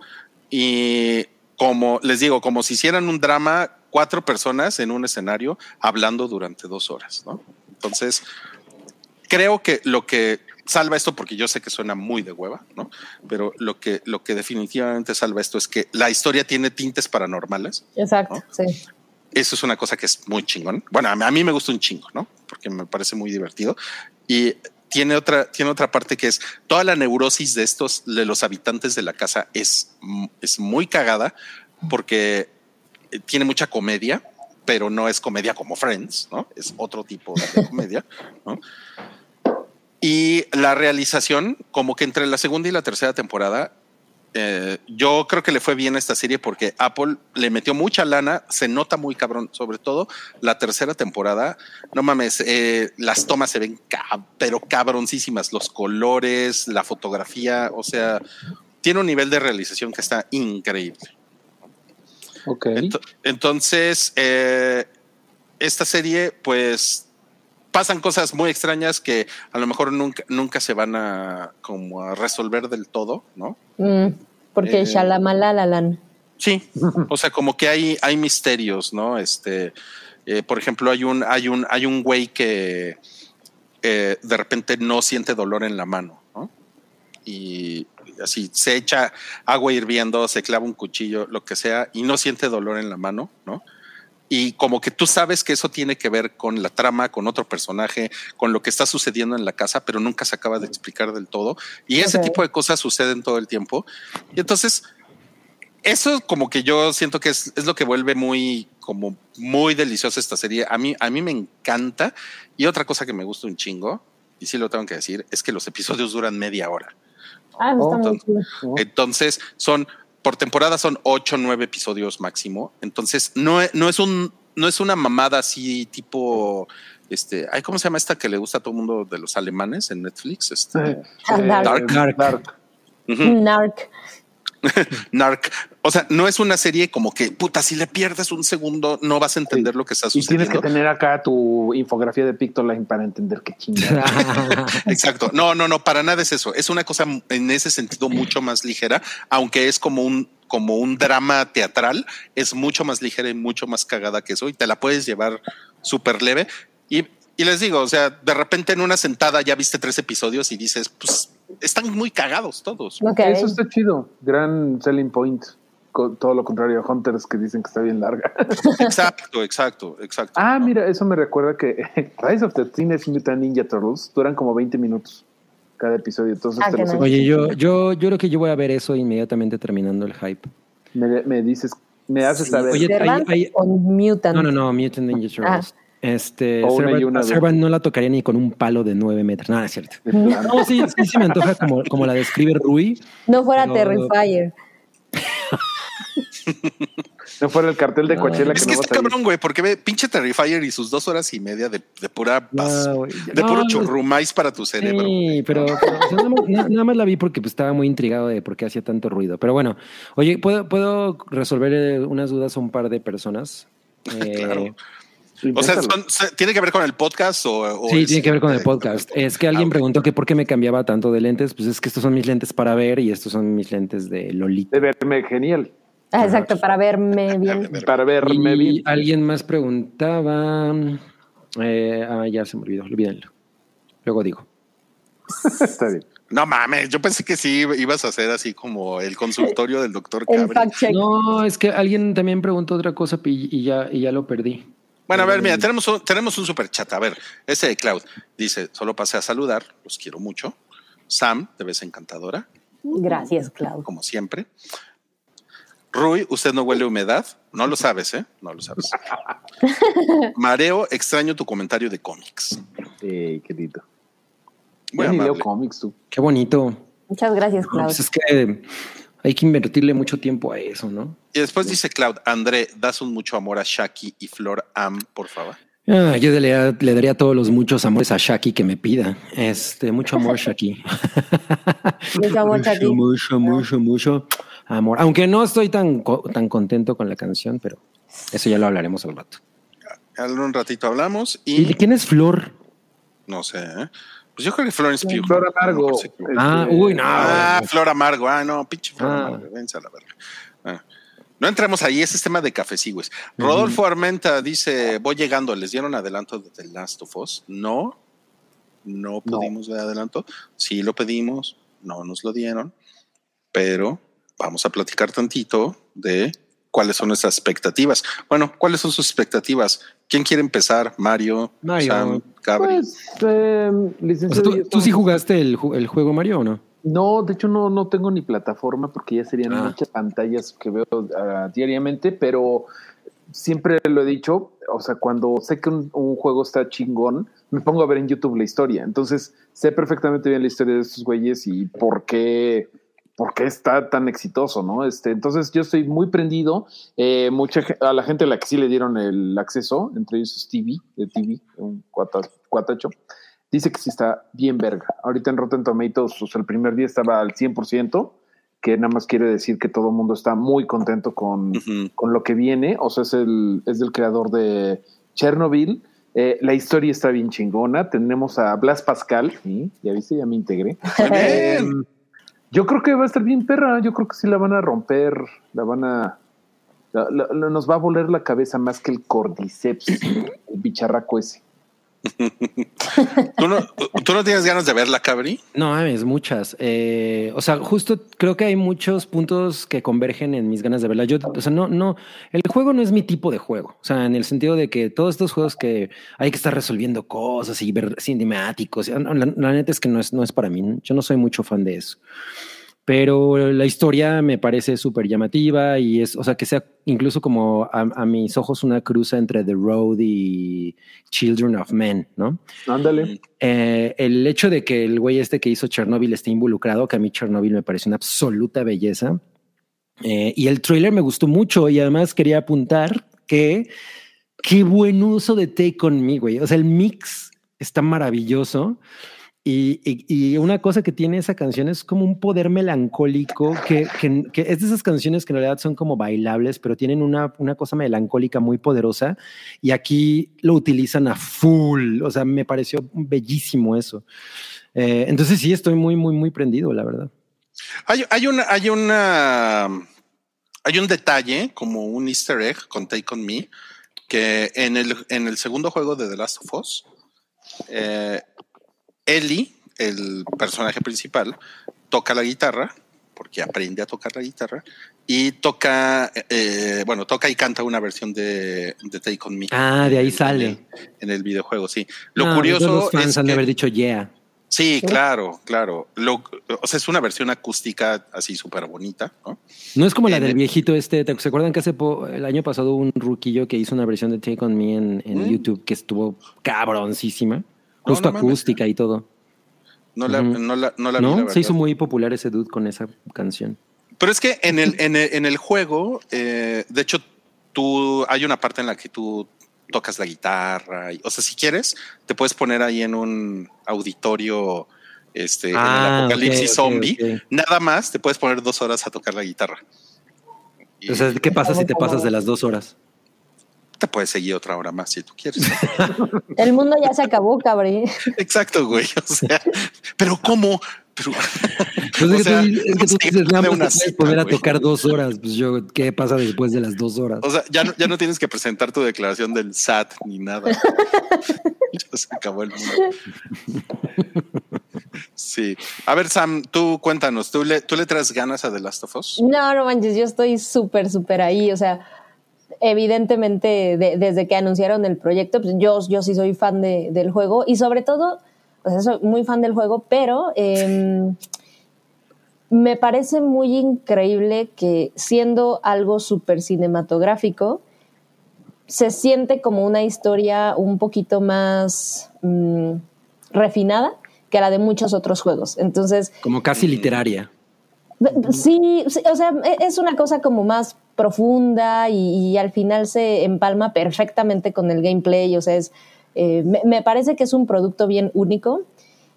Y como les digo, como si hicieran un drama, cuatro personas en un escenario hablando durante dos horas, ¿no? Entonces, creo que lo que salva esto, porque yo sé que suena muy de hueva, ¿no? Pero lo que, lo que definitivamente salva esto es que la historia tiene tintes paranormales. Exacto, sí. Eso es una cosa que es muy chingón. Bueno, a mí, a mí me gusta un chingo, ¿no? Porque me parece muy divertido. Y tiene otra, tiene otra parte que es toda la neurosis de estos, de los habitantes de la casa es, m- es muy cagada porque eh, tiene mucha comedia, pero no es comedia como Friends, ¿no? Es otro tipo de comedia, ¿no? Y la realización, como que entre la segunda y la tercera temporada, eh, yo creo que le fue bien a esta serie porque Apple le metió mucha lana, se nota muy cabrón, sobre todo la tercera temporada. No mames, eh, las tomas se ven cab- pero cabroncísimas, los colores, la fotografía, o sea, tiene un nivel de realización que está increíble. Ok. Ento- entonces, eh, esta serie, pues, pasan cosas muy extrañas que a lo mejor nunca, nunca se van a como a resolver del todo, ¿no? Mm, porque Eh, Shalamalalalan. Sí, o sea, como que hay, hay misterios, ¿no? Este, eh, por ejemplo, hay un, hay un, hay un güey que eh, de repente no siente dolor en la mano, ¿no? Y así se echa agua hirviendo, se clava un cuchillo, lo que sea, y no siente dolor en la mano, ¿no? Y como que tú sabes que eso tiene que ver con la trama, con otro personaje, con lo que está sucediendo en la casa, pero nunca se acaba de explicar del todo. Y ese tipo de cosas suceden todo el tiempo. Y entonces, eso como que yo siento que es, es lo que vuelve muy, como muy deliciosa esta serie. A mí, a mí me encanta. Y otra cosa que me gusta un chingo, y sí lo tengo que decir, es que los episodios duran media hora. Ah, entonces-. Entonces, son, por temporada son ocho, nueve episodios máximo. Entonces, no, e- no es un, no es una mamada así tipo, este, ay, ¿cómo se llama esta que le gusta a todo el mundo de los alemanes en Netflix? Este, Eh, Dark. Dark. Dark. Narc. O sea, no es una serie como que, puta, si le pierdes un segundo, no vas a entender lo que está Y tienes que sucediendo. tener acá tu infografía de Pictoline para entender qué chingada. Exacto. No, no, no, para nada es eso. Es una cosa en ese sentido mucho más ligera, aunque es como un, como un drama teatral, es mucho más ligera y mucho más cagada que eso y te la puedes llevar súper leve. Y, y les digo, o sea, de repente en una sentada ya viste tres episodios y dices, pues están muy cagados todos. Eso está chido. Gran selling point. Con todo lo contrario a Hunters que dicen que está bien larga. Exacto, exacto, exacto. ah, mira, eso me recuerda que Rise of the Teenage Mutant Ninja Turtles duran como 20 minutos cada episodio. Entonces Ah, no. Oye, yo, yo, yo creo que yo voy a ver eso inmediatamente terminando el hype. me, me dices, me haces Sí, saber. oye, ¿De hay- hay- o Mutant? No, no, no, Mutant Ninja Turtles. Este, Servant, no la tocaría ni con un palo de nueve metros. Nada, es cierto. No, sí, sí, sí me antoja como, como la describe Rui. No fuera No. Terrifier. No fuera el cartel de Coachella Es que que no va a está cabrón, güey, porque ve pinche Terrifier y sus dos horas y media de, de pura No, güey. de No, puro no, churrumais para tu cerebro. Sí, pero, pero, o sea, nada, más, na- nada más la vi porque pues, estaba muy intrigado de por qué hacía tanto ruido. Pero bueno, oye, ¿puedo, puedo resolver eh, unas dudas a un par de personas? Eh, Claro. Sí, O sea, son- ¿tiene que ver con el podcast o, o Sí, es- tiene que ver con el podcast. Es que alguien Ah, ok. preguntó que por qué me cambiaba tanto de lentes. Pues es que estos son mis lentes para ver y estos son mis lentes de Lolita. de verme genial. Ah, exacto, para verme bien. Para verme Y bien. alguien más preguntaba. eh, ah, ya se me olvidó, olvídenlo. Luego digo. Está bien. No mames, yo pensé que sí ibas a hacer así como el consultorio del doctor Cabri. No, es que alguien también preguntó otra cosa y, y ya, y ya lo perdí. Bueno, a ver, mira, tenemos un, tenemos un super chat. A ver, ese de Cloud dice: Solo pasé a saludar, los quiero mucho. Sam, te ves encantadora, Gracias, Clau. como siempre. Rui, usted no huele a humedad. No lo sabes, ¿eh? No lo sabes. Mareo, extraño tu comentario de cómics. Sí, qué lindo. Cómics tú. Qué bonito. Muchas gracias, No, Clau. pues es que hay que invertirle mucho tiempo a eso, ¿no? Y después dice Cloud, André, das un mucho amor a Shaki y Flor Am, por favor. Ah, yo le, le daría todos los muchos amores a Shaki que me pida. Este, mucho amor, Shaki. Mucho amor, Shaki. Mucho, mucho, mucho amor. Aunque no estoy tan, tan contento con la canción, pero eso ya lo hablaremos al rato. En un ratito hablamos ¿Y y de quién es Flor? no sé, ¿eh? Pues yo creo que Florence Pugh. Flor Amargo. No sé qué- Ah, Este, uy, no. Ah, Flor Amargo. Ah, no, pinche Flor Ah. Amargo. Vénse a la verga. Ah. No entremos ahí, ese es tema de cafecigües. Rodolfo Armenta dice: Voy llegando, ¿les dieron adelanto de The Last of Us? No, no pudimos ver adelanto. Sí lo pedimos, no nos lo dieron, pero vamos a platicar tantito de cuáles son nuestras expectativas. Bueno, ¿cuáles son sus expectativas? ¿Quién quiere empezar? Mario, Mario. Sam, Gabri. Pues, eh, O sea, licenciado, ¿tú, sí jugaste el, el juego Mario o no? No, de hecho no, no tengo ni plataforma porque ya serían Ah. muchas pantallas que veo ah, diariamente, pero siempre lo he dicho, o sea, cuando sé que un, un juego está chingón, me pongo a ver en YouTube la historia. Entonces, sé perfectamente bien la historia de estos güeyes y por qué por qué está tan exitoso, ¿no? Este, entonces yo estoy muy prendido. Eh, mucha, a la gente a la que sí le dieron el acceso, entre ellos Stevie de TV, un cuata- cuatacho, dice que sí está bien verga. Ahorita en Rotten Tomatoes, pues, el primer día estaba al 100%, que nada más quiere decir que todo el mundo está muy contento con, con lo que viene. O sea, es, el, es del creador de Chernobyl. Eh, la historia está bien chingona. Tenemos a Blas Pascal. ¿sí? Ya viste, ya me integré. Eh, yo creo que va a estar bien perra. Yo creo que sí la van a romper. La van a. nos va a voler la cabeza más que el cordyceps, el bicharraco ese. ¿Tú, no, ¿Tú no tienes ganas de verla, Cabri? No mames, muchas. Eh, o sea, justo creo que hay muchos puntos que convergen en mis ganas de verla. Yo, o sea, no, no, el juego no es mi tipo de juego. O sea, en el sentido de que todos estos juegos que hay que estar resolviendo cosas y ver cinemáticos, la, la neta es que no es, no es para mí. Yo no soy mucho fan de eso. Pero la historia me parece súper llamativa y es, o sea, que sea incluso como a, a mis ojos una cruza entre The Road y Children of Men, ¿no? Ándale. Eh, el hecho de que el güey este que hizo Chernobyl esté involucrado, que a mí Chernobyl me parece una absoluta belleza. Eh, y el trailer me gustó mucho y además quería apuntar que qué buen uso de Take On Me, güey. O sea, el mix está maravilloso. Y, una cosa que tiene esa canción es como un poder melancólico que es de esas canciones que en realidad son como bailables, pero tienen una, una cosa melancólica muy poderosa y aquí lo utilizan a full. O sea, me pareció bellísimo eso. Eh, entonces sí, estoy muy, muy, muy prendido, la verdad. Hay, hay una, hay una, hay un detalle como un Easter egg con Take On Me que en el, en el segundo juego de The Last of Us, eh, Ellie, el personaje principal, toca la guitarra porque aprende a tocar la guitarra y toca, eh, bueno, toca y canta una versión de, de Take On Me. Ah, de ahí En sale. En el, en el videojuego, sí. Lo No, curioso los fans es han que- haber dicho yeah. Sí, claro, claro. Lo, o sea, es una versión acústica así súper bonita, ¿no? No es como la del el- viejito este. ¿te- ¿Se acuerdan que hace po- el año pasado hubo un ruquillo que hizo una versión de Take On Me en, en Mm. YouTube que estuvo cabroncísima? Justo no mames. acústica y todo. No la, Ujú. no la, no la vi, la ¿No? Se hizo muy popular ese dude con esa canción. Pero es que en el, en el, en el juego, eh, de hecho, tú hay una parte en la que tú tocas la guitarra. y- o sea, si quieres, te puedes poner ahí en un auditorio este, en el Ah, apocalipsis zombie. Nada más te puedes poner dos horas a tocar la guitarra. Y O sea, ¿qué pasa si te pasas de las dos horas? Te puedes seguir otra hora más si tú quieres. El mundo ya se acabó, cabrón. Exacto, güey. O sea, pero ¿cómo? Pero, Pues O es, sea, que tú, es que tú dices, nada más puedes poner a tocar dos horas. Pues yo, ¿qué pasa después de las dos horas? O sea, ya no, ya no tienes que presentar tu declaración del SAT ni nada. ya se acabó el mundo. Sí. A ver, Sam, tú cuéntanos, ¿tú le, tú le traes ganas a The Last of Us? No, no manches, yo estoy súper, súper ahí. O sea, evidentemente, de- desde que anunciaron el proyecto, pues yo, yo sí soy fan de- del juego y sobre todo, soy muy fan del juego, pero em, me parece muy increíble que siendo algo súper cinematográfico, se siente como una historia un poquito más mm, refinada que la de muchos otros juegos. Entonces, Como casi literaria. Sí, sí, o sea, e- es una cosa como más profunda y, al final se empalma perfectamente con el gameplay, o sea, es, eh, me, parece que es un producto bien único.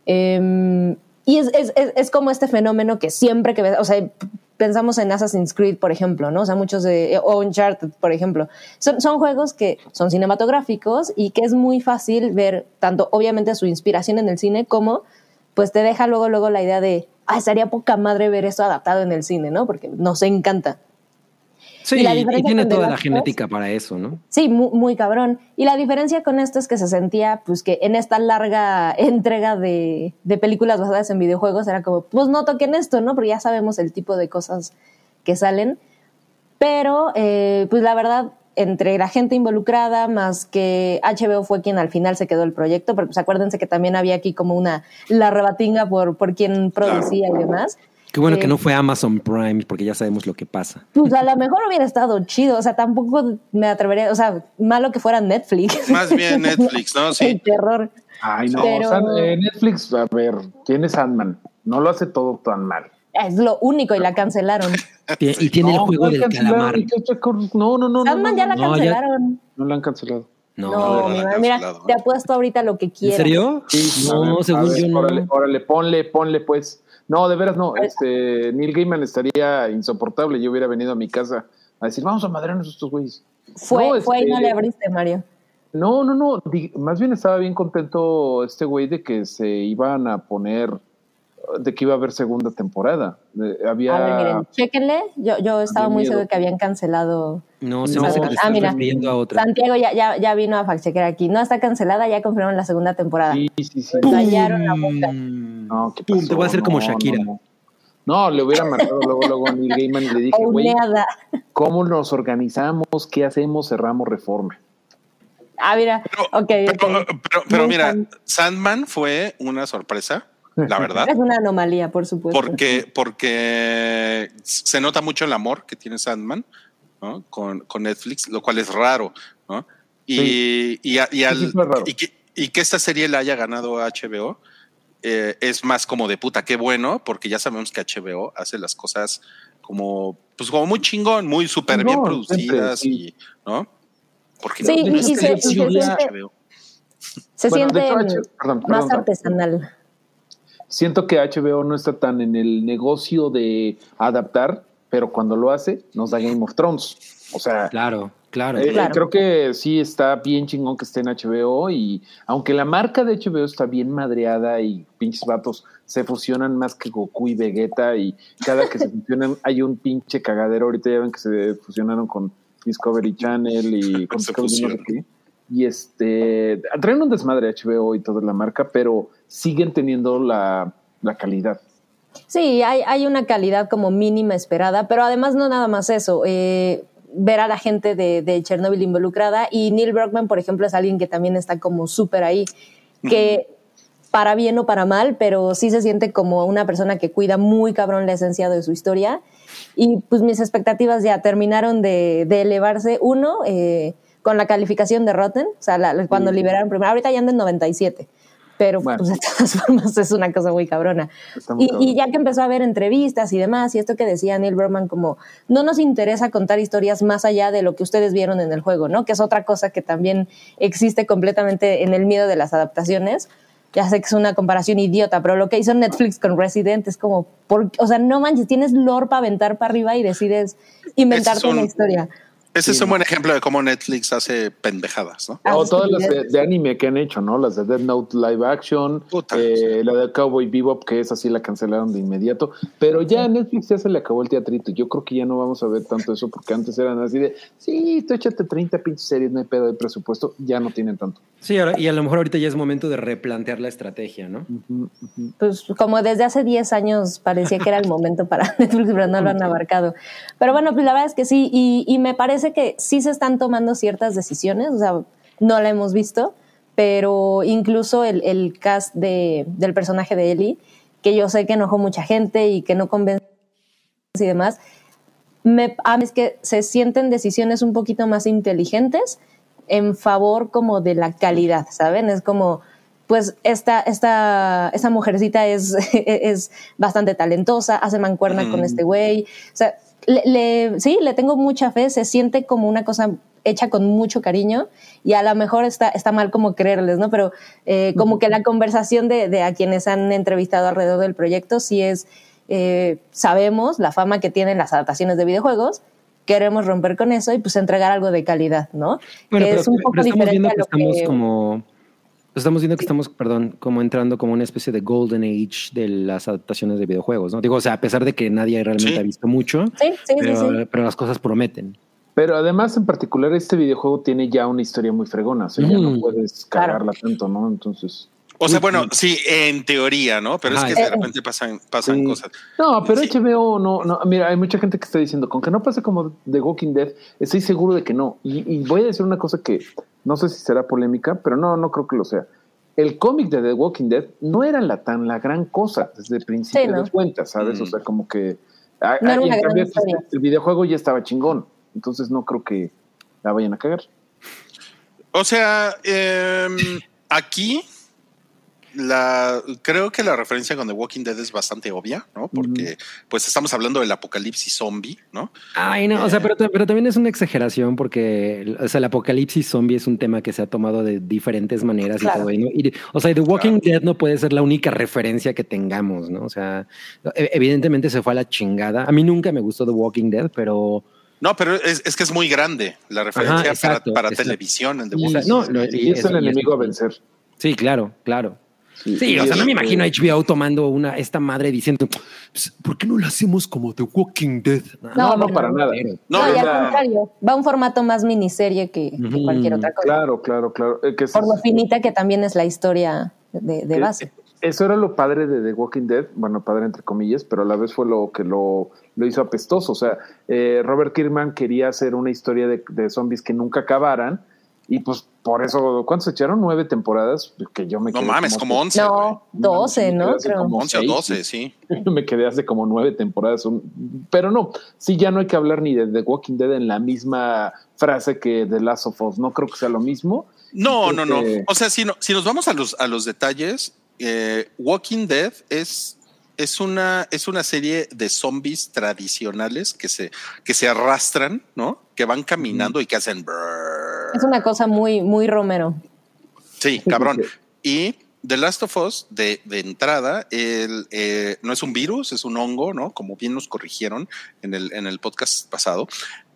Eh, y es, es, es, como este fenómeno que siempre que o sea, pensamos en Assassin's Creed, por ejemplo, ¿no? O sea, muchos de, o Uncharted, por ejemplo. Son, son juegos que son cinematográficos y que es muy fácil ver tanto, obviamente, su inspiración en el cine como, pues te deja luego, luego la idea de, ah, estaría poca madre ver esto adaptado en el cine, ¿no? Porque nos encanta. Sí, Y la y, diferencia tiene toda la genética para eso, ¿no? Sí, muy, muy cabrón. Y la diferencia con esto es que se sentía, pues, que en esta larga entrega de, de películas basadas en videojuegos era como, pues no toquen esto, ¿no? Porque ya sabemos el tipo de cosas que salen. Pero, eh, pues la verdad, entre la gente involucrada, más que HBO fue quien al final se quedó el proyecto, porque pues acuérdense que también había aquí como una, la rebatinga por, por quien producía y demás. Qué bueno Eh, que no fue Amazon Prime, porque ya sabemos lo que pasa. Pues a lo mejor hubiera estado chido, o sea, tampoco me atrevería, o sea, malo que fuera Netflix. Más bien Netflix, ¿no? El Sí. terror. Ay, no. Pero- o sea, eh, Netflix, a ver, tiene Sandman. No lo hace todo tan mal. Es lo único y la cancelaron. Y tiene el No, juego ¿cuál del calamar. No, no, no. no, Sandman no, ya la no, no, ya- cancelaron. no la han cancelado. No, No, no, mira, cancelado. te apuesto ahorita lo que ¿En quieras. serio? A No, ver, según ver, yo no. Órale, órale, ponle, ponle, pues. No, de veras no. Este, Neil Gaiman estaría insoportable. Yo hubiera venido a mi casa a decir, vamos a madrearnos estos güeyes. Fue, No, fue y no este- le abriste, Mario. No, no, no. Más bien estaba bien contento este güey de que se iban a poner, de que iba a haber segunda temporada. Había. A ver, miren, chéquenle. Yo, yo estaba Había muy miedo. seguro que habían cancelado. No, se me hace que Ah, mira. a otra. Santiago ya, ya, ya vino a fact-checker aquí. No está cancelada, ya confirmaron la segunda temporada. Sí, sí, sí. Callaron la boca. No, ¿qué Pum, pasó? te voy a hacer como No, Shakira. No, no. No, le hubiera marcado luego, luego a Neil Gaiman y le dije, güey. ¿cómo nos organizamos? ¿Qué hacemos? Cerramos reforma. Ah, mira. Pero, ok, pero, mira. Sandman fue una sorpresa, la verdad. Es una anomalía, por supuesto. porque, porque se nota mucho el amor que tiene Sandman ¿no? con, con Netflix, lo cual es raro, ¿no? Y, y, a- y al- sí fue raro. y que, y que esta serie la haya ganado HBO eh, es más como de puta, qué bueno, porque ya sabemos que HBO hace las cosas como, pues como muy chingón, muy súper bien producidas siempre, y, ¿no? Porque Sí, no, y- se- sí siente- HBO. Se Bueno, siente hecho, H- perdón, más perdón, artesanal. Siento que HBO no está tan en el negocio de adaptar, pero cuando lo hace, nos da Game of Thrones. O sea, Claro, claro. Eh, Claro. Creo que sí está bien chingón que esté en HBO y aunque la marca de HBO está bien madreada y pinches vatos se fusionan más que Goku y Vegeta y cada que se fusionan hay un pinche cagadero. Ahorita ya ven que se fusionaron con Discovery Channel y con Discovery. Y este, traen un desmadre HBO y toda la marca, pero siguen teniendo la, la calidad. Sí, hay, hay una calidad como mínima esperada, pero además no nada más eso. eh, ver a la gente de, de Chernobyl involucrada y Neil Brockman, por ejemplo, es alguien que también está como súper ahí, que para bien o para mal, pero sí se siente como una persona que cuida muy cabrón la esencia de su historia. Y pues mis expectativas ya terminaron de, de elevarse. Uno, eh, con la calificación de Rotten, o sea, la- cuando liberaron primero, ahorita ya anda en 97, pero Bueno. pues de todas formas es una cosa muy cabrona. Y, y ya que empezó a ver entrevistas y demás, y esto que decía Neil Berman, como no nos interesa contar historias más allá de lo que ustedes vieron en el juego, ¿no? Que es otra cosa que también existe completamente en el miedo de las adaptaciones. Ya sé que es una comparación idiota, pero lo que hizo Netflix con Resident es como, por, o sea, no manches, tienes lore para aventar para arriba y decides inventarte es un- una historia. Ese es un buen ejemplo de cómo Netflix hace pendejadas, ¿no? Ah, o todas las de, anime que han hecho, ¿no? Las de Death Note Live Action, Puta, eh, la de Cowboy Bebop, que es así, la cancelaron de inmediato. Pero ya a Netflix ya se le acabó el teatrito. Yo creo que ya no vamos a ver tanto eso, porque antes eran así de, sí, tú échate 30 pinches series, no hay pedo de presupuesto. Ya no tienen tanto. Sí, ahora- y a lo mejor ahorita ya es momento de replantear la estrategia, ¿no? Pues como desde hace 10 años parecía que era el momento para Netflix, pero no lo han abarcado. Pero bueno, pues la verdad es que sí, y, y me parece que sí se están tomando ciertas decisiones, o sea, no la hemos visto, pero incluso el, el cast de, del personaje de Ellie, que yo sé que enojó mucha gente y que no convence y demás, me, a mí es que se sienten decisiones un poquito más inteligentes en favor como de la calidad, ¿saben? Es como, pues esta, esta, esta mujercita es, es bastante talentosa, hace mancuerna con este güey, o sea, le, le- sí, le tengo mucha fe, se siente como una cosa hecha con mucho cariño y a lo mejor está, está mal como creerles, ¿no? Pero eh, como que la conversación de, de a quienes han entrevistado alrededor del proyecto sí es, eh, sabemos la fama que tienen las adaptaciones de videojuegos, queremos romper con eso y pues entregar algo de calidad, ¿no? Bueno, que pero, es un poco pero estamos diferente viendo a lo estamos que... como estamos viendo que estamos, perdón, como entrando como una especie de golden age de las adaptaciones de videojuegos, ¿no? Digo, o sea, a pesar de que nadie realmente Sí. ha visto mucho, Sí, sí, pero, sí, sí. pero las cosas prometen. Pero además, en particular, este videojuego tiene ya una historia muy fregona. O sea, ya no Mm. puedes Claro. cagarla tanto, ¿no? Entonces. O sea, bueno, sí, en teoría, ¿no? Pero Ajá, es que de repente pasan, pasan Sí. cosas. No, pero Sí. HBO no, no. Mira, hay mucha gente que está diciendo, con que no pase como The Walking Dead, estoy seguro de que no. Y, y voy a decir una cosa que no sé si será polémica, pero no, no creo que lo sea. El cómic de The Walking Dead no era la tan la gran cosa desde el principio Sí, ¿no? de cuentas, ¿sabes? Mm. O sea, como que. No era una gran cambio, historia. el videojuego ya estaba chingón. Entonces no creo que la vayan a cagar. O sea, em, aquí la, creo que la referencia con The Walking Dead es bastante obvia, ¿no? Porque pues estamos hablando del apocalipsis zombie, ¿no? Ay, no, o sea, pero, pero también es una exageración porque o sea, el apocalipsis zombie es un tema que se ha tomado de diferentes maneras Claro. y todo. y no- y- o sea, The Walking Dead no puede ser la única referencia que tengamos, ¿no? O sea, e- evidentemente se fue a la chingada. A mí nunca me gustó The Walking Dead, pero No, pero es, es que es muy grande la referencia Ajá, exacto, para, televisión en The Y- Walking no, Dead. lo- Y es el y enemigo a vencer. sí, claro, claro. Sí, y o sea, no me es- imagino a HBO tomando una, esta madre diciendo, "Pues, ¿por qué no la hacemos como The Walking Dead? No, no, para nada. No, No, y es al la- contrario, va a un formato más miniserie que, cualquier otra cosa. Claro, claro, claro. Eh, que es- Por lo finita que también es la historia de, de Eh, base. Eso era lo padre de The Walking Dead, bueno, padre entre comillas, pero a la vez fue lo que lo, lo hizo apestoso. O sea, eh, Robert Kirkman quería hacer una historia de, de zombies que nunca acabaran y pues por eso, ¿cuántos se echaron? Nueve temporadas, que yo me No quedé mames, como 11. No, güey. 12, me ¿no? 11 o 12, sí. Yo me quedé hace como nueve temporadas. un- Pero no, sí, ya no hay que hablar ni de The Walking Dead en la misma frase que The Last of Us. No creo que sea lo mismo. No, no, no. O sea, si, no, si nos vamos a los, a los detalles, eh, Walking Dead es, es, una, es una serie de zombies tradicionales que se, que se arrastran, ¿no? Que van caminando y que hacen... brrr. Es una cosa muy, muy Romero. Sí, cabrón. Y The Last of Us, de, de entrada, el, eh, no es un virus, es un hongo, ¿no? Como bien nos corrigieron en el, en el podcast pasado.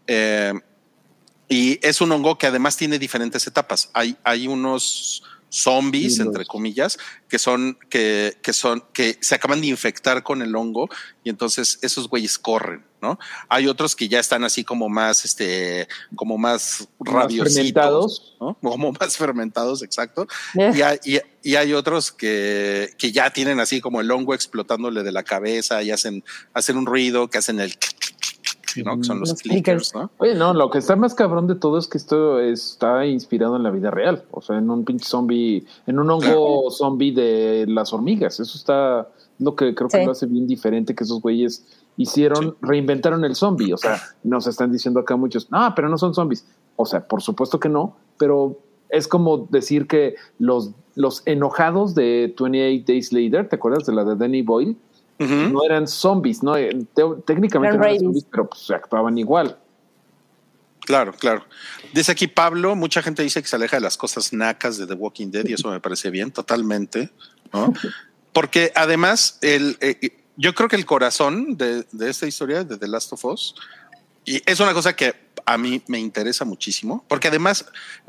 Eh, y es un hongo que además tiene diferentes etapas. Hay, hay unos zombies, Sí, entre comillas, que son, que, que son, que se acaban de infectar con el hongo y entonces esos güeyes corren, ¿no? Hay otros que ya están así como más, este, como más Más rabiositos, fermentados. ¿no? Como más fermentados, exacto. Eh. Y hay, y- y hay otros que, que ya tienen así como el hongo explotándole de la cabeza y hacen, hacen un ruido, que hacen el, ¿no? Que son los, Los clickers, clickers. ¿no? Oye, no, lo que está más cabrón de todo es que esto está inspirado en la vida real. O sea, en un pinche zombie, en un hongo zombie de las hormigas. Eso está lo que creo que Sí. lo hace bien diferente que esos güeyes hicieron, reinventaron el zombie. O sea, nos están diciendo acá muchos, no, pero no son zombies. O sea, por supuesto que no, pero es como decir que los, los enojados de 28 Days Later, ¿te acuerdas de la de Danny Boyle? No eran zombies, no, Eh, te- técnicamente Eran no eran rabies. zombies, pero pues, se actuaban igual. Claro, claro. Dice aquí Pablo, mucha gente dice que se aleja de las cosas nacas de The Walking Dead y eso me parece bien, totalmente, ¿no? Porque además, el, eh, yo creo que el corazón de, de esta historia de The Last of Us, y es una cosa que a mí me interesa muchísimo, porque además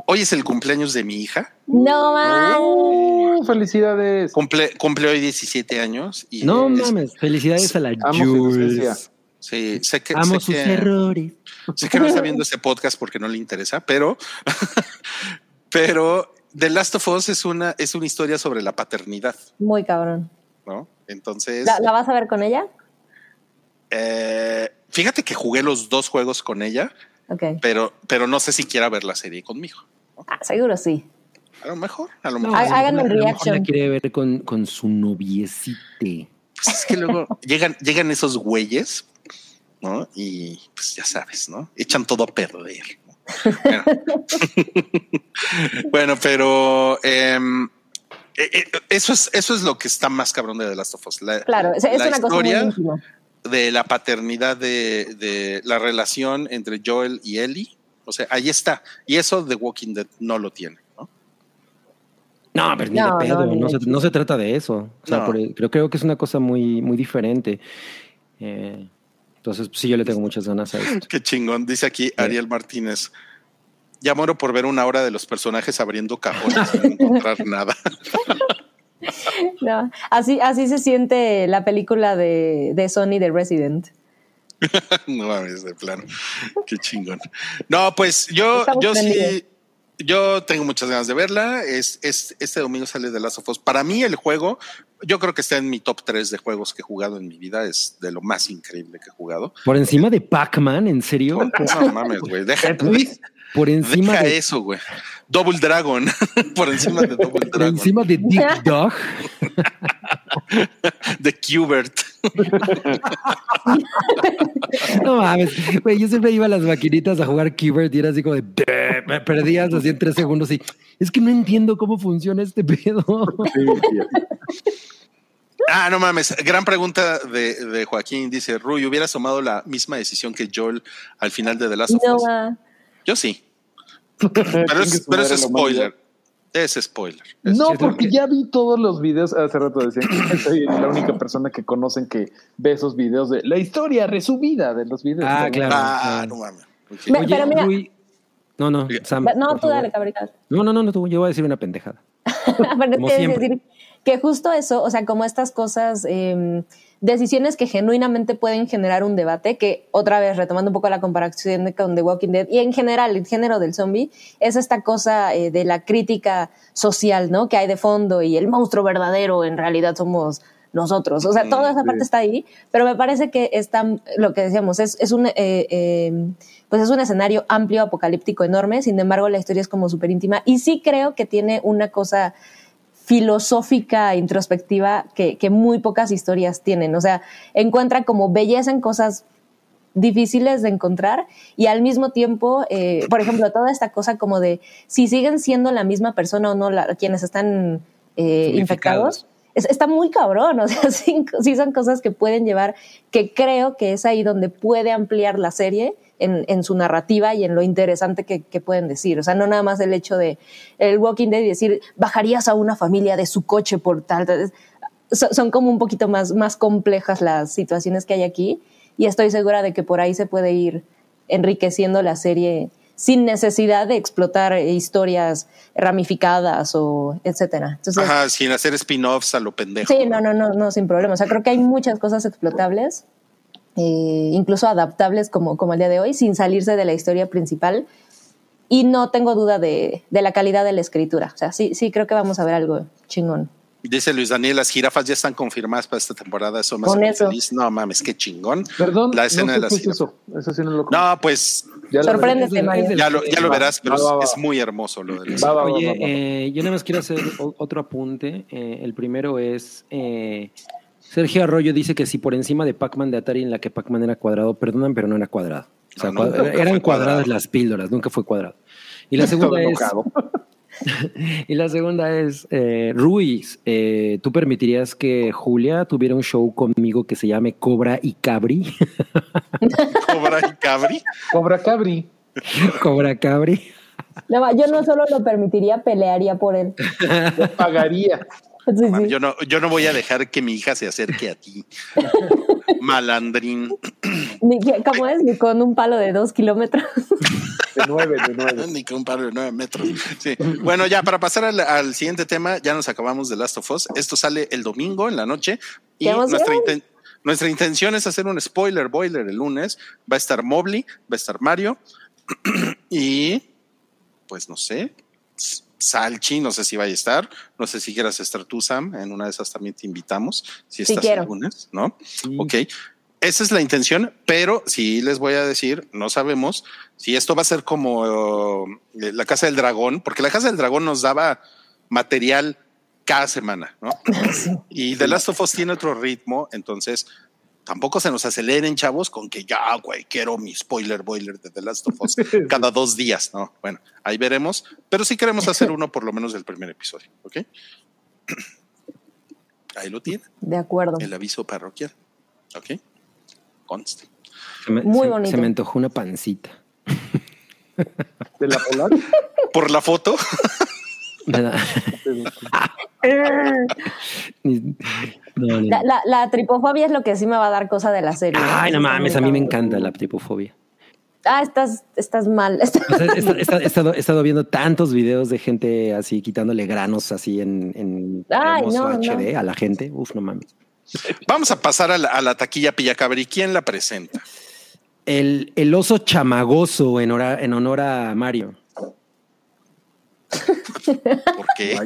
hoy es el cumpleaños de mi hija, No man. Uh, felicidades. cumple, cumple hoy 17 años y No es- mames, felicidades a la. Jules. sí, sé que, Amo sé sus que- errores. Sé que no está viendo este podcast porque no le interesa, pero, pero The Last of Us es una, es una historia sobre la paternidad, Muy cabrón. ¿no? Entonces, ¿La, la vas a ver con ella? eh, fíjate que jugué los dos juegos con ella, Pero, pero no sé si quiera ver la serie conmigo. Ah, seguro sí. A lo mejor, a lo No, mejor. Há- hagan a el lo mejor reaction. La quiere ver con, con su noviecite. Pues es que luego llegan, llegan esos güeyes, ¿no? Y pues ya sabes, ¿no? Echan todo a perder. ¿no? Bueno, Bueno, pero em, eh, eh, eso es eso es lo que está más cabrón de The Last of Us. La, Claro, es, una cosa muy íntima. De la paternidad de, de la relación entre Joel y Ellie. O sea, ahí está. Y eso The Walking Dead no lo tiene. ¿no? No, pero ni No, de pedo, no, no, se, de no se trata de eso. O sea, No. por- creo, creo que es una cosa muy, muy diferente. Eh, entonces, sí, yo le tengo muchas ganas a esto. Qué chingón. Dice aquí Ariel Martínez. Ya muero por ver una hora de los personajes abriendo cajones sin encontrar nada. No, así, así se siente la película de, de Sony de Resident. no mames, de plano. Qué chingón. No, pues yo, Estamos yo sí, yo tengo muchas ganas de verla. Es, es, este domingo sale de Last of Us. Para mí, el juego, yo creo que está en mi top 3 de juegos que he jugado en mi vida. Es de lo más increíble que he jugado. Por encima de Pac-Man, ¿en serio? No mames, güey. Deja, Por encima deja de, eso, güey. Double Dragon. por encima de Double por Dragon. encima de Dick Dog. de Qbert. No mames, güey, yo siempre iba a las maquinitas a jugar Keyword y era así como de me perdías así en tres segundos y es que no entiendo cómo funciona este pedo. Ah, no mames. Gran pregunta de, de Joaquín. Dice, Rui, ¿hubieras tomado la misma decisión que Joel al final de The Last of No, Us? Yo sí. Pero es, pero es spoiler. Es spoiler. Es- No, porque ya vi todos los videos. Hace rato decían que soy la única persona que conocen que ve esos videos de la historia resumida de los videos. Ah, claro. Ah, no mames. Ok. Me- Oye, pero mira- Rui- no, no, Sam, no, tú favor. dale, cabrita. No, no, no, no, tú, yo voy a decir una pendejada. Bueno, Como es que siempre. decir que justo eso, o sea, como estas cosas, eh, decisiones que genuinamente pueden generar un debate, que otra vez retomando un poco la comparación con The Walking Dead y en general el género del zombie, es esta cosa eh, de la crítica social, ¿no? Que hay de fondo y el monstruo verdadero en realidad somos nosotros. O sea, toda esa parte está ahí, pero me parece que está, lo que decíamos, es, es un, eh, eh, pues es un escenario amplio, apocalíptico, enorme, sin embargo la historia es como súper íntima y sí creo que tiene una cosa filosófica, introspectiva, que, que muy pocas historias tienen. O sea, encuentra como belleza en cosas difíciles de encontrar y al mismo tiempo, eh, por ejemplo, toda esta cosa como de si siguen siendo la misma persona o no la- quienes están eh, infectados, es- está muy cabrón, o sea, sí, sí son cosas que pueden llevar, que creo que es ahí donde puede ampliar la serie en, en su narrativa y en lo interesante que, que pueden decir. O sea, no nada más el hecho de el Walking Dead y decir, bajarías a una familia de su coche por tal. tal. So- son como un poquito más, más complejas las situaciones que hay aquí y estoy segura de que por ahí se puede ir enriqueciendo la serie sin necesidad de explotar historias ramificadas o etcétera. Entonces, Ajá, sin hacer spin-offs a lo pendejo. Sí, no, no, no, no, sin problema. O sea, creo que hay muchas cosas explotables, eh, incluso adaptables como, como el día de hoy, sin salirse de la historia principal. Y no tengo duda de, de la calidad de la escritura. O sea, sí, sí creo que vamos a ver algo chingón. Dice Luis Daniel, las jirafas ya están confirmadas para esta temporada. Eso me Con eso. feliz. No mames, qué chingón. Perdón, La escena no de las es jirafas. eso. Eso sí no lo No, pues Ya de- Mario. ya lo, ya lo verás, pero va, va, es, va. es muy hermoso lo de las Va, va, va, Oye, va, va. eh, yo nada más quiero hacer otro apunte. Eh, el primero es, eh, Sergio Arroyo dice que si por encima de Pac-Man de Atari en la que Pac-Man era cuadrado, perdonan, pero no era cuadrado. O sea, No, nunca eran cuadradas cuadrado. las píldoras, nunca fue cuadrado. Y la segunda es, y la segunda es, eh, Ruiz, eh, ¿tú permitirías que Julia tuviera un show conmigo que se llame Cobra y Cabri? Cobra y Cabri. Cobra Cabri. Cobra Cabri. No, yo no solo lo permitiría, pelearía por él. Yo pagaría. Sí, Man, sí. Yo no, yo no voy a dejar que mi hija se acerque a ti. Malandrín. ¿Cómo es? Ni con un palo de dos kilómetros. De nueve, de nueve. Ni que un par de nueve metros. Sí. Bueno, ya para pasar al, al siguiente tema, ya nos acabamos de Last of Us. Esto sale el domingo en la noche y nuestra, inten- nuestra intención es hacer un spoiler boiler el lunes. Va a estar Mobley, va a estar Mario y pues no sé, Salchi, no sé si vaya a estar. No sé si quieras estar tú, Sam. En una de esas también te invitamos. Si Sí estás quiero. el lunes, ¿no? Ok. Esa es la intención, pero sí les voy a decir, no sabemos si esto va a ser como eh, la Casa del Dragón, porque la Casa del Dragón nos daba material cada semana, ¿no? Y The Last of Us tiene otro ritmo, entonces tampoco se nos aceleren, chavos, con que ya, güey, quiero mi spoiler boiler de The Last of Us cada dos días, ¿no? Bueno, ahí veremos, pero sí queremos hacer uno por lo menos del primer episodio, ¿ok? Ahí lo tiene, De acuerdo. el aviso parroquial, ¿ok? Conste. Se me, Muy se- bonito. se me antojó una pancita. De la polar. Por la foto, No, La, la, la tripofobia es lo que sí me va a dar cosa de la serie. Ay, no Está mames, a mí me encanta la tripofobia. Ah, estás, estás mal. O sea, he, esta- esta- he estado, he estado viendo tantos videos de gente así quitándole granos así en, en Ay, hermoso no, HD a la gente. Uf, no mames. vamos a pasar a la, a la taquilla Pillacabri. ¿Quién la presenta? El, el oso chamagoso en, hora- en honor a Mario. ¿Por qué?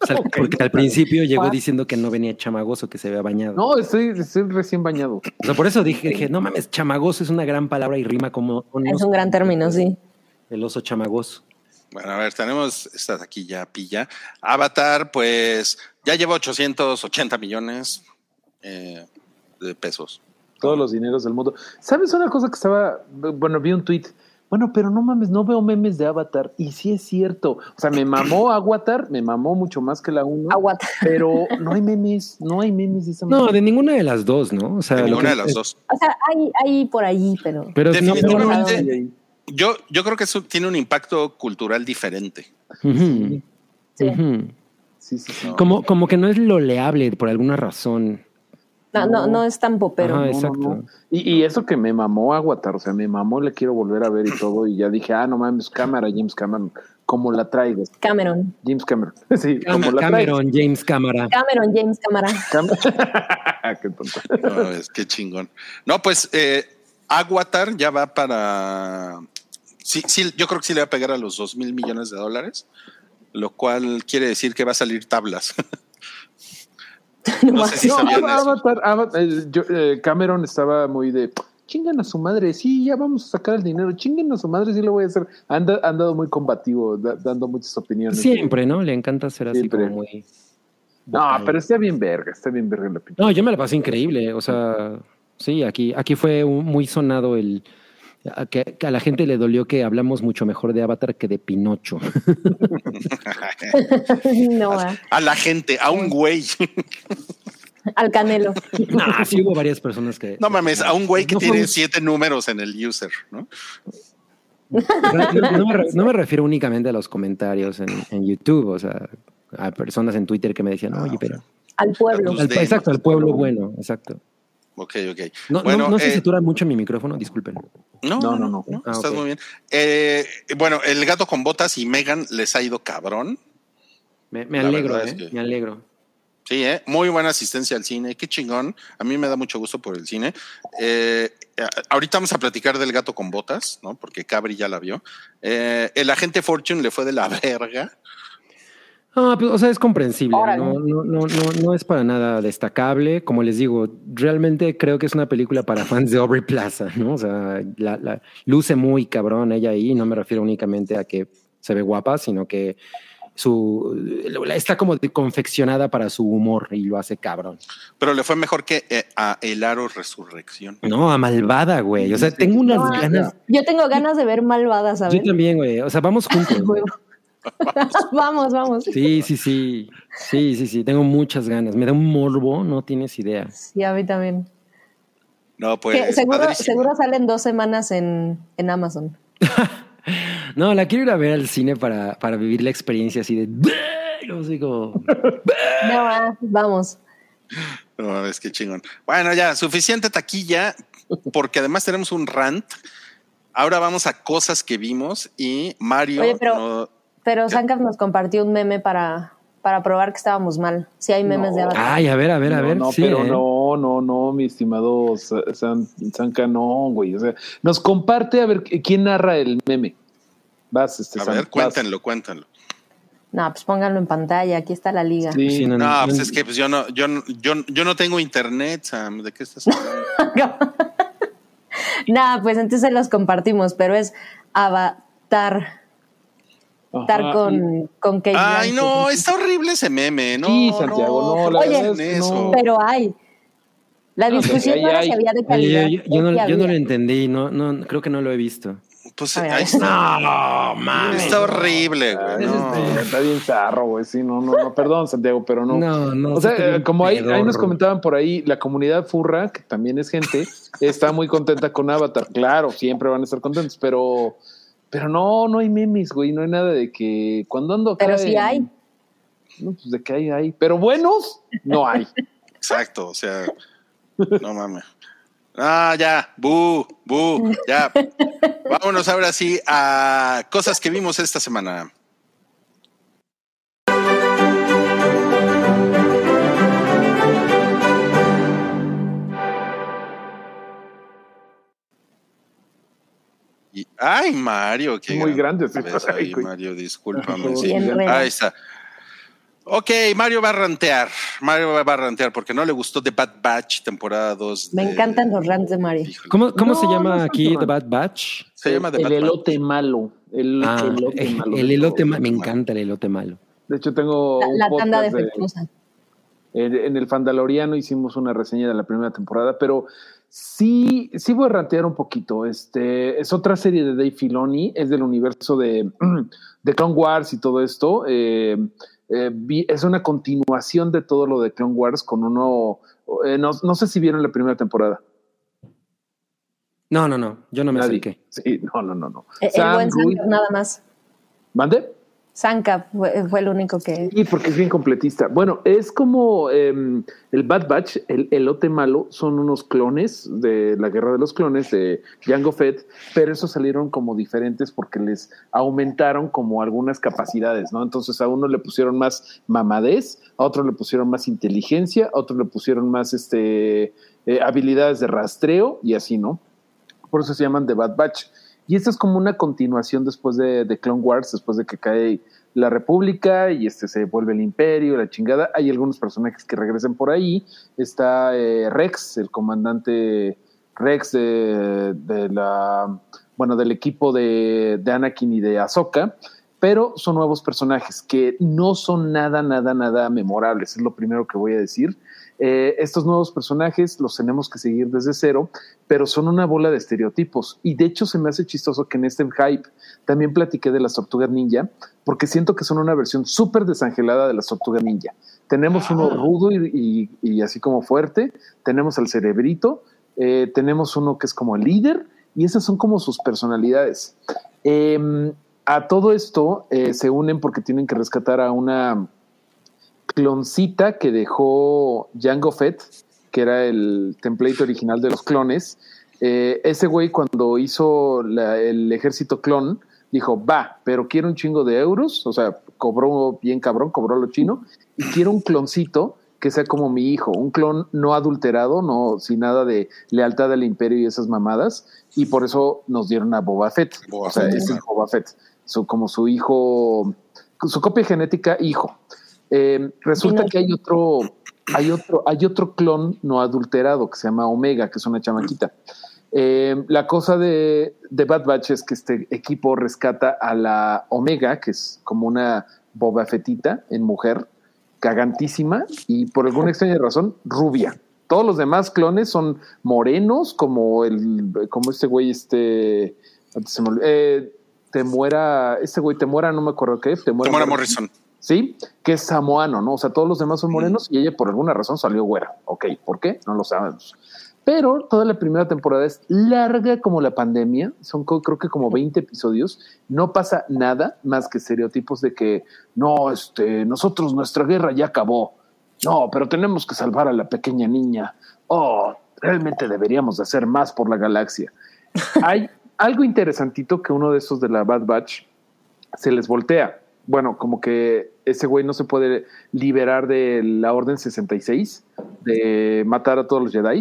O sea, Porque al principio llegó diciendo que no venía chamagoso, que se había bañado. No, estoy, estoy recién bañado. O sea, por eso dije, dije, no mames, chamagoso es una gran palabra y rima como Es un gran término, sí. el oso chamagoso. Bueno, a ver, tenemos esta de aquí ya pilla. Avatar, pues ya lleva 880 millones eh, de pesos. Todos los dineros del mundo. ¿Sabes una cosa que estaba? Bueno, vi un tweet. Bueno, pero no mames, no veo memes de Avatar. Y sí es cierto. O sea, me mamó Avatar, me mamó mucho más que la 1. Aguanta. Pero no hay memes, no hay memes de esa No, manera. de ninguna de las dos, ¿no? O sea, De ninguna de las dos. O sea, hay, hay por allí, pero. Pero Definitivamente. Yo, yo creo que eso tiene un impacto cultural diferente. Ujú, Sí. ujú. Sí, sí, sí. Como, como que no es loleable por alguna razón. No, no, no es tan popero. Ajá, No, no, exacto. no. Y, y eso que me mamó Avatar, o sea, me mamó, le quiero volver a ver y todo. Y ya dije, ah, no mames, cámara, James Cameron, como la traigas. Cameron. James Cameron. Sí, como Cam- la Cameron, James Cámara. Cameron, James Cámara. traigas. Qué tonto. No, es que chingón. No, pues eh, Avatar ya va para. Sí, sí, yo creo que sí le va a pegar a los 2 mil millones de dólares, lo cual quiere decir que va a salir tablas. No sé si No, sabían eso. Avatar, Avatar, eh, yo, eh, Cameron estaba muy de chingan a su madre, sí, ya vamos a sacar el dinero, chinguen a su madre, sí lo voy a hacer. Han, han dado muy combativo, da- dando muchas opiniones. Siempre, ¿no? Le encanta ser así Siempre. como muy. No, vocal. pero está bien verga, está bien verga la pinche. No, yo me la pasé increíble. O sea, sí, aquí, aquí fue un- muy sonado el. A Que, que a la gente le dolió que hablamos mucho mejor de Avatar que de Pinocho. no, ah, A la gente, a un güey. al Canelo. nah, sí hubo varias personas que. No mames, a un güey que No tiene siete números en el user, ¿no? No, no me, re- no me refiero únicamente a los comentarios en, en YouTube, o sea, a personas en Twitter que me decían, oye, pero. Al pueblo. Al- exacto, al pueblo bueno, exacto. Ok, ok. No, no- Bueno, no, se eh, satura mucho mi micrófono, disculpen. No, No, no, no, no, no. Ah, estás muy bien. Eh, bueno, el gato con botas y Megan les ha ido cabrón. Me, alegro, eh, es que- me alegro. Sí, ¿eh? muy buena asistencia al cine, qué chingón. A mí me da mucho gusto por el cine. Eh, ahorita vamos a platicar del gato con botas, ¿no? Porque Cabri ya la vio. Eh, el agente Fortune le fue de la verga. Ah, pues, o sea, es comprensible. No, no, no, no, no es para nada destacable. Como les digo, realmente creo que es una película para fans de Aubrey Plaza, ¿no? O sea, la, la- luce muy cabrón ella ahí. No me refiero únicamente a que se ve guapa, sino que su está como de- confeccionada para su humor y lo hace cabrón. Pero le fue mejor que eh, a El Aro Resurrección. No, a malvada, güey. O sea, tengo unas No, ganas. Yo tengo ganas de ver malvadas, Yo ¿sabes? también, güey. O sea, vamos juntos. vamos, vamos. Sí, sí, sí. Sí, sí, sí. Tengo muchas ganas. Me da un morbo, no tienes idea. Sí, a mí también. No, pues. seguro, seguro salen dos semanas en, en Amazon. No, la quiero ir a ver al cine para, para vivir la experiencia así de. Así como- No, ah, vamos. No, es que chingón. Bueno, ya, suficiente taquilla, porque además tenemos un rant. Ahora vamos a cosas que vimos y Mario. Oye, pero- no- Pero Sankaf nos compartió un meme para, para probar que estábamos mal. Si hay memes No. de Avatar. Ay, a ver, a ver, a no, ver. no, sí, pero ¿eh? no, no, no, mi estimado Sa- San- Sanka, no, güey. O sea, nos comparte a ver quién narra el meme. Vas, este, a Sam, ver, vas. cuéntenlo, cuéntenlo. No, pues pónganlo en pantalla. Aquí está la liga. Sí. Sí, no, No, no, pues no. es que pues yo no, yo, no- yo, yo no tengo internet, Sam. ¿De qué estás hablando? Nada, pues entonces los compartimos, pero es Avatar. Estar Ajá, con, con Kate Ay, Blanchett. no, está horrible ese meme. No, Sí, Santiago, no, la ¿por qué verdad hacen es que no. eso? Pero hay. La No, discusión no era hay. si había de Oye, calidad. yo, yo no, yo no lo entendí, no, no, creo que no lo he visto. Pues ver, ahí está. No, mames. Está horrible, Ah, güey. ese no. está, bien zarro, güey. Sí, no, no, no. Perdón, Santiago, pero no. No, no. o sea, como ahí, ahí nos comentaban por ahí, la comunidad furra, que también es gente, está muy contenta con Avatar. Claro, siempre van a estar contentos, pero, pero no, no hay memes, güey. No hay nada de que cuando ando acá Pero sí en- hay. No, pues de que hay, hay. Pero buenos, no hay. Exacto, o sea, no mames. Ah, ya, bu, bu, ya. Vámonos ahora sí a cosas que vimos esta semana. Ay, Mario, qué Muy gran- grande, Ay, ahí. Mario, discúlpame. Sí. Ahí está. Ok, Mario va a rantear. Mario va a rantear porque no le gustó The Bad Batch temporada 2. Me de- encantan los rants de Mario. Híjole. ¿Cómo, cómo se llama no aquí The. Bad Batch? Se llama The el Bad Batch. elote malo. El, Ah, elote el, malo. el elote malo. Me encanta el elote malo. De hecho, tengo La, un la tanda de- defectuosa. en, en el Fandaloriano hicimos una reseña de la primera temporada, pero sí, sí voy a ratear un poquito. Este es otra serie de Dave Filoni, es del universo de, de Clone Wars y todo esto. Eh, eh, vi- es una continuación de todo lo de Clone Wars con uno. eh, no, no sé si vieron la primera temporada. No, no, no. Yo no me Nadie. acerqué. Sí, no, no, no, no. El, buen nada más. ¿Mande? Sanka fue, fue el único que. Sí, porque es bien completista. Bueno, es como em, el Bad Batch, el elote malo, son unos clones de la guerra de los clones de Jango Fett, pero esos salieron como diferentes porque les aumentaron como algunas capacidades, ¿no? Entonces a uno le pusieron más mamadez, a otro le pusieron más inteligencia, a otro le pusieron más este, eh, habilidades de rastreo y así, ¿no? Por eso se llaman The Bad Batch. Y esta es como una continuación después de, de Clone Wars, después de que cae la República y este se vuelve el Imperio, la chingada. Hay algunos personajes que regresan por ahí. Está eh, Rex, el comandante Rex de, de la, bueno, del equipo de, de Anakin y de Ahsoka, pero son nuevos personajes que no son nada, nada, nada memorables. Es lo primero que voy a decir. Eh, estos nuevos personajes los tenemos que seguir desde cero, pero son una bola de estereotipos. Y de hecho se me hace chistoso que en este hype también platiqué de las tortugas ninja, porque siento que son una versión súper desangelada de las tortugas ninja. Tenemos uno rudo y, y- y así como fuerte, tenemos al cerebrito, eh, tenemos uno que es como el líder, y esas son como sus personalidades. Em, a todo esto eh, se unen porque tienen que rescatar a una cloncita que dejó Jango Fett, que era el template original de los clones. Eh, ese güey cuando hizo la- el ejército clon, dijo, va, pero quiero un chingo de euros, o sea, cobró bien cabrón, cobró lo chino, y quiero un cloncito que sea como mi hijo, un clon no adulterado, no sin nada de lealtad al imperio y esas mamadas, y por eso nos dieron a Boba Fett, Boba o sea, Fett. es Boba Fett, su, como su hijo, su copia genética hijo. Eh, resulta que hay otro, hay otro, hay otro clon no adulterado que se llama Omega, que es una chamaquita. Eh, la cosa de, de Bad Batch es que este equipo rescata a la Omega, que es como una Boba Fettita en mujer, cagantísima y por alguna extraña razón rubia. Todos los demás clones son morenos, como el, como este güey, este, antes se me olvidó, eh, Temuera, este güey Temuera, no me acuerdo qué, Temuera, Tamara Morrison. Sí, que es samoano, ¿no? O sea, todos los demás son morenos y ella por alguna razón salió güera. Ok, ¿por qué? No lo sabemos. Pero toda la primera temporada es larga como la pandemia, son creo que como 20 episodios, no pasa nada más que estereotipos de que no, este, nosotros nuestra guerra ya acabó. No, pero tenemos que salvar a la pequeña niña. Oh, realmente deberíamos de hacer más por la galaxia. Hay algo interesantito que uno de esos de la Bad Batch se les voltea. Bueno, como que ese güey no se puede liberar de la Orden 66, de matar a todos los Jedi.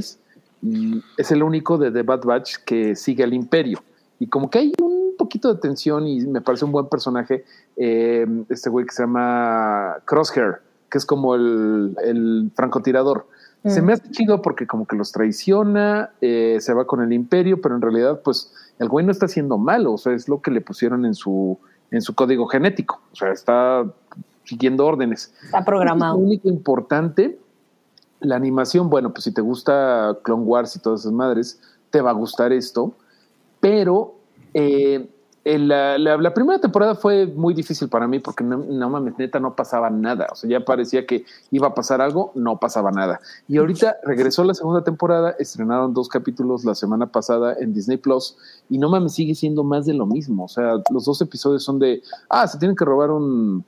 Es el único de The Bad Batch que sigue al Imperio. Y como que hay un poquito de tensión y me parece un buen personaje eh, este güey que se llama Crosshair, que es como el, el francotirador. Se Mm. me hace chido porque como que los traiciona, eh, se va con el imperio, pero en realidad pues el güey no está haciendo malo, o sea, es lo que le pusieron en su, en su código genético, o sea, está siguiendo órdenes. Está programado. Lo único importante, la animación, bueno, pues si te gusta Clone Wars y todas esas madres, te va a gustar esto, pero eh, la, la- la primera temporada fue muy difícil para mí porque no, no mames, neta, no pasaba nada. O sea, ya parecía que iba a pasar algo, no pasaba nada. Y ahorita regresó la segunda temporada, estrenaron dos capítulos la semana pasada en Disney Plus y no mames, sigue siendo más de lo mismo. O sea, los dos episodios son de, ah, se tienen que robar un,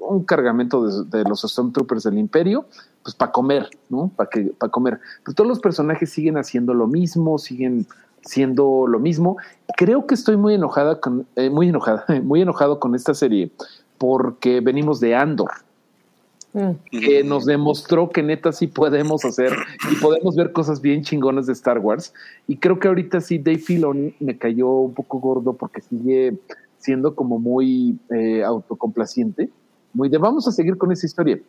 un cargamento de, de los Stormtroopers del Imperio, pues para comer, ¿no? Para que para comer. Pero todos los personajes siguen haciendo lo mismo, siguen siendo lo mismo. Creo que estoy muy enojada con, eh, muy enojada, muy enojado con esta serie porque venimos de Andor, Mm. que nos demostró que neta sí podemos hacer y podemos ver cosas bien chingonas de Star Wars. Y creo que ahorita sí Dave Filoni me cayó un poco gordo porque sigue siendo como muy eh, autocomplaciente, muy de vamos a seguir con esa historia.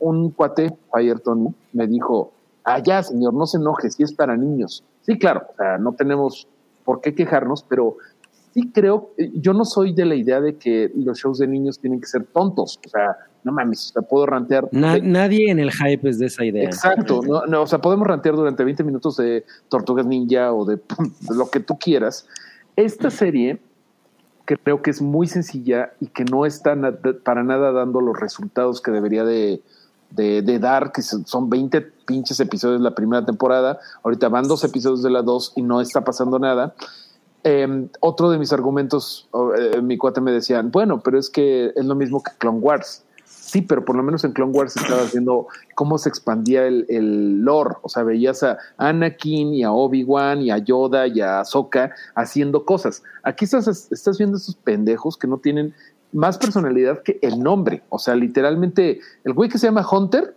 Un cuate, Fire Tony, me dijo, ah, ya, señor, no se enoje, si es para niños. Sí, claro, o sea, no tenemos por qué quejarnos, pero sí creo, eh, yo no soy de la idea de que los shows de niños tienen que ser tontos. O sea, no mames, o sea, puedo rantear. Na- de- nadie en el hype es de esa idea. Exacto, no, no, o sea, podemos rantear durante 20 minutos de Tortugas Ninja o de, de lo que tú quieras. Esta serie creo que es muy sencilla y que no está na- para nada dando los resultados que debería de, de- de dar, que son son 20 pinches episodios la primera temporada, ahorita van dos episodios de la dos y no está pasando nada. Eh, otro de mis argumentos, eh, mi cuate me decían, bueno, pero es que es lo mismo que Clone Wars. Sí, pero por lo menos en Clone Wars estaba haciendo cómo se expandía el, el lore. O sea, veías a Anakin y a Obi-Wan y a Yoda y a Ahsoka haciendo cosas. Aquí estás, estás viendo estos pendejos que no tienen más personalidad que el nombre. O sea, literalmente, el güey que se llama Hunter,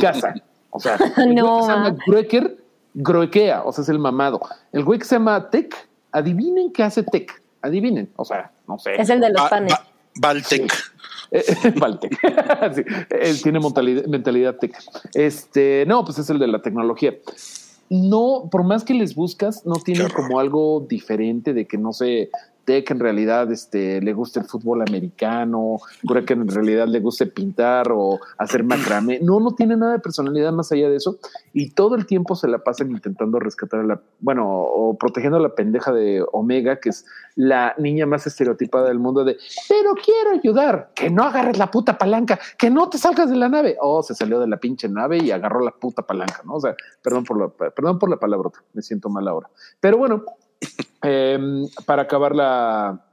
caza. O sea, el güey que se llama ma. Groeker, groequea. O sea, es el mamado. El güey que se llama Tech, adivinen qué hace Tech. Adivinen. O sea, no sé. Es el de los Ba- panes. Ba- Baltec. Eh. Sí, él tiene mentalidad, mentalidad tech. Este, no, pues es el de la tecnología. No, por más que les buscas, no tienen como algo diferente de que no sé, Tech en realidad este, le gusta el fútbol americano, creo que en realidad le guste pintar o hacer macramé. No, no tiene nada de personalidad más allá de eso. Y todo el tiempo se la pasan intentando rescatar a la, bueno, o protegiendo a la pendeja de Omega, que es la niña más estereotipada del mundo de, pero quiero ayudar, que no agarres la puta palanca, que no te salgas de la nave. Oh, se salió de la pinche nave y agarró la puta palanca, ¿no? O sea, perdón por la, perdón por la palabrota, me siento mal ahora. Pero bueno, eh, para acabar la,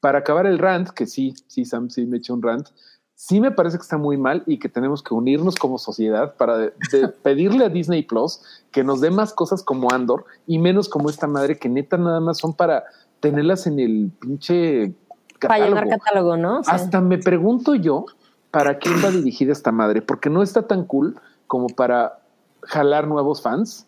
para acabar el rant, que sí, sí, Sam, sí me eché un rant, sí me parece que está muy mal y que tenemos que unirnos como sociedad para de- de pedirle a Disney Plus que nos dé más cosas como Andor y menos como esta madre que neta nada más son para tenerlas en el pinche Para llenar catálogo. catálogo, ¿no? Sí. Hasta me pregunto yo para quién va dirigida esta madre, porque no está tan cool como para jalar nuevos fans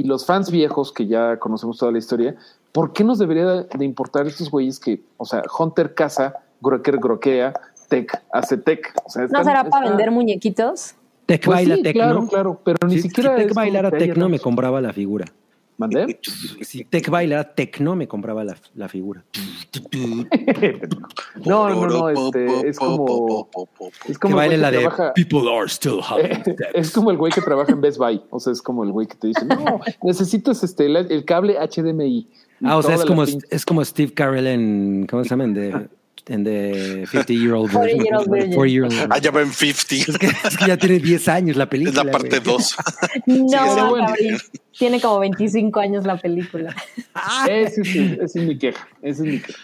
y los fans viejos que ya conocemos toda la historia. ¿Por qué nos debería de importar estos güeyes que, o sea, Hunter caza, Groker groquea, Tech hace Tech? O sea, ¿No será para vender muñequitos? Tech Pues baila sí, tecno. claro, claro, pero ni Si- siquiera si Tech bailara tecno, me compraba la figura. ¿Mandé? Si Tech bailara tecno, me compraba la, la figura. No, no, no, este, es como, es Que como el baile güey la que de trabaja- People are still having Eh, es como el güey que trabaja en Best Buy. O sea, es como el güey que te dice, no, necesitas este, el cable HDMI. Ah, o sea, es como, es como Steve Carell en, ¿cómo se llama? En The, en the 50 Year Old 40 Year Old Virgin. 40 Year Old Virgin. Ah, ya va en 50. Es que, es que ya tiene 10 años la película. Es la parte güey. 2. No, pero bueno. Gabriel. Tiene como 25 años la película. Es, esa es mi queja. Esa es mi queja.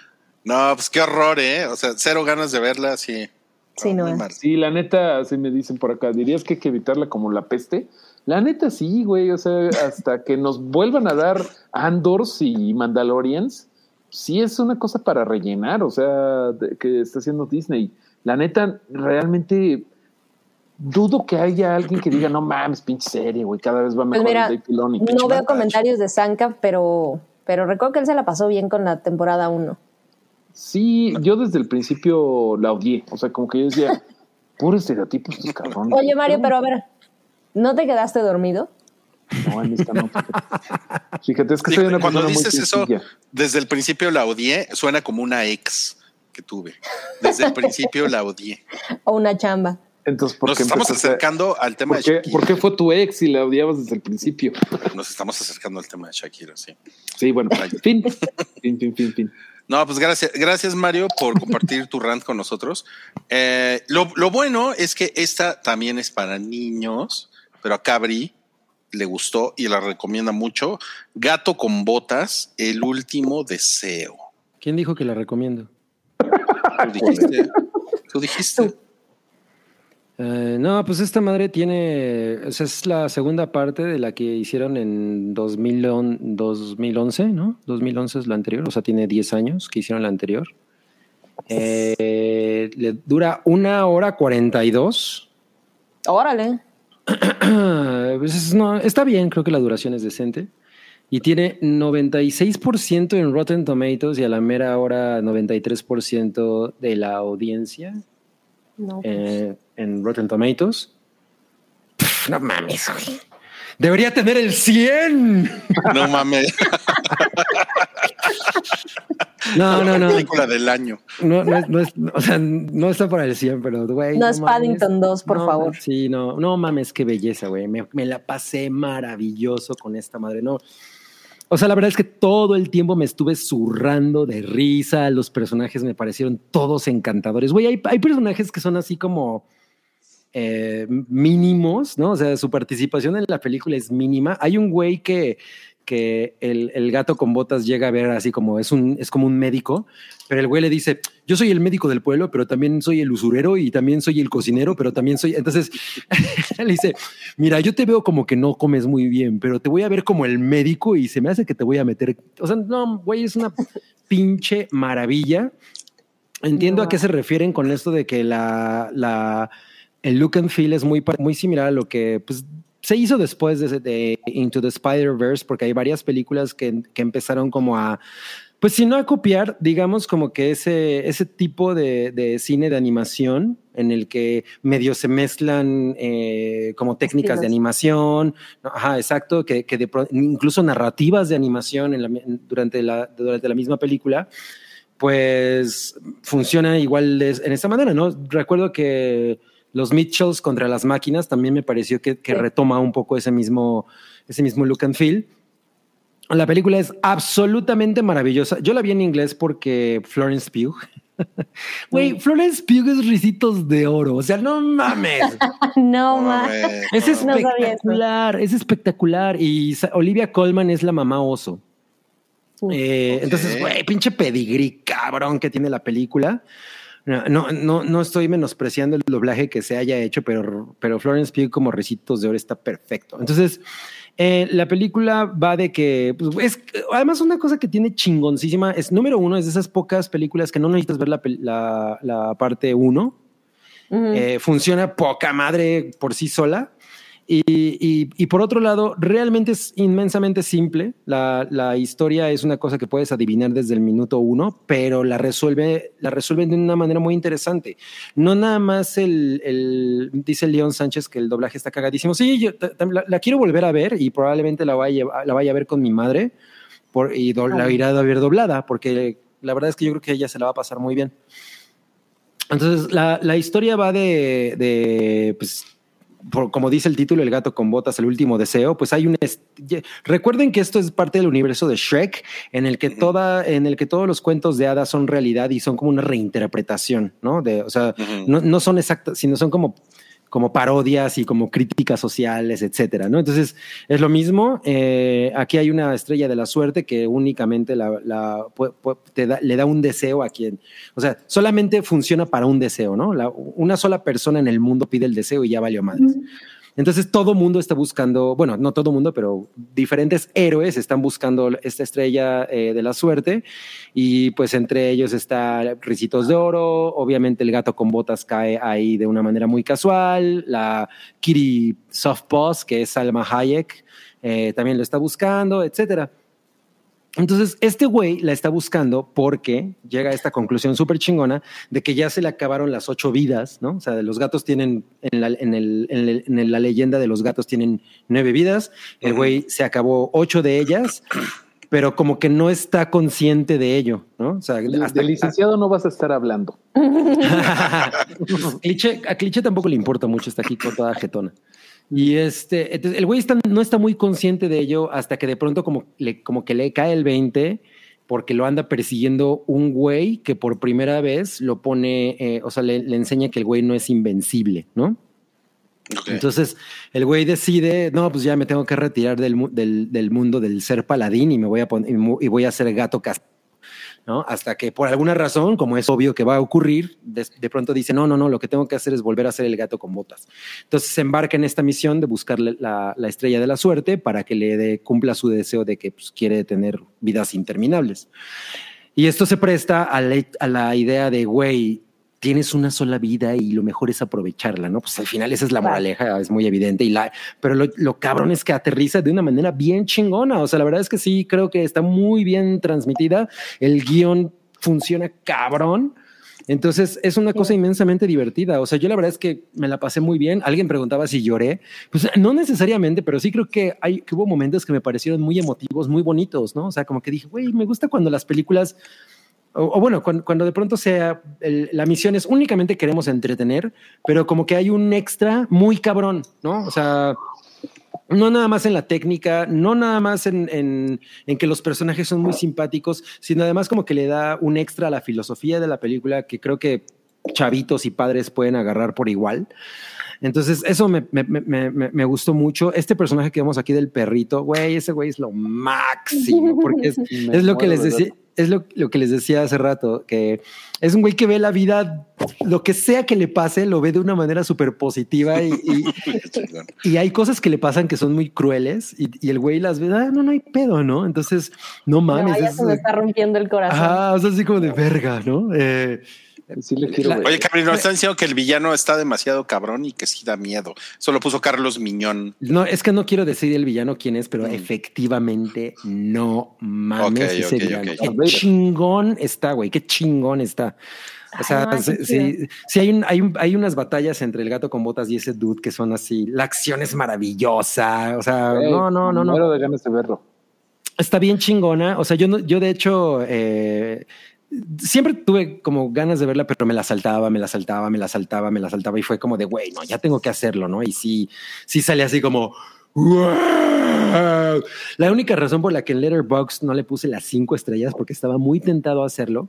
No, pues qué horror, ¿eh? O sea, cero ganas de verla así. Sí, no es. mal. Sí, la neta, así me dicen por acá, dirías que hay que evitarla como la peste. La neta, sí, güey. O sea, hasta que nos vuelvan a dar Andors y Mandalorians, sí es una cosa para rellenar. O sea, de- que está haciendo Disney. La neta, realmente dudo que haya alguien que diga, no mames, pinche serie, güey, cada vez va Pues mejor mira, el Dave Filoni. no veo comentarios de Sanka, pero, pero recuerdo que él se la pasó bien con la temporada 1. Sí, yo desde el principio la odié. O sea, como que yo decía, puro estereotipo estos cabrones. Oye, Mario, pero a ver, ¿no te quedaste dormido? No, en esta no. Fíjate, Fíjate, es que soy una cuando persona muy dices eso, desde el principio la odié, suena como una ex que tuve. Desde el principio la odié. ¿O una chamba? Entonces, ¿por Nos qué estamos acercando al tema ¿Por de Shakira. por qué fue tu ex y la odiabas desde el principio? Nos estamos acercando al tema de Shakira, sí. Sí, bueno, fin. Fin, fin, fin, fin. No, pues gracias, gracias Mario por compartir tu rant con nosotros. Eh, lo, lo bueno es que esta también es para niños, pero a Cabri le gustó y la recomienda mucho. Gato con botas, el último deseo. ¿Quién dijo que la recomiendo? Tú dijiste. Tú dijiste. Eh, no, pues esta madre tiene, o sea, es la segunda parte de la que hicieron en 2000 on- 2011, ¿no? 2011 es la anterior, o sea, tiene 10 años que hicieron la anterior. Eh, le dura una hora 42. Órale. Pues no, está bien, creo que la duración es decente. Y tiene 96% en Rotten Tomatoes y a la mera hora 93% de la audiencia No. eh, en Rotten Tomatoes. Pff, no mames, güey. Debería tener el 100. No mames. No, no, no. Película del año. No, no, es- no es, o sea, no está para el 100, pero, güey. No es mames. Paddington 2, por No, favor. Sí, no, no mames, qué belleza, güey. Me, me la pasé maravilloso con esta madre, no. O sea, la verdad es que todo el tiempo me estuve zurrando de risa. Los personajes me parecieron todos encantadores. Güey, hay, hay personajes que son así como eh, mínimos, ¿no? O sea, su participación en la película es mínima. Hay un güey que, que el, el gato con botas llega a ver así como es un es como un médico, pero el güey le dice, yo soy el médico del pueblo, pero también soy el usurero y también soy el cocinero, pero también soy... Entonces, le dice, mira, yo te veo como que no comes muy bien, pero te voy a ver como el médico y se me hace que te voy a meter... O sea, no, güey, es una pinche maravilla. Entiendo a qué se refieren con esto de que la, la, el look and feel es muy, muy similar a lo que pues, se hizo después de, de Into the Spider-Verse, porque hay varias películas que, que empezaron como a, pues si no a copiar, digamos como que ese, ese tipo de, de cine de animación en el que medio se mezclan eh, como técnicas de Estilos. animación, ¿no? ajá, exacto, que, que de incluso narrativas de animación en la- durante, la, durante la misma película, pues funciona igual de- en esta manera, ¿no? Recuerdo que los Mitchells contra las máquinas también me pareció que, que Sí. retoma un poco ese mismo, ese mismo look and feel. La película es absolutamente maravillosa. Yo la vi en inglés porque Florence Pugh. Güey, Florence Pugh es risitos de oro. O sea, no mames. no, ma. Mames, Es no. No espectacular, es espectacular. Y Olivia Colman es la mamá oso. Eh. Entonces, güey, pinche pedigrí cabrón que tiene la película. No, no, no, estoy menospreciando el doblaje que se haya hecho, pero, pero Florence Pugh como Recitos de Oro está perfecto. Entonces, eh, la película va de que, pues, es, además una cosa que tiene chingoncísima es, número uno, es de esas pocas películas que no necesitas ver la, pel- la, la parte uno, eh, funciona poca madre por sí sola. Y, y- y por otro lado, realmente es inmensamente simple. La, la historia es una cosa que puedes adivinar desde el minuto uno, pero la resuelve, la resuelven de una manera muy interesante. No nada más el, el- dice León Sánchez que el doblaje está cagadísimo. Sí, yo la, la quiero volver a ver y probablemente la vaya, la vaya a ver con mi madre por, y do- la irá a ver doblada, porque la verdad es que yo creo que ella se la va a pasar muy bien. Entonces, la, la historia va de, de, pues, por- como dice el título, El gato con botas, el último deseo, pues hay un... Recuerden que esto es parte del universo de Shrek, en el que, toda, en el que todos los cuentos de hadas son realidad y son como una reinterpretación, ¿no? De, o sea, no, no son exactas, sino son como, como parodias y como críticas sociales, etcétera, ¿no? Entonces, es lo mismo. eh, aquí hay una estrella de la suerte que únicamente la, le da un deseo a quien. O sea, solamente funciona para un deseo, ¿no? Una sola persona en el mundo pide el deseo y ya valió madres. Entonces todo mundo está buscando, bueno, no todo mundo, pero diferentes héroes están buscando esta estrella eh, de la suerte. Y pues entre ellos está Ricitos de Oro, obviamente el gato con botas cae ahí de una manera muy casual, la Kitty Soft que es Salma Hayek, eh, también lo está buscando, etcétera. Entonces, este güey la está buscando porque llega a esta conclusión súper chingona de que ya se le acabaron las ocho vidas, ¿no? O sea, los gatos tienen, en la, en el- en el- en el- la leyenda de los gatos tienen nueve vidas, el güey se acabó ocho de ellas, pero como que no está consciente de ello, ¿no? O sea, De hasta, licenciado no vas a estar hablando. Cliché, a Cliché tampoco le importa mucho, está aquí con toda jetona. Y este, entonces, el güey está- no está muy consciente de ello hasta que de pronto como, le, como que le cae el 20 porque lo anda persiguiendo un güey que por primera vez lo pone, eh, o sea, le, le enseña que el güey no es invencible, ¿no? Entonces el güey decide, no, pues ya me tengo que retirar del, del, del mundo del ser paladín y me voy a poner, y voy a ser gato cas Hasta que por alguna razón, como es obvio que va a ocurrir, de, pronto dice, no, no, no, lo que tengo que hacer es volver a ser el gato con botas. Entonces se embarca en esta misión de buscarle la, la estrella de la suerte para que le cumpla su deseo de que pues, quiere tener vidas interminables. Y esto se presta a la, a la idea de, güey, tienes una sola vida y lo mejor es aprovecharla, ¿no? Pues al final esa es la moraleja, es muy evidente. Y la, pero lo, lo cabrón es que aterriza de una manera bien chingona. O sea, la verdad es que sí, creo que está muy bien transmitida. El guion funciona cabrón. Entonces es una cosa inmensamente divertida. O sea, yo la verdad es que me la pasé muy bien. Alguien preguntaba si lloré. Pues no necesariamente, pero sí creo que hay que hubo momentos que me parecieron muy emotivos, muy bonitos, ¿no? O sea, como que dije, güey, me gusta cuando las películas o, o bueno, cuando, cuando de pronto sea el- la misión es únicamente queremos entretener, pero como que hay un extra muy cabrón, ¿no? O sea, no nada más en la técnica, no nada más en, en- en que los personajes son muy simpáticos, sino además como que le da un extra a la filosofía de la película que creo que chavitos y padres pueden agarrar por igual. Entonces, eso me, me- me- me- gustó mucho. Este personaje que vemos aquí del perrito, güey, ese güey es lo máximo, porque es, es lo que les decía, es lo, lo que les decía hace rato, que es un güey que ve la vida, lo que sea que le pase, lo ve de una manera súper positiva y, y- y hay cosas que le pasan que son muy crueles y, y el güey las ve, ah, no, no hay pedo, ¿no? Entonces, no No, mames. ya es- se me está rompiendo el corazón. Ajá, o sea, así como de verga, ¿no? Eh, Sí le quiero La- ver. Oye, Cabri, nos están diciendo que el villano está demasiado cabrón y que sí da miedo. Eso lo puso Carlos Miñón. no, es que no quiero decir el villano quién es, pero Mm. efectivamente no mames Ok, ese ok, villano. Qué chingón está, güey, qué chingón está. O sea, Ay, sí, sí, sí hay, un- hay, un- hay unas batallas entre el gato con botas y ese dude que son así, la acción es maravillosa, o sea, Ey, no, no, no, no. Muero de ganas de verlo. Está bien chingona. O sea, yo no, yo de hecho eh, siempre tuve como ganas de verla, pero me la saltaba, me la saltaba, me la saltaba, me la saltaba y fue como de güey, no, ya tengo que hacerlo, ¿no? Y sí, sí sale así como. La única razón por la que en Letterboxd no le puse las cinco estrellas porque estaba muy tentado a hacerlo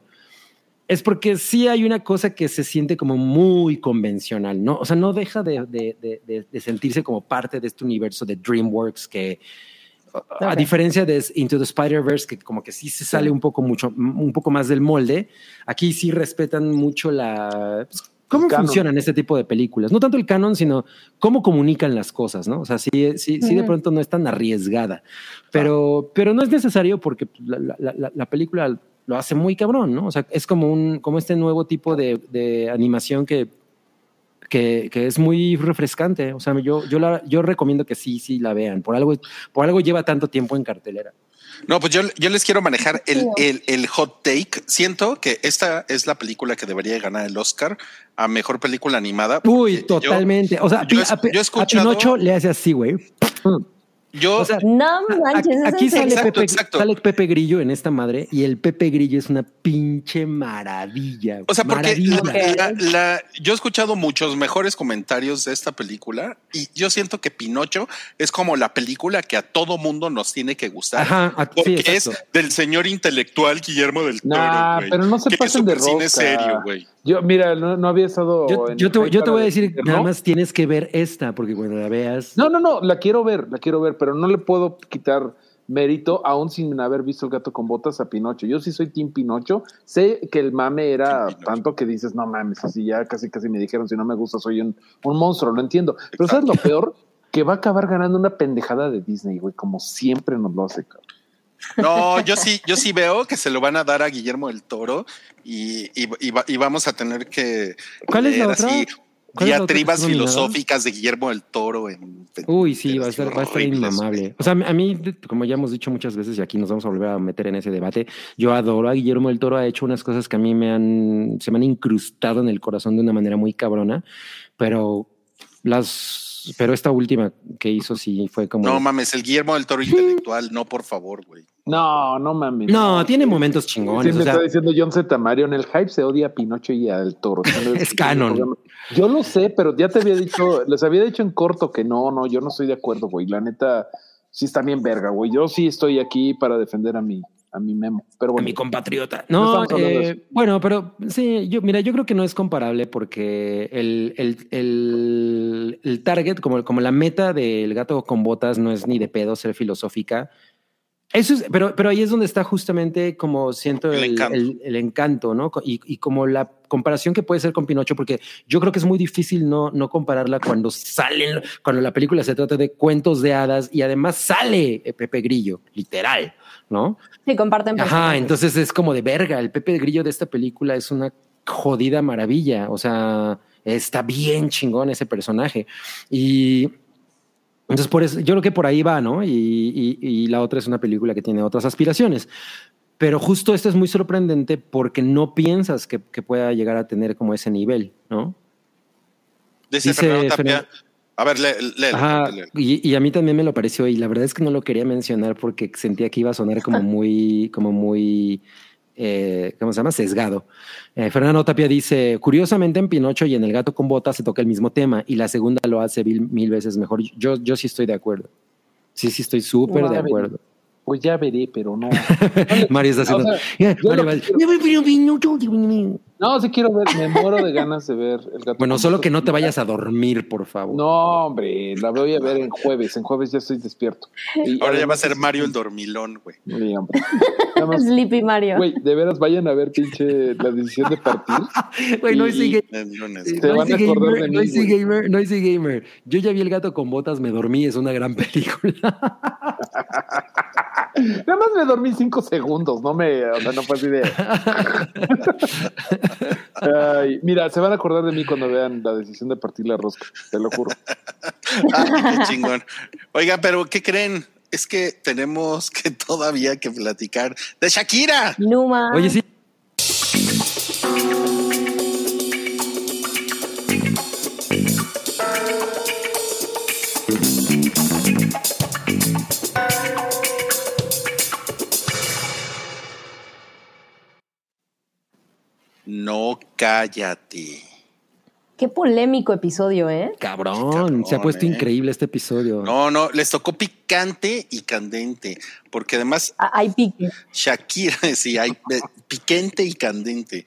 es porque sí hay una cosa que se siente como muy convencional, ¿no? O sea, no deja de, de- de- de- de sentirse como parte de este universo de DreamWorks que, a diferencia de Into the Spider-Verse, que como que sí se sale un poco mucho, un poco más del molde, aquí sí respetan mucho la... pues, ¿Cómo funcionan este tipo de películas? No tanto el canon, sino cómo comunican las cosas, ¿no? O sea, sí, sí, sí de pronto no es tan arriesgada, pero, pero no es necesario porque la, la- la- la película lo hace muy cabrón, ¿no? O sea, es como un, como este nuevo tipo de, de animación que, que, que es muy refrescante. O sea, yo, yo, la, yo recomiendo que sí, sí la vean. Por algo, por algo lleva tanto tiempo en cartelera. No, pues yo, yo les quiero manejar el, el, el hot take. Siento que esta es la película que debería ganar el Oscar a mejor película animada. Uy, porque yo- totalmente. o sea, yo a, yo he a escuchado- Pinocho le hace así, güey. Yo, O sea, No manches, ¿es en aquí sale? Exacto, Pepe, exacto. sale Pepe Grillo en esta madre y el Pepe Grillo es una pinche maravilla. O sea, porque la- maravilla. la- la- yo he escuchado muchos mejores comentarios de esta película y yo siento que Pinocho es como la película que a todo mundo nos tiene que gustar. Ajá, sí, Porque es del señor intelectual Guillermo del Toro. Nah, güey, pero no se pasen de cine serio, güey. Yo, mira, no, no había estado. Yo, en yo el te, yo te voy a decir, nada más tienes que ver esta, porque cuando la veas. No, no, no, la quiero ver, la quiero ver, pero no le puedo quitar mérito, aún sin haber visto el gato con botas a Pinocho. Yo sí soy Team Pinocho. Sé que el mame era tanto que dices, no mames, así ya casi casi me dijeron, si no me gusta, soy un, un monstruo, lo entiendo. Pero ¿sabes lo peor? Que va a acabar ganando una pendejada de Disney, güey, como siempre nos lo hace, cabrón. No, yo sí, yo sí veo que se lo van a dar a Guillermo del Toro y, y- y va- y vamos a tener que ¿Cuál es la otra? así ¿Cuál es la otra que diatribas filosóficas de Guillermo del Toro. En, Uy, sí, en- va a estar, va a estar inmamable. O sea, a mí, como ya hemos dicho muchas veces, y aquí nos vamos a volver a meter en ese debate, yo adoro a Guillermo del Toro, ha hecho unas cosas que a mí me han, se me han incrustado en el corazón de una manera muy cabrona, pero las, pero esta última que hizo sí fue como... No mames, el Guillermo del Toro intelectual, no, por favor, güey. No, no mames. no, tiene momentos Sí, chingones. me o sea, está diciendo John Z. Mario, en el hype se odia a Pinocho y al toro. Es canon. Yo lo sé, pero ya te había dicho, les había dicho en corto que no, no, yo no estoy de acuerdo, güey. La neta, sí está bien verga, güey. Yo sí estoy aquí para defender a mi, a mi memo. Pero a bueno, mi compatriota. No No, eh, bueno, pero sí, yo, mira, yo creo que no es comparable porque el, el, el, el target, como, como la meta del gato con botas, no es ni de pedo ser filosófica. Eso es, pero, pero ahí es donde está justamente como siento El el, encanto. el- el encanto, ¿no? Y, y como la comparación que puede ser con Pinocho, porque yo creo que es muy difícil no, no compararla cuando salen, cuando la película se trata de cuentos de hadas y además sale Pepe Grillo, literal, ¿no? Sí, comparten Ajá, entonces es como de verga. El Pepe Grillo de esta película es una jodida maravilla. O sea, está bien chingón ese personaje. Y entonces por eso, yo creo que por ahí va, ¿no? Y, y- y la otra es una película que tiene otras aspiraciones. Pero justo esto es muy sorprendente porque no piensas que, que pueda llegar a tener como ese nivel, ¿no? Dice, Dice Fernando Tapia. Fernando- A ver, lee, léelo, Ajá, y, y a mí también me lo pareció y la verdad es que no lo quería mencionar porque sentía que iba a sonar como muy, como muy, eh, ¿cómo se llama? Sesgado. Eh, Fernando Tapia dice, curiosamente en Pinocho y en El gato con botas se toca el mismo tema y la segunda lo hace mil, mil veces mejor. Yo, yo sí estoy de acuerdo. Sí, sí estoy súper de acuerdo. Pues ya veré, pero no. Mario está haciendo... O sea, Mario quiero- No, sí quiero ver, me muero de ganas de ver el gato. Bueno, solo que no te vayas a dormir, por favor. No, hombre, la voy a ver en jueves. En jueves ya estoy despierto. Y Ahora ya va a ser Mario el dormilón, güey. Sí, hombre. Más, Sleepy Mario. güey, de veras vayan a ver pinche la decisión de partir. Güey, no Noisy gamer, Noisy gamer, Noisy gamer. Yo ya vi el gato con botas, me dormí, es una gran película. Nada más me dormí cinco segundos, no me, o sea, no fue así de. Ay, mira, se van a acordar de mí cuando vean la decisión de partir la rosca, te lo juro. Ay, qué chingón. Oiga, pero ¿qué creen? Es que tenemos que todavía que platicar de Shakira. Numa. Oye, sí. No cállate. Qué polémico episodio, ¿eh? Cabrón, Cabrón, se ha puesto eh. increíble este episodio. No, no, les tocó picante y candente, porque además Ah, Hay pique. Shakira, sí, hay eh, picante y candente.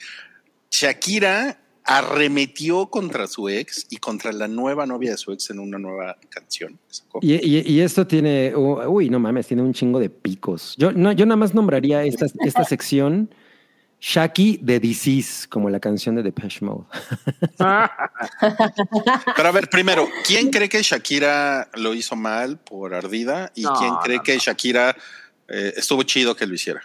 Shakira arremetió contra su ex y contra la nueva novia de su ex en una nueva canción. Y, y- y esto tiene, uy, no mames, tiene un chingo de picos. Yo, no, yo nada más nombraría esta, esta sección Shaki de Disease, como la canción de Depeche Mode. Pero a ver, primero, ¿quién cree que Shakira lo hizo mal por ardida? ¿Y No, quién cree no, que Shakira eh, estuvo chido que lo hiciera?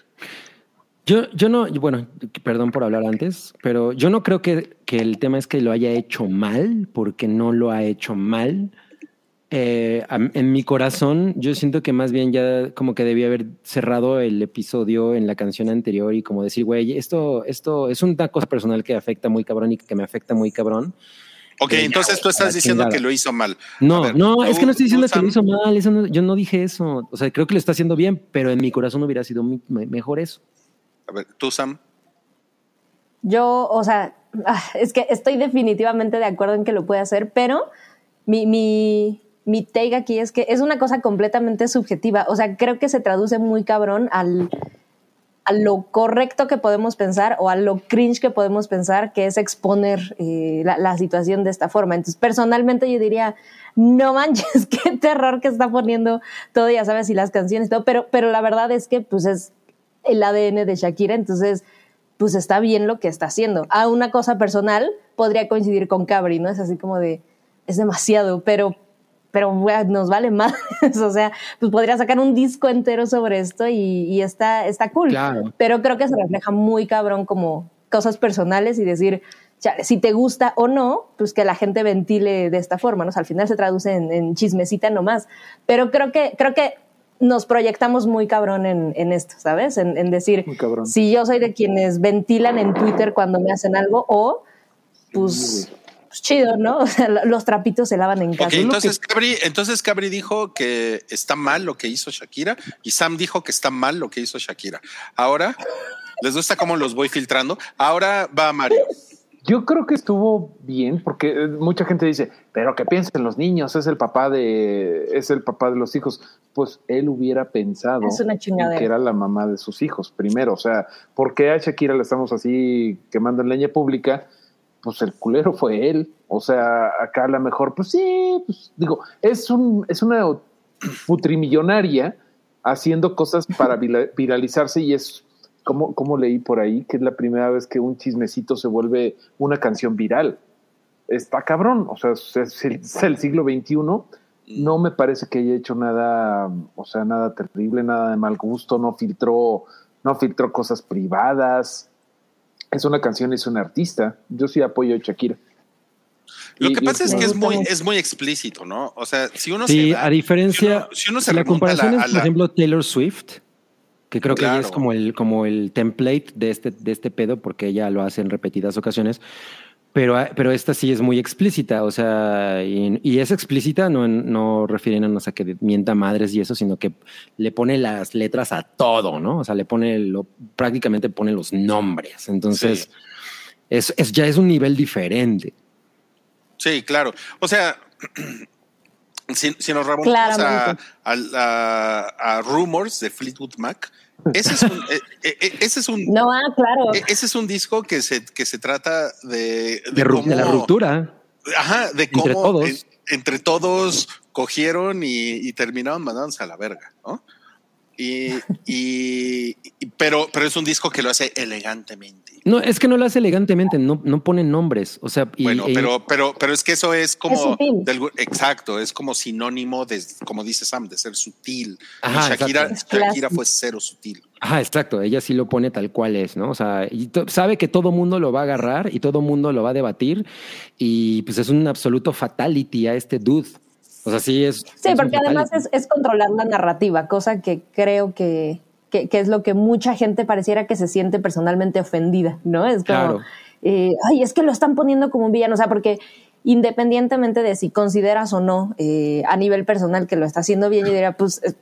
Yo, yo no, bueno, perdón por hablar antes, pero yo no creo que, que el tema es que lo haya hecho mal, porque no lo ha hecho mal. Eh, en mi corazón, yo siento que más bien ya como que debía haber cerrado el episodio en la canción anterior y como decir, güey, esto, esto es una cosa personal que afecta muy cabrón y que me afecta muy cabrón. Ok, Venga, entonces tú estás diciendo chingada. que lo hizo mal. No, ver, no, es que no estoy diciendo que lo hizo mal, eso no- yo no dije eso. O sea, creo que lo está haciendo bien, pero en mi corazón hubiera sido mi- me- mejor eso. A ver, tú, Sam. Yo, o sea, ah, es que estoy definitivamente de acuerdo en que lo puede hacer, pero mi, mi, mi take aquí es que es una cosa completamente subjetiva. O sea, creo que se traduce muy cabrón al, a lo correcto que podemos pensar o a lo cringe que podemos pensar, que es exponer eh, la, la situación de esta forma. Entonces, personalmente yo diría, no manches, qué terror que está poniendo todo, ya sabes, y las canciones todo, pero, pero la verdad es que pues es el ADN de Shakira, entonces pues está bien lo que está haciendo. A una cosa personal podría coincidir con Cabri, ¿no? Es así como de, es demasiado, pero, pero güey, nos vale más. o sea, pues podría sacar un disco entero sobre esto y, y está, está cool. Claro. Pero creo que se refleja muy cabrón como cosas personales y decir, chale, si te gusta o no, pues que la gente ventile de esta forma, ¿no? O sea, al final se traduce en, en chismecita nomás. Pero creo que, creo que nos proyectamos muy cabrón en, en esto, ¿sabes? En, en decir, si yo soy de quienes ventilan en Twitter cuando me hacen algo, o pues, pues chido, ¿no? O sea, lo- los trapitos se lavan en casa. Entonces Cabri, entonces Cabri dijo que está mal lo que hizo Shakira y Sam dijo que está mal lo que hizo Shakira. Ahora, ¿les gusta cómo los voy filtrando? Ahora va Mario. Yo creo que estuvo bien porque eh, mucha gente dice, pero que piensen los niños, es el papá de, es el papá de los hijos. Pues él hubiera pensado Es una chingadera. que era la mamá de sus hijos primero. O sea, ¿por qué a Shakira le estamos así quemando en leña pública? Pues el culero fue él. O sea, acá a lo mejor, pues sí, pues digo, es un, es una putrimillonaria haciendo cosas para viralizarse y es como, como leí por ahí que es la primera vez que un chismecito se vuelve una canción viral. Está cabrón, o sea, es el, es el siglo XXI. No me parece que haya hecho nada, o sea, nada terrible, nada de mal gusto, no filtró, no filtró cosas privadas. Es una canción, es un artista. Yo sí apoyo a Shakira. Lo Y- que pasa es que es muy, es muy explícito, ¿no? O sea, si uno Sí, se da- a diferencia, si uno, si uno se la comparación la- es, por la- ejemplo, Taylor Swift. que creo que ella es como el, como el template de este, de este pedo, porque ella lo hace en repetidas ocasiones. Pero, pero esta sí es muy explícita, o sea, y, y es explícita, no, no refiriéndonos a que mienta madres y eso, sino que le pone las letras a todo, ¿no? O sea, le pone, lo, prácticamente pone los nombres. Entonces, Sí. es, es, ya es un nivel diferente. Sí, claro. O sea, si, si nos remontamos a, a, a- a Rumors de Fleetwood Mac, ese es un, eh, eh, eh, ese es un, No, ah, claro. ese es un disco que se, que se trata de, De, la ruptura. Ajá, de cómo Entre todos. en- entre todos cogieron y, y terminaron mandándose a la verga, ¿no? Y, y- y- pero, pero es un disco que lo hace elegantemente. No, es que no lo hace elegantemente, no, no pone nombres. O sea, y- bueno, y- pero, pero, pero es que eso es como Es sutil. de algún- exacto, es como sinónimo de, como dice Sam, de ser sutil. Ajá, Shakira. Shakira fue cero sutil. Ajá, exacto. Ella sí lo pone tal cual es, ¿no? O sea, y sabe que todo mundo lo va a agarrar y todo mundo lo va a debatir y pues es un absoluto fatality a este dude. O sea, sí es. Sí, porque además es, es controlar la narrativa, cosa que creo que, que, que es lo que mucha gente pareciera que se siente personalmente ofendida, ¿no? Es como, Claro. eh, ay, es que lo están poniendo como un villano, o sea, porque independientemente de si consideras o no eh, a nivel personal que lo está haciendo bien, yo diría, pues, eh,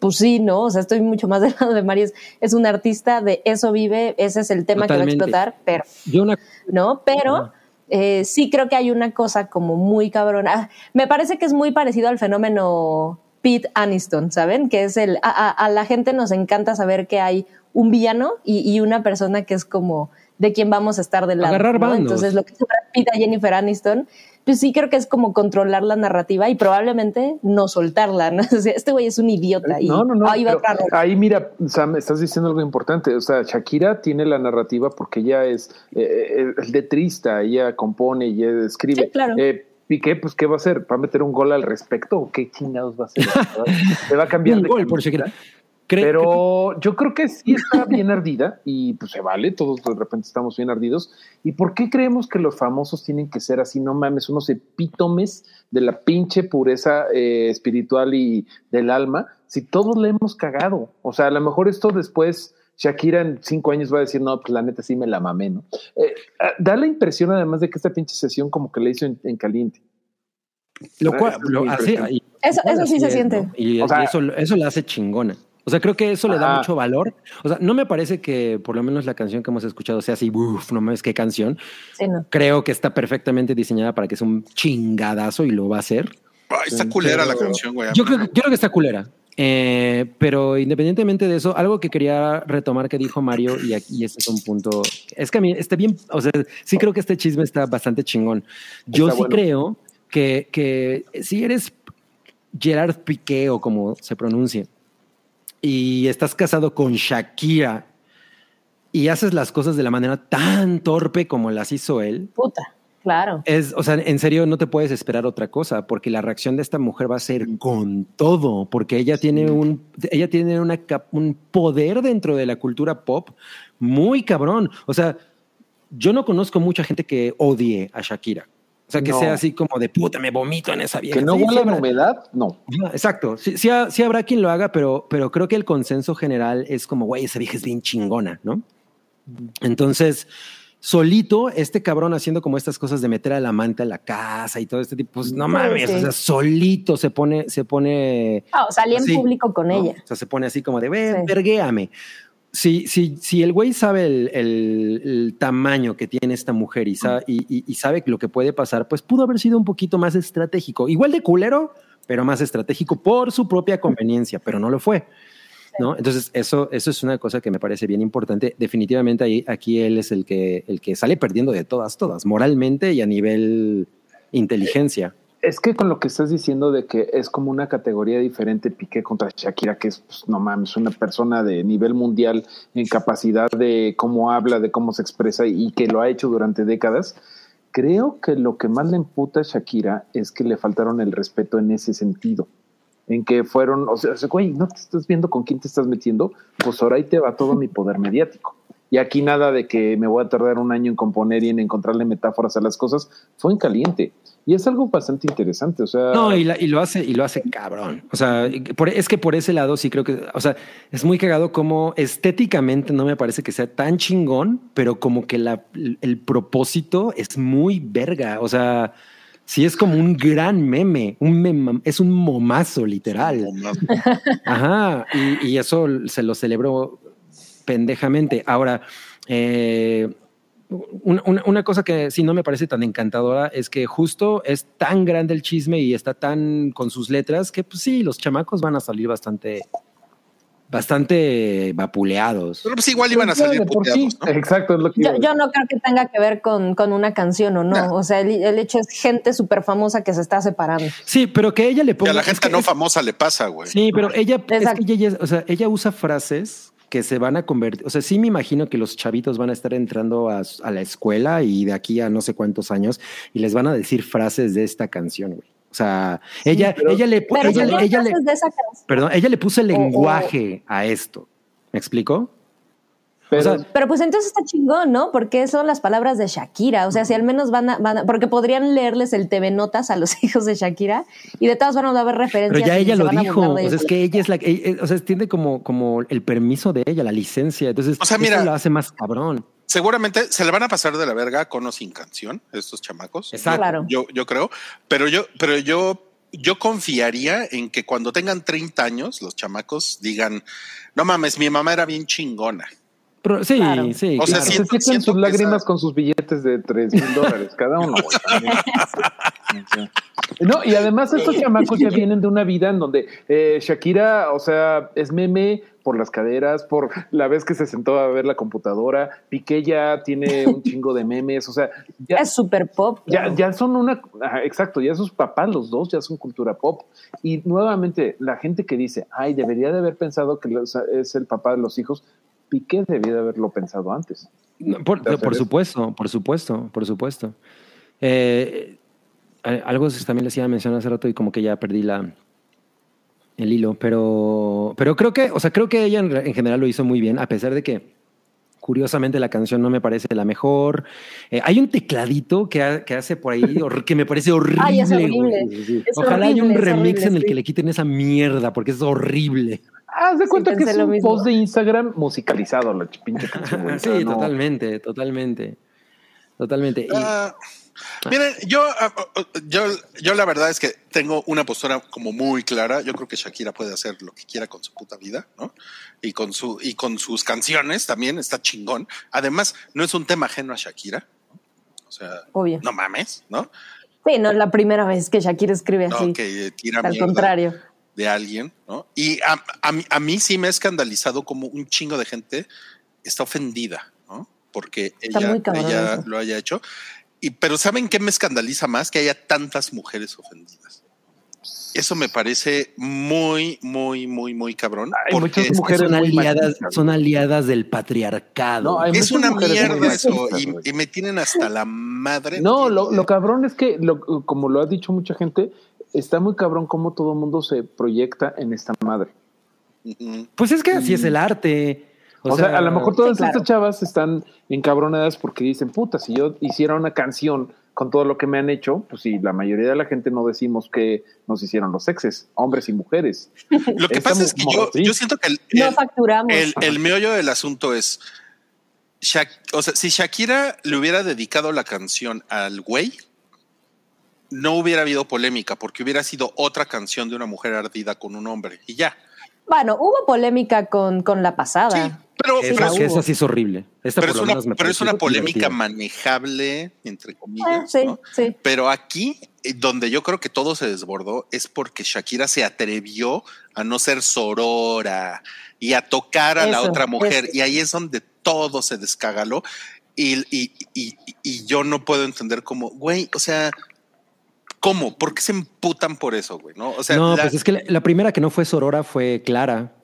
pues sí, ¿no? O sea, estoy mucho más del lado de Mario, es, es un artista, de eso vive, ese es el tema Totalmente. que va a explotar, pero Yo una. ¿no? Pero eh, sí creo que hay una cosa como muy cabrona. Ah, Me parece que es muy parecido al fenómeno Pete Aniston, ¿saben? Que es el... A, la gente nos encanta saber que hay un villano y una persona que es como de quien vamos a estar del lado. Agarrar ¿no? Entonces lo que hace Brad Pitt a Jennifer Aniston, pues sí creo que es como controlar la narrativa y probablemente no soltarla, ¿no? O sea, este güey es un idiota y No, no, no. ahí va ahí mira, Sam, estás diciendo algo importante. O sea, Shakira tiene la narrativa porque ella es eh, eh, letrista, ella compone y ella escribe. Sí, claro. Eh, Piqué, pues, ¿qué va a hacer? ¿Va a meter un gol al respecto o qué chingados va a hacer? ¿Se va a cambiar Un de gol por? Shakira. Pero yo creo que sí está bien ardida y pues se vale, todos de repente estamos bien ardidos. ¿Y por qué creemos que los famosos tienen que ser así? No mames, unos epítomes de la pinche pureza eh, espiritual y del alma, si todos le hemos cagado. O sea, a lo mejor esto después Shakira en cinco años va a decir, no, pues la neta sí me la mamé, ¿no? Eh, ah, da la impresión además de que esta pinche sesión como que la hizo en, en caliente. Lo cual, Es lo y- Eso, eso sí así se es, siente. ¿no? Y, O sea- y eso, eso la hace chingona. O sea, creo que eso le da mucho valor. O sea, no me parece que por lo menos la canción que hemos escuchado sea así, uff, no mames, qué canción. Sí, no. Creo que está perfectamente diseñada para que sea un chingadazo y lo va a hacer. Ay, está culera la canción, güey. Yo creo, que- yo creo que está culera. Eh, pero independientemente de eso, algo que quería retomar que dijo Mario, y aquí este es un punto, es que a mí está bien, o sea, sí creo que este chisme está bastante chingón. Yo Está sí bueno. creo que, que si eres Gerard Piqué o como se pronuncie, y estás casado con Shakira y haces las cosas de la manera tan torpe como las hizo él, Puta, claro. es, o sea, en serio no te puedes esperar otra cosa, porque la reacción de esta mujer va a ser con todo, porque ella tiene un, ella tiene una, un poder dentro de la cultura pop muy cabrón. O sea, yo no conozco mucha gente que odie a Shakira. O sea, que No. sea así como de puta, me vomito en esa vieja. Que no Sí, sí huele a habrá- novedad, no. Exacto. Sí, sí, ha- sí habrá quien lo haga, pero, pero creo que el consenso general es como, güey, esa vieja es bien chingona, ¿no? Entonces, solito, este cabrón haciendo como estas cosas de meter al amante a la casa y todo este tipo, pues no Sí, mames, sí. o sea, solito se pone, se pone. Ah, salí en Sí. público con ¿no? ella. O sea, se pone así como de, ve, Sí. verguéame. Si, si, si el güey sabe el, el- el tamaño que tiene esta mujer y sabe, y, y- y sabe lo que puede pasar, pues pudo haber sido un poquito más estratégico. Igual de culero, pero más estratégico por su propia conveniencia, pero no lo fue. ¿no? Entonces, eso, eso es una cosa que me parece bien importante. Definitivamente ahí, aquí él es el que, el que sale perdiendo de todas, todas, moralmente y a nivel inteligencia. Es que con lo que estás diciendo de que es como una categoría diferente Piqué contra Shakira, que es, pues, no mames, una persona de nivel mundial en capacidad de cómo habla, de cómo se expresa y que lo ha hecho durante décadas. Creo que lo que más le emputa a Shakira es que le faltaron el respeto en ese sentido. En que fueron, o sea, güey, no te estás viendo con quién te estás metiendo, pues ahora ahí te va todo mi poder mediático. Y aquí nada de que me voy a tardar un año en componer y en encontrarle metáforas a las cosas, fue en caliente. Y es algo bastante interesante, o sea... No, y, la- y lo hace, y lo hace cabrón. O sea, por- es que por ese lado sí creo que, o sea, es muy cagado como estéticamente no me parece que sea tan chingón, pero como que la, el propósito es muy verga. O sea, sí es como un gran meme, un mema- es un momazo literal. Ajá, y, y eso se lo celebró pendejamente. Ahora, eh, una, una- una cosa que sí no me parece tan encantadora es que justo es tan grande el chisme y está tan con sus letras que pues sí, los chamacos van a salir bastante, bastante vapuleados. Pero pues igual iban a Ya, salir sí. puteados, ¿no? Exacto, es lo que Yo, a yo no creo que tenga que ver con, con una canción o no. No. O sea, el, el hecho es gente súper famosa que se está separando. Sí, pero que ella le Que ponga... a la es gente que no es- famosa le pasa, güey. Sí, pero ella, es que ella, es- o sea, ella usa frases que se van a convertir, o sea, sí me imagino que los chavitos van a estar entrando a, a la escuela y de aquí a no sé cuántos años y les van a decir frases de esta canción, güey. O sea, ella, pero- ella le, Pero ella, ¿por le- qué ella le, canción? perdón, ella le puso el lenguaje a esto. ¿Me explico? Pero, o sea, Pero pues entonces está chingón, ¿no? Porque son las palabras de Shakira. O sea, si al menos van a, van a- porque podrían leerles el TV Notas a los hijos de Shakira y de todas formas va a haber referencias. pero ya y ella lo van a dijo. O de sea, ellos. es que ella es la que, eh, o sea, tiene como, como el permiso de ella, la licencia. Entonces, O sea, eso lo hace más cabrón. Seguramente se le van a pasar de la verga con o sin canción, estos chamacos. Exacto. Claro. Yo, yo creo, pero yo, pero yo, yo confiaría en que cuando tengan 30 años, los chamacos digan, no mames, mi mamá era bien chingona. Pero, sí, Claro. sí. O sea, claro. se siento- sus lágrimas esa- con sus billetes de 3 mil dólares cada uno. No, y además estos chamacos ya vienen de una vida en donde eh, Shakira, o sea, es meme por las caderas, por la vez que se sentó a ver la computadora, Piqué ya tiene un chingo de memes, o sea, ya, Es súper pop. ya, ya son una, ajá, exacto, ya sus papás, los dos, ya son cultura pop. Y nuevamente, la gente que dice, ay, debería de haber pensado que los- es el papá de los hijos, Piqué debía de haberlo pensado antes. No, por, supuesto, por supuesto, por supuesto. Eh, algo también les iba a mencionar hace rato y como que ya perdí la el hilo, pero, pero creo que, o sea, creo que ella en, general lo hizo muy bien, a pesar de que curiosamente la canción no me parece la mejor. Eh, hay un tecladito que, ha- que hace por ahí que me parece horrible. Ay, es horrible. güey. Es Ojalá haya un remix horrible, en el sí. que le quiten esa mierda, porque es horrible. Haz de Sí, cuenta que es un mismo. post de Instagram musicalizado, la ch- pinche canción. Sí, no- totalmente, totalmente. Totalmente. Y- Ah, miren, yo, ah, ah, yo, yo la verdad es que tengo una postura como muy clara. Yo creo que Shakira puede hacer lo que quiera con su puta vida, ¿no? Y con su y con sus canciones también está chingón. Además, no es un tema ajeno a Shakira. ¿no? O sea, Obvio. no mames, ¿no? Sí, no es la primera vez que Shakira escribe así. Que tira Al mierda contrario. De alguien, ¿no? Y a, a mí, a mí sí me ha escandalizado como un chingo de gente está ofendida, ¿no? Porque ella, ella lo haya hecho. Y, pero ¿saben qué me escandaliza más? Que haya tantas mujeres ofendidas. Eso me parece muy, muy, muy, muy cabrón. Hay porque muchas es- mujeres son aliadas, son aliadas del patriarcado. No, es una mierda eso. Y, me tienen hasta la madre. No, lo, lo cabrón es que, lo- como lo ha dicho mucha gente, está muy cabrón cómo todo el mundo se proyecta en esta madre. Pues es que así es el arte. O, sea, a lo mejor todas Sí, claro. estas chavas están encabronadas porque dicen, puta, si yo hiciera una canción con todo lo que me han hecho, pues si la mayoría de la gente no decimos que nos hicieron los sexes, hombres y mujeres. Lo que pasa es que yo, siento que el, No el- facturamos. El, el meollo del asunto es, Shak- o sea, si Shakira le hubiera dedicado la canción al güey, no hubiera habido polémica porque hubiera sido otra canción de una mujer ardida con un hombre y ya. Bueno, hubo polémica con, con la pasada. Sí, pero, Esa, pero, esa sí es horrible. Esta pero por es lo una, menos me pero es pareció una polémica divertida. manejable, entre Ah, comillas. sí, ¿no? sí. Pero aquí, eh, donde yo creo que todo se desbordó, es porque Shakira se atrevió a no ser sorora y a tocar a la otra mujer. Y ahí es donde todo se descagaló. Y, y, y, y yo no puedo entender cómo, güey, o sea, ¿cómo? ¿Por qué se emputan por eso, güey? No, o sea, no, la- pues es que la, la primera que no fue Sorora fue Clara.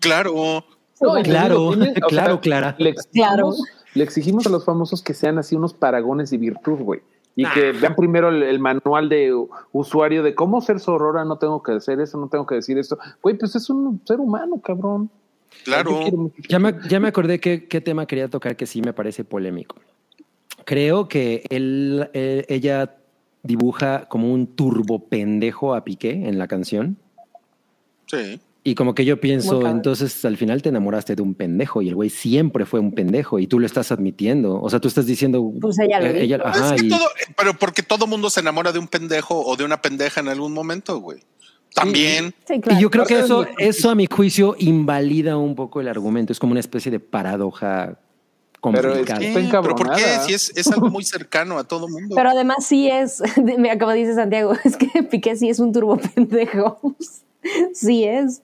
claro. No, te Claro, tiene- o claro, Clara. Le exigimos, Claro. le exigimos a los famosos que sean así unos paragones de virtud, güey. Y que Ah. vean primero el, el manual de usuario de cómo ser sorora, no tengo que hacer eso, no tengo que decir esto. Güey, pues es un ser humano, cabrón. Claro. Ya me, ya me acordé qué, qué tema quería tocar que sí me parece polémico. Creo que él, eh, ella dibuja como un turbo pendejo a Piqué en la canción. Sí. Y como que yo pienso, entonces al final te enamoraste de un pendejo y el güey siempre fue un pendejo y tú lo estás admitiendo. O sea, tú estás diciendo. Pues ella lo eh, ajá, es que y- todo, pero porque todo mundo se enamora de un pendejo o de una pendeja en algún momento, güey. También. Sí, claro. Y yo creo que eso, eso a mi juicio invalida un poco el argumento. Es como una especie de paradoja complicada. es. Está ¿Pero por qué? Si es, es algo muy cercano a todo mundo. Pero además sí es, mira, como dice Santiago, es que Piqué sí es un turbo pendejo. sí es.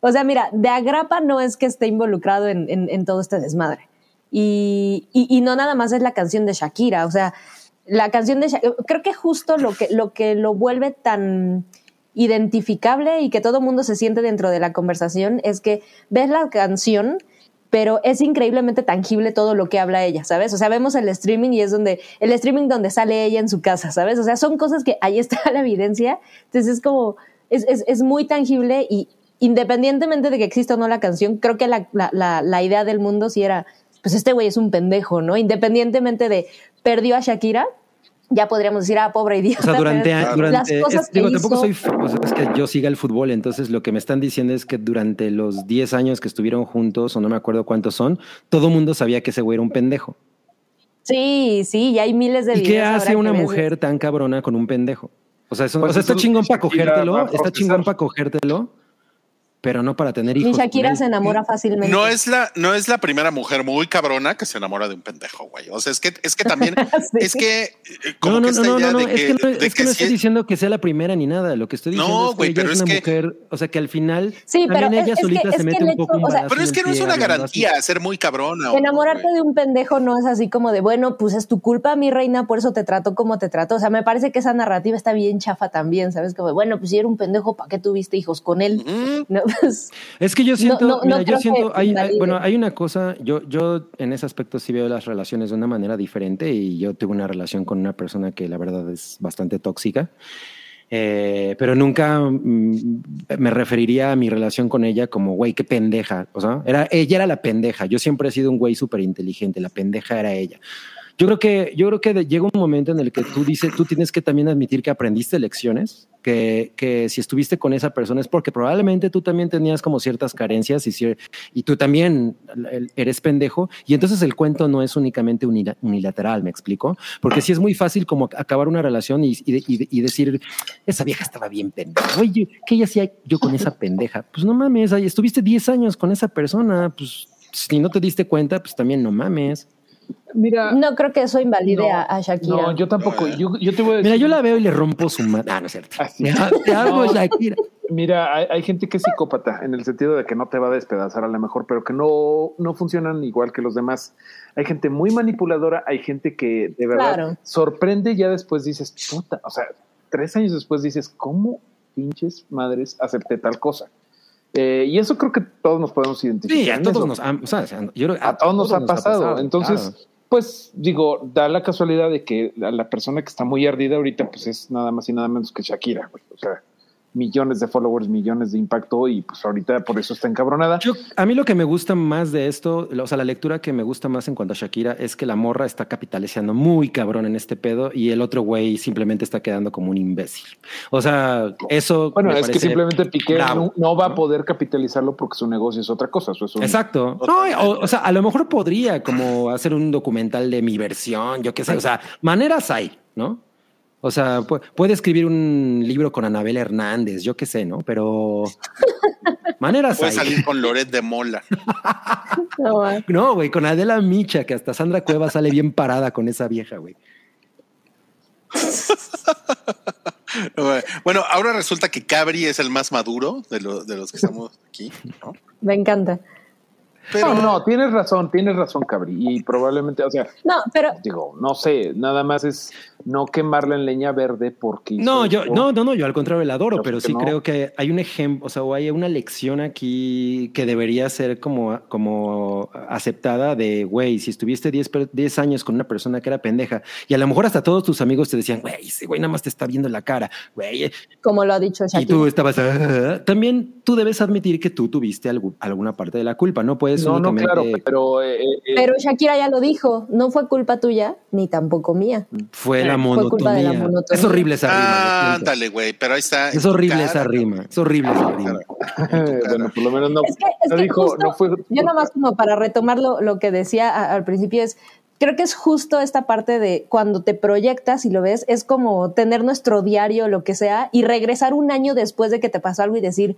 O sea, mira, de agrapa no es que esté involucrado en, en- en todo este desmadre. Y, y- y no nada más es la canción de Shakira. O sea, la canción de Shakira, creo que justo lo que, lo que lo vuelve tan identificable y que todo mundo se siente dentro de la conversación es que ves la canción pero es increíblemente tangible todo lo que habla ella, ¿sabes? O sea, vemos el streaming y es donde, el streaming donde sale ella en su casa, ¿sabes? O sea, son cosas que ahí está la evidencia, entonces es como, es, es, es muy tangible y independientemente de que exista o no la canción, creo que la, la, la, la idea del mundo sí era, pues este güey es un pendejo, ¿no? Independientemente de, perdió a Shakira, ya podríamos decir, ah, pobre idiota. O sea, durante, pero durante las cosas es- digo, que tampoco soy, o sea, es que yo siga el fútbol, entonces lo que me están diciendo es que durante los 10 años que estuvieron juntos, o no me acuerdo cuántos son, todo mundo sabía que ese güey era un pendejo. Sí, sí, y hay miles de ¿Y qué videos hace que una ves. mujer tan cabrona con un pendejo? O sea, eso- Pues o sea está eso chingón para cogértelo, está chingón para cogértelo, pero no para tener hijos. Con Shakira se enamora fácilmente. No es la, no es la primera mujer muy cabrona que se enamora de un pendejo, güey. O sea, es que, es que también, Sí. es que, eh, como No, no, que no, no, no, es que, no, de es que no que estoy diciendo que sea la primera ni nada. Lo que estoy diciendo No, es que ella pero es es una que- mujer, o sea, que al final Sí, también pero ella es- es solita que- se mete un poco o sea- pero es que no es una garantía ser muy cabrona. Enamorarte de un pendejo no es así como de, bueno, pues es tu culpa, mi reina, por eso te trato como te trato. O sea, me parece que esa narrativa está bien chafa también, ¿sabes? Como, bueno, pues si era un pendejo, ¿para qué tuviste hijos con él? Es que yo siento, no- no mira, yo siento, hay, bueno, hay una cosa, yo, yo en ese aspecto sí veo las relaciones de una manera diferente y yo tuve una relación con una persona que la verdad es bastante tóxica, Eh, pero nunca mm, me referiría a mi relación con ella como, güey, qué pendeja, o sea, era, ella era la pendeja, yo siempre he sido un güey súper inteligente, la pendeja era ella. Yo creo que, yo creo que llega un momento en el que tú dices, tú tienes que también admitir que aprendiste lecciones, que, que si estuviste con esa persona es porque probablemente tú también tenías como ciertas carencias y, y tú también eres pendejo. Y entonces el cuento no es únicamente unila- unilateral, ¿me explico? Porque sí es muy fácil como acabar una relación y, y- y- decir, esa vieja estaba bien pendeja. Oye, ¿qué hacía yo con esa pendeja? Pues no mames, ay, estuviste 10 años con esa persona, pues si no te diste cuenta, pues también no mames. Mira, no creo que eso invalide No, a, Shakira. no, yo tampoco. Yo, yo te voy a decir. Mira, yo la veo y le rompo su madre. Ah, no es cierto. Así. Te hago No. Shakira. Mira, hay, hay gente que es psicópata en el sentido de que no te va a despedazar a lo mejor, pero que no, no funcionan igual que los demás. Hay gente muy manipuladora, hay gente que de verdad Claro. sorprende y ya después dices, puta, o sea, tres años después dices, ¿cómo pinches madres acepté tal cosa? Eh, y eso creo que todos nos podemos identificar. Sí, a todos nos ha, o sea, yo creo- a todos nos ha pasado. Entonces, claro. pues digo, da la casualidad de que la, la persona que está muy ardida ahorita, pues es nada más y nada menos que Shakira. güey. O sea, millones de followers, millones de impacto y pues ahorita por eso está encabronada. Yo- a mí lo que me gusta más de esto, o sea, la lectura que me gusta más en cuanto a Shakira es que la morra está capitalizando muy cabrón en este pedo y el otro güey simplemente está quedando como un imbécil. O sea, eso. bueno, es que simplemente Piqué bravo, no, no va a poder capitalizarlo porque su negocio es otra cosa. Eso es un- Exacto. No, o, o sea, a lo mejor podría como hacer un documental de mi versión, yo qué sé. O sea, maneras hay, ¿no? O sea, pu- puede escribir un libro con Anabel Hernández, yo qué sé, ¿no? Pero maneras Puede salir con Loret de Mola. No, ah. No, güey, con Adela Micha, que hasta Sandra Cueva sale bien parada con esa vieja, güey. Bueno, ahora resulta que Cabri es el más maduro de, lo- de los que estamos aquí. ¿no? me encanta. Pero No, no, tienes razón, tienes razón, Cabri. Y probablemente, o sea, No, pero digo, no sé, nada más es no quemarla en leña verde porque. No, yo, no, no, no, yo al contrario la adoro, pero sí que no. creo que hay un ejemplo, o sea, o hay una lección aquí que debería ser como, como aceptada de, güey, si estuviste 10, per- 10 años con una persona que era pendeja y a lo mejor hasta todos tus amigos te decían, güey, ese güey nada más te está viendo la cara, güey, como lo ha dicho y tú estabas, "Ah", también tú debes admitir que tú tuviste algu- alguna parte de la culpa, no puedes No, no, únicamente... claro, pero. eh, eh, eh, Pero Shakira ya lo dijo, no fue culpa tuya ni tampoco mía. Fue la Fue culpa de la monotonía. monotonía. Es horrible esa rima. Ah, ándale, güey, pero ahí está. Es horrible cara, esa rima. Es horrible esa rima. bueno, por lo menos no, Es que, es no que dijo, justo, no fue. yo nada más como para retomar lo, lo que decía al principio es, creo que es justo esta parte de cuando te proyectas y lo ves, es como tener nuestro diario, lo que sea, y regresar un año después de que te pasó algo y decir,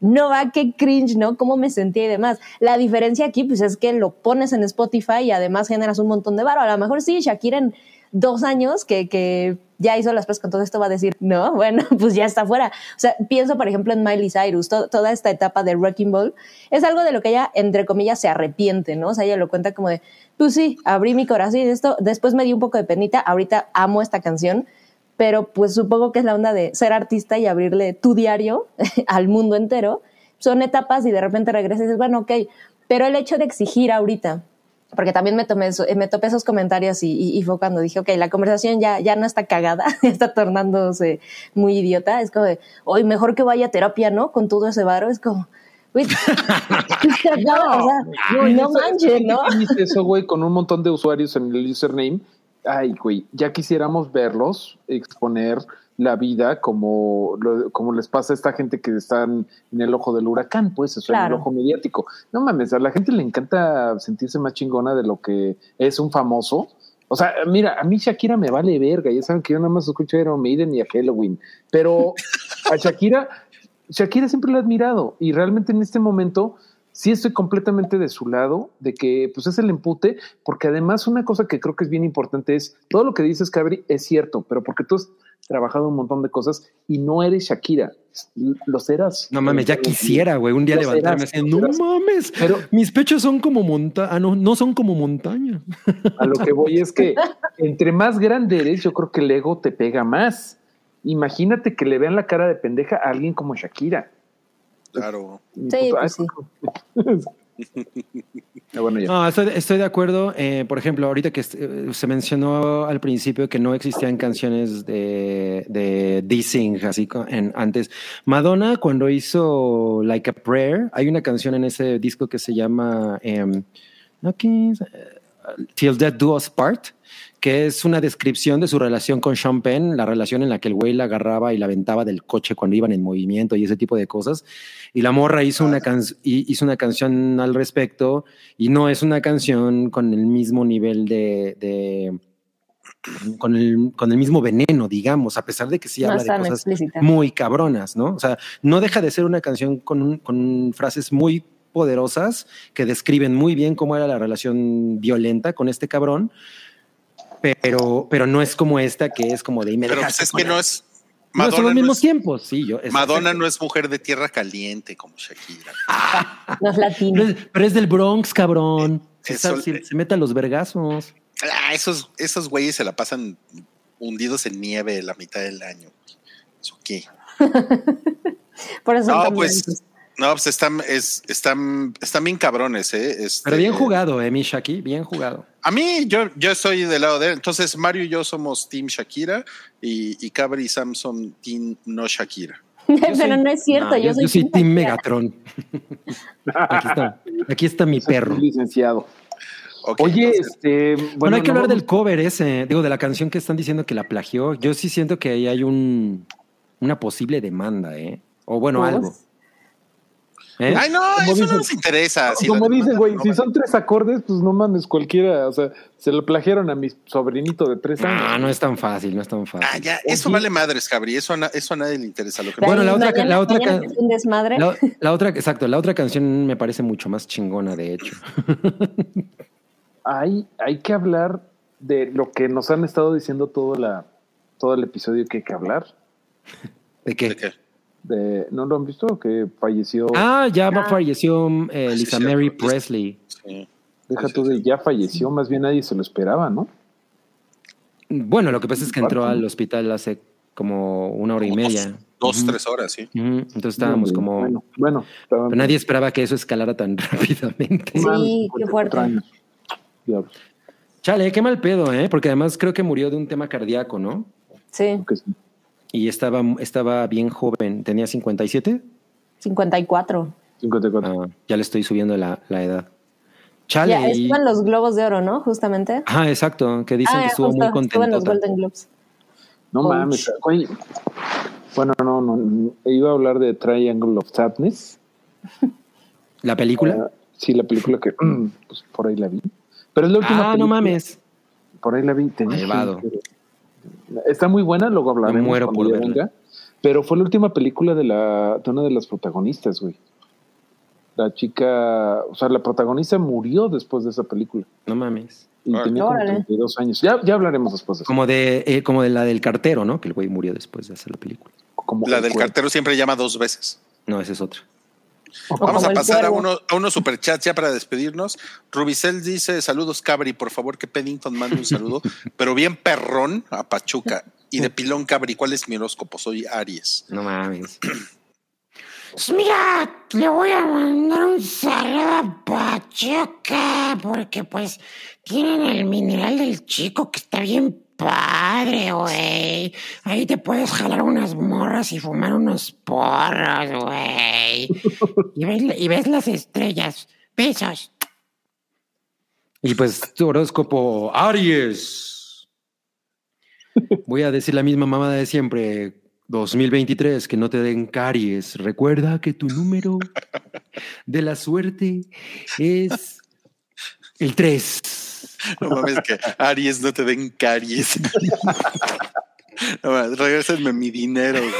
no va, qué cringe, ¿no? ¿Cómo me sentía y demás? La diferencia aquí, pues es que lo pones en Spotify y además generas un montón de varo. A lo mejor sí, Shakira en dos años que, que ya hizo las cosas con todo esto va a decir, no, bueno, pues ya está fuera. O sea, pienso, por ejemplo, en Miley Cyrus, to- toda esta etapa de Wrecking Ball, es algo de lo que ella, entre comillas, se arrepiente, ¿no? O sea, ella lo cuenta como de, pues sí, abrí mi corazón y esto, después me dio un poco de penita, ahorita amo esta canción, pero pues supongo que es la onda de ser artista y abrirle tu diario al mundo entero. Son etapas y de repente regresas y dices, bueno, ok, pero el hecho de exigir ahorita, porque también me, tomé eso- me topé esos comentarios y, y- y fue cuando dije, ok, la conversación ya, ya no está cagada, ya está tornándose muy idiota. Es como de, hoy mejor que vaya a terapia, ¿no? Con todo ese varo. Es como, no, o sea, no, no manches, ¿no? eso, güey, con un montón de usuarios en el username. Ay, güey, ya quisiéramos verlos exponer la vida como, lo- como les pasa a esta gente que están en el ojo del huracán, pues, eso, en Claro. el ojo mediático. No mames, a la gente le encanta sentirse más chingona de lo que es un famoso. O sea, mira, a mí Shakira me vale verga, ya saben que yo nada más escucho a Iron Maiden y a Halloween, pero a Shakira, Shakira siempre la he admirado y realmente en este momento sí estoy completamente de su lado, de que pues es el empute, porque además una cosa que creo que es bien importante es, todo lo que dices, Cabri, es cierto, pero porque tú has trabajado un montón de cosas y no eres Shakira, lo serás. No mames, ya quisiera, güey, un día levantarme serás, así, no serás". mames, Pero mis pechos son como montaña, ah, no, no son como montaña. a lo que voy es que entre más grande eres, yo creo que el ego te pega más. Imagínate que le vean la cara de pendeja a alguien como Shakira. Claro. Sí, pues sí. Ah, bueno, ya. No, estoy, estoy de acuerdo. Eh, por ejemplo, ahorita que eh, se mencionó al principio que no existían canciones de, de dissing, así en, antes. Madonna, cuando hizo Like a Prayer, hay una canción en ese disco que se llama. Eh, Till Death Do Us Part, que es una descripción de su relación con Sean Penn, la relación en la que el güey la agarraba y la aventaba del coche cuando iban en movimiento y ese tipo de cosas. Y la morra hizo una, can- hizo una canción al respecto y no es una canción con el mismo nivel de... de- con, el, con el mismo veneno, digamos, a pesar de que sí No habla de cosas explícita. muy cabronas, ¿no? O sea, no deja de ser una canción con, un- con frases muy poderosas que describen muy bien cómo era la relación violenta con este cabrón, pero, pero no es como esta que es como de y me Pero pues es que no es. No, son Madonna, los no mismos es, tiempos, sí, yo. es- Madonna no es mujer de tierra caliente como Shakira. No es Pero latino. es, pero es del Bronx, cabrón. Se, Eso- está- se- se mete a los vergazos. Ah, esos, esos güeyes se la pasan hundidos en nieve la mitad del año. ¿Eso qué? Por eso No, pues, no, pues están, es, están, están bien cabrones, ¿eh? Este, Pero bien jugado, eh, mi Shaki, bien jugado. A mí, yo, yo estoy del lado de él. Entonces, Mario y yo somos Team Shakira y, y Cabri y Sam son Team no Shakira. Pero no es cierto, No, yo, soy, Team Shakira. Megatron. Aquí está, aquí está mi perro. licenciado. Oye, entonces, este. Bueno, Bueno, hay que no hablar del cover ese, digo, de la canción que están diciendo que la plagió. Yo sí siento que ahí hay un una posible demanda, ¿eh? O bueno, Pues, algo. ¿Eh? Ay, no, Como eso dicen- no nos interesa. Si Como dicen, güey, no si son tres acordes, pues no mames, cualquiera. O sea, se lo plagiaron a mi sobrinito de tres años. No, no es tan fácil, no es tan fácil. Ah, ya, eso vale madres, Cabri. Eso a, eso a nadie le interesa. Lo que Bueno, la otra- mañana- la otra mañana ca- es un desmadre. La, la otra, exacto, la otra canción me parece mucho más chingona, de hecho. Hay, hay que hablar de lo que nos han estado diciendo todo, la, todo el episodio que hay que hablar. ¿De ¿De qué? De, ¿No lo han visto? Que falleció. Ah, ya Ah. falleció eh, Sí, Lisa cierto. Mary Es- Presley. Sí. Deja sí, tú sí. de ya falleció, más bien nadie se lo esperaba, ¿no? Bueno, lo que pasa es que entró al hospital hace como una hora y media. Dos, tres horas, sí. Entonces estábamos como... Bueno, bueno. pero nadie esperaba que eso escalara tan rápidamente. Sí, qué 54 fuerte. Chale, qué mal pedo, ¿eh? Porque además creo que murió de un tema cardíaco, ¿no? Sí, que sí. Y estaba, estaba bien joven. ¿Tenía 57? 54. 54. Ah, ya le estoy subiendo la, la edad. Chale. Ya, y- estuvo en los Globos de Oro, ¿no? Justamente. Ajá, exacto. Que dicen Ah, que estuvo justo, muy estuvo en los contento. Golden Globes. No Ouch. mames. güey. Bueno, no, no. Iba a hablar de Triangle of Sadness. ¿La película? Ah, sí, la película que pues, por ahí la vi. Pero es la última Ah, no película. mames. Por ahí la vi. te dije, pero- Está muy buena, luego hablaremos Me muero cuando por ya verla. venga. Pero fue la última película de, la, de una de las protagonistas, güey. La chica, o sea, la protagonista murió después de esa película. No mames. Y Órale. tenía como Órale. 32 años. Ya, ya hablaremos después de eso. Como de, eh, como de la del cartero, ¿no? Que el güey murió después de hacer la película. Como La el del cuerpo. cartero siempre llama dos veces. No, esa es otra. O Vamos a pasar a, uno, a unos superchats ya para despedirnos. Rubicel dice: Saludos, Cabri. Por favor, que Peddington mande un saludo, pero bien perrón a Pachuca. Y de pilón, Cabri, ¿cuál es mi horóscopo? Soy Aries. No mames. Pues mira, le voy a mandar un saludo a Pachuca, porque pues tienen el mineral del chico que está bien padre, güey. Ahí te puedes jalar unas morras y fumar unos porros, güey. Y ves, y ves las estrellas. Besos. Y pues tu horóscopo, Aries. Voy a decir la misma mamada de siempre. 2023, que no te den caries. Recuerda que tu número de la suerte es el 3. No mames, que Aries no te den caries. No mames, regrésenme mi dinero. güey.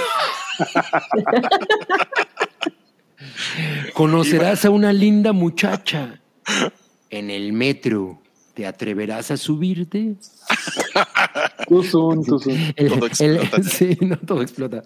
Conocerás a una linda muchacha en el metro. ¿Te atreverás a subirte? Tú son, tú son. El- Todo el- explota. sí, no todo explota.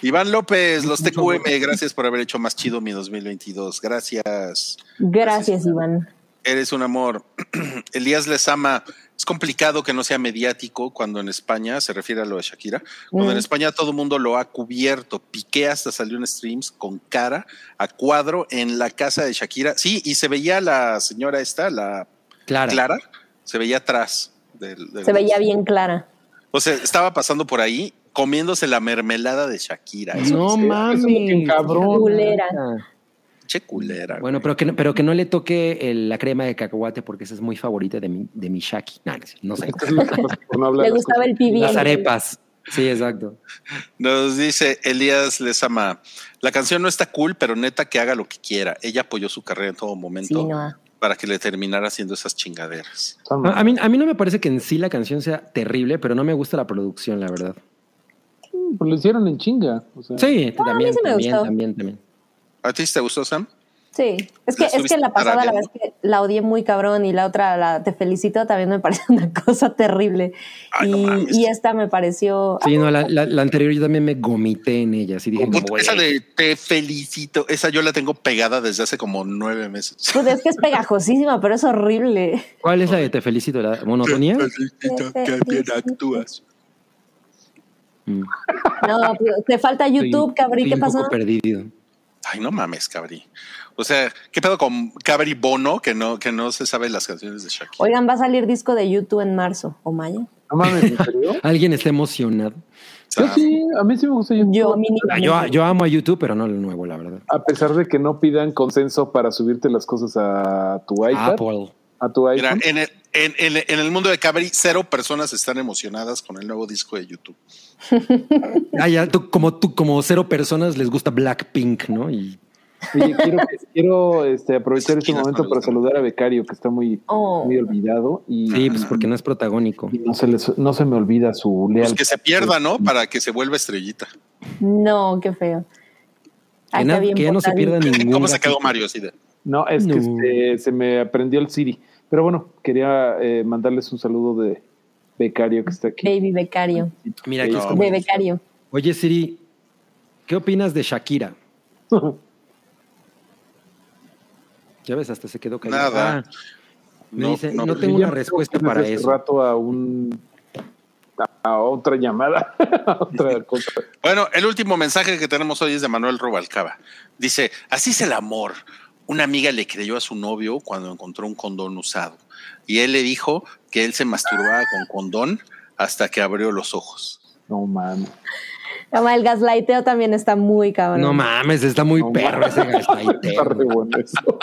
Iván López, los TQM, gracias por haber hecho más chido mi 2022. Gracias. Gracias, Iván. Eres un amor. Elías Lezama, es complicado que no sea mediático cuando en España, se refiere a lo de Shakira, cuando Mm. en España todo el mundo lo ha cubierto. Piqué hasta salió en streams con cara a cuadro en la casa de Shakira. Sí, y se veía la señora esta, la Clara. Clara, se veía atrás. del- del- Se veía bien clara. O sea, estaba pasando por ahí comiéndose la mermelada de Shakira. Eso No mames. cabrón. Culera. che culera. Bueno, pero que, no- pero que no le toque el- la crema de cacahuate porque esa es muy favorita de mi, de mi Shaki. No, no sé. No Le las gustaba cosas. el pibi. Las arepas. Sí, exacto. Nos dice Elías Lezama, la canción no está cool, pero neta que haga lo que quiera. Ella apoyó su carrera en todo momento Sí, no. para que le terminara haciendo esas chingaderas. A, a mí, a mí no me parece que en sí la canción sea terrible, pero no me gusta la producción, la verdad. Pues lo hicieron en chinga. O sea, Sí, Ah, a mí también, sí me también, gustó. también, también. ¿A ti te gustó, Sam? Sí, es que, ¿La es que la pasada, la es que la odié muy cabrón y la otra, la Te Felicito, también me parece una cosa terrible. Ay, y, esta me pareció... Sí, no, la, la- la anterior yo también me gomité en ella. Dije, Puta, güey, esa de te felicito, esa yo la tengo pegada desde hace como nueve meses. Pues es que es pegajosísima, pero es horrible. ¿Cuál es la de Te felicito? ¿La monotonía? Te felicito, que bien actúas. Mm. No, pero te falta YouTube, estoy ¿qué un pasó? poco perdido. Ay, no mames, cabrí. O sea, ¿qué pedo con Cabri Bono que no, que no se sabe las canciones de Shakira? Oigan, va a salir disco de YouTube en marzo o mayo. No mames, ¿en serio? ¿Alguien está emocionado? Yo sí, a mí sí me gusta YouTube. Yo, Ah. Yo, yo amo a YouTube, pero no lo nuevo, la verdad. A pesar de que no pidan consenso para subirte las cosas a tu iPad, Apple. a tu Mira, iPhone. en el, en, en- en el mundo de Cabri, cero personas están emocionadas con el nuevo disco de YouTube. Ah, ya, tú, como tú, como cero personas les gusta Blackpink, ¿no? Y Oye, quiero, quiero este, aprovechar este momento para saludar a Becario, que está muy, Oh. muy olvidado. Y, sí, pues porque no es protagónico. y no, se les- no se me olvida su Pues leal. que se pierda, ¿no? Para que se vuelva estrellita. No, qué feo. Que, bien ya no se pierda ningún. ¿Cómo se quedó. Mario? Así de, No, es que este, se me aprendió el Siri. Pero bueno, quería eh, mandarles un saludo de Becario que está aquí. Baby becario. Mira, aquí es. De becario. Oye, Siri, ¿Qué opinas de Shakira? Ya ves, hasta se quedó callado. Nada. Ah, me No, dice, no, tengo una respuesta para hace eso. rato a un a, a otra llamada, a otra cosa. Bueno, el último mensaje que tenemos hoy es de Manuel Rubalcaba. Dice, así es el amor. Una amiga le creyó a su novio cuando encontró un condón usado. Y él le dijo que él se masturbaba con condón hasta que abrió los ojos. No mames. El gaslighteo también está muy cabrón. No mames, está muy No perro mames. ese gaslighteo.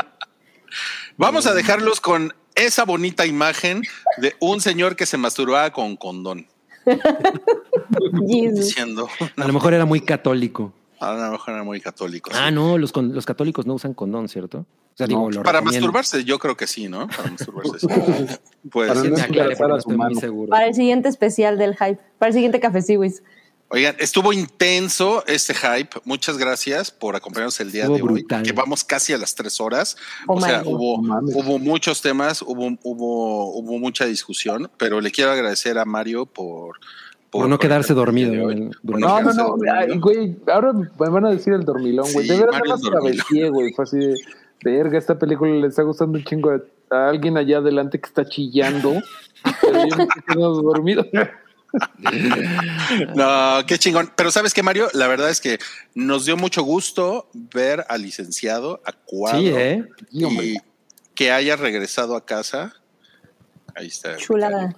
Vamos a dejarlos con esa bonita imagen de un señor que se masturbaba con condón. Diciendo, A lo mejor era muy católico. A lo mejor era muy católico. Ah, sí. no, los, con- los católicos no usan condón, ¿cierto? O sea, digo, lo Para recomiendo. masturbarse, yo creo que sí, ¿no? Para masturbarse, sí. Pues, Para Sí, no no estoy el siguiente especial del hype. Para el siguiente café Siwis. Oigan, estuvo intenso este hype. Muchas gracias por acompañarnos el día Estuvo de hoy, que vamos casi a las tres horas. Oh o sea, God. hubo muchos temas, hubo, hubo, hubo mucha discusión, pero le quiero agradecer a Mario por... Por no quedarse dormido hoy. durante- No, no, no. güey, ahora me van a decir el dormilón, güey. Sí, de verdad, nada más cabeceé, güey. Fue así de, verga, esta película le está gustando un chingo a, a alguien allá adelante que está chillando. pero yo me estoy quedando dormido. No, qué chingón. Pero sabes qué, Mario, la verdad es que nos dio mucho gusto ver al licenciado, a Cuadro, Sí, ¿eh? Y que haya regresado a casa. Ahí está. Chulada.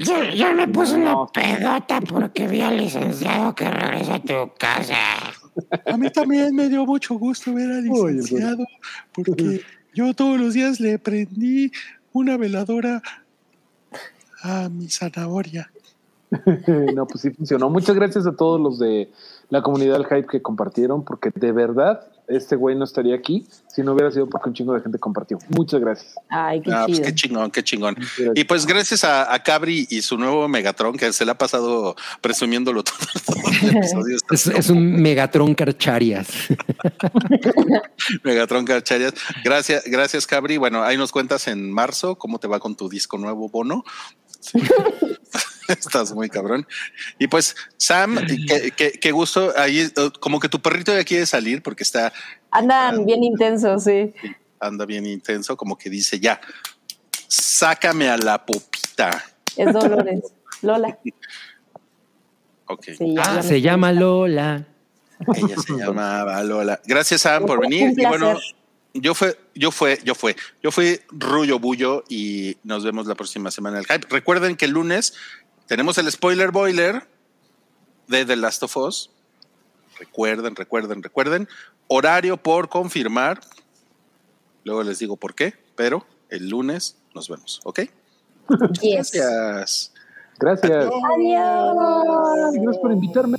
Yo, yo me puse una pedota porque vi al licenciado que regresa a tu casa. A mí también me dio mucho gusto ver al Oye, licenciado, porque yo todos los días le prendí una veladora a mi zanahoria. no, pues sí funcionó. Muchas gracias a todos los de la comunidad del hype que compartieron, porque de verdad este güey no estaría aquí si no hubiera sido porque un chingo de gente compartió. Muchas gracias. Ay, qué Ah, pues qué chingón, qué chingón. Gracias. Y pues gracias a, a Cabri y su nuevo Megatron, que se le ha pasado presumiéndolo todo, todo el episodio. Es, es un Megatron Carcharias. Megatron Cacharias. Gracias, gracias, Cabri. Bueno, ahí nos cuentas en marzo cómo te va con tu disco nuevo, Bono. Sí. Estás muy cabrón. Y pues, Sam, qué, qué- qué gusto. Ahí, eh, como que tu perrito ya quiere salir porque está, Andan bien intensos, sí. anda bien intenso, como que dice ya, sácame a la popita. Es Dolores. Lola. Ok. Sí, Ah, se llama Lola. Ella se llamaba Lola. Gracias, Sam, por venir. Y bueno, yo fue, yo fue, yo fue, yo fui Rullo Bullo y nos vemos la próxima semana en el hype. Recuerden que el lunes tenemos el spoiler boiler de The Last of Us. Recuerden, recuerden, recuerden. Horario por confirmar. Luego les digo por qué, pero el lunes nos vemos, ¿ok? Yes. Gracias. Gracias. Adiós. Gracias por invitarme.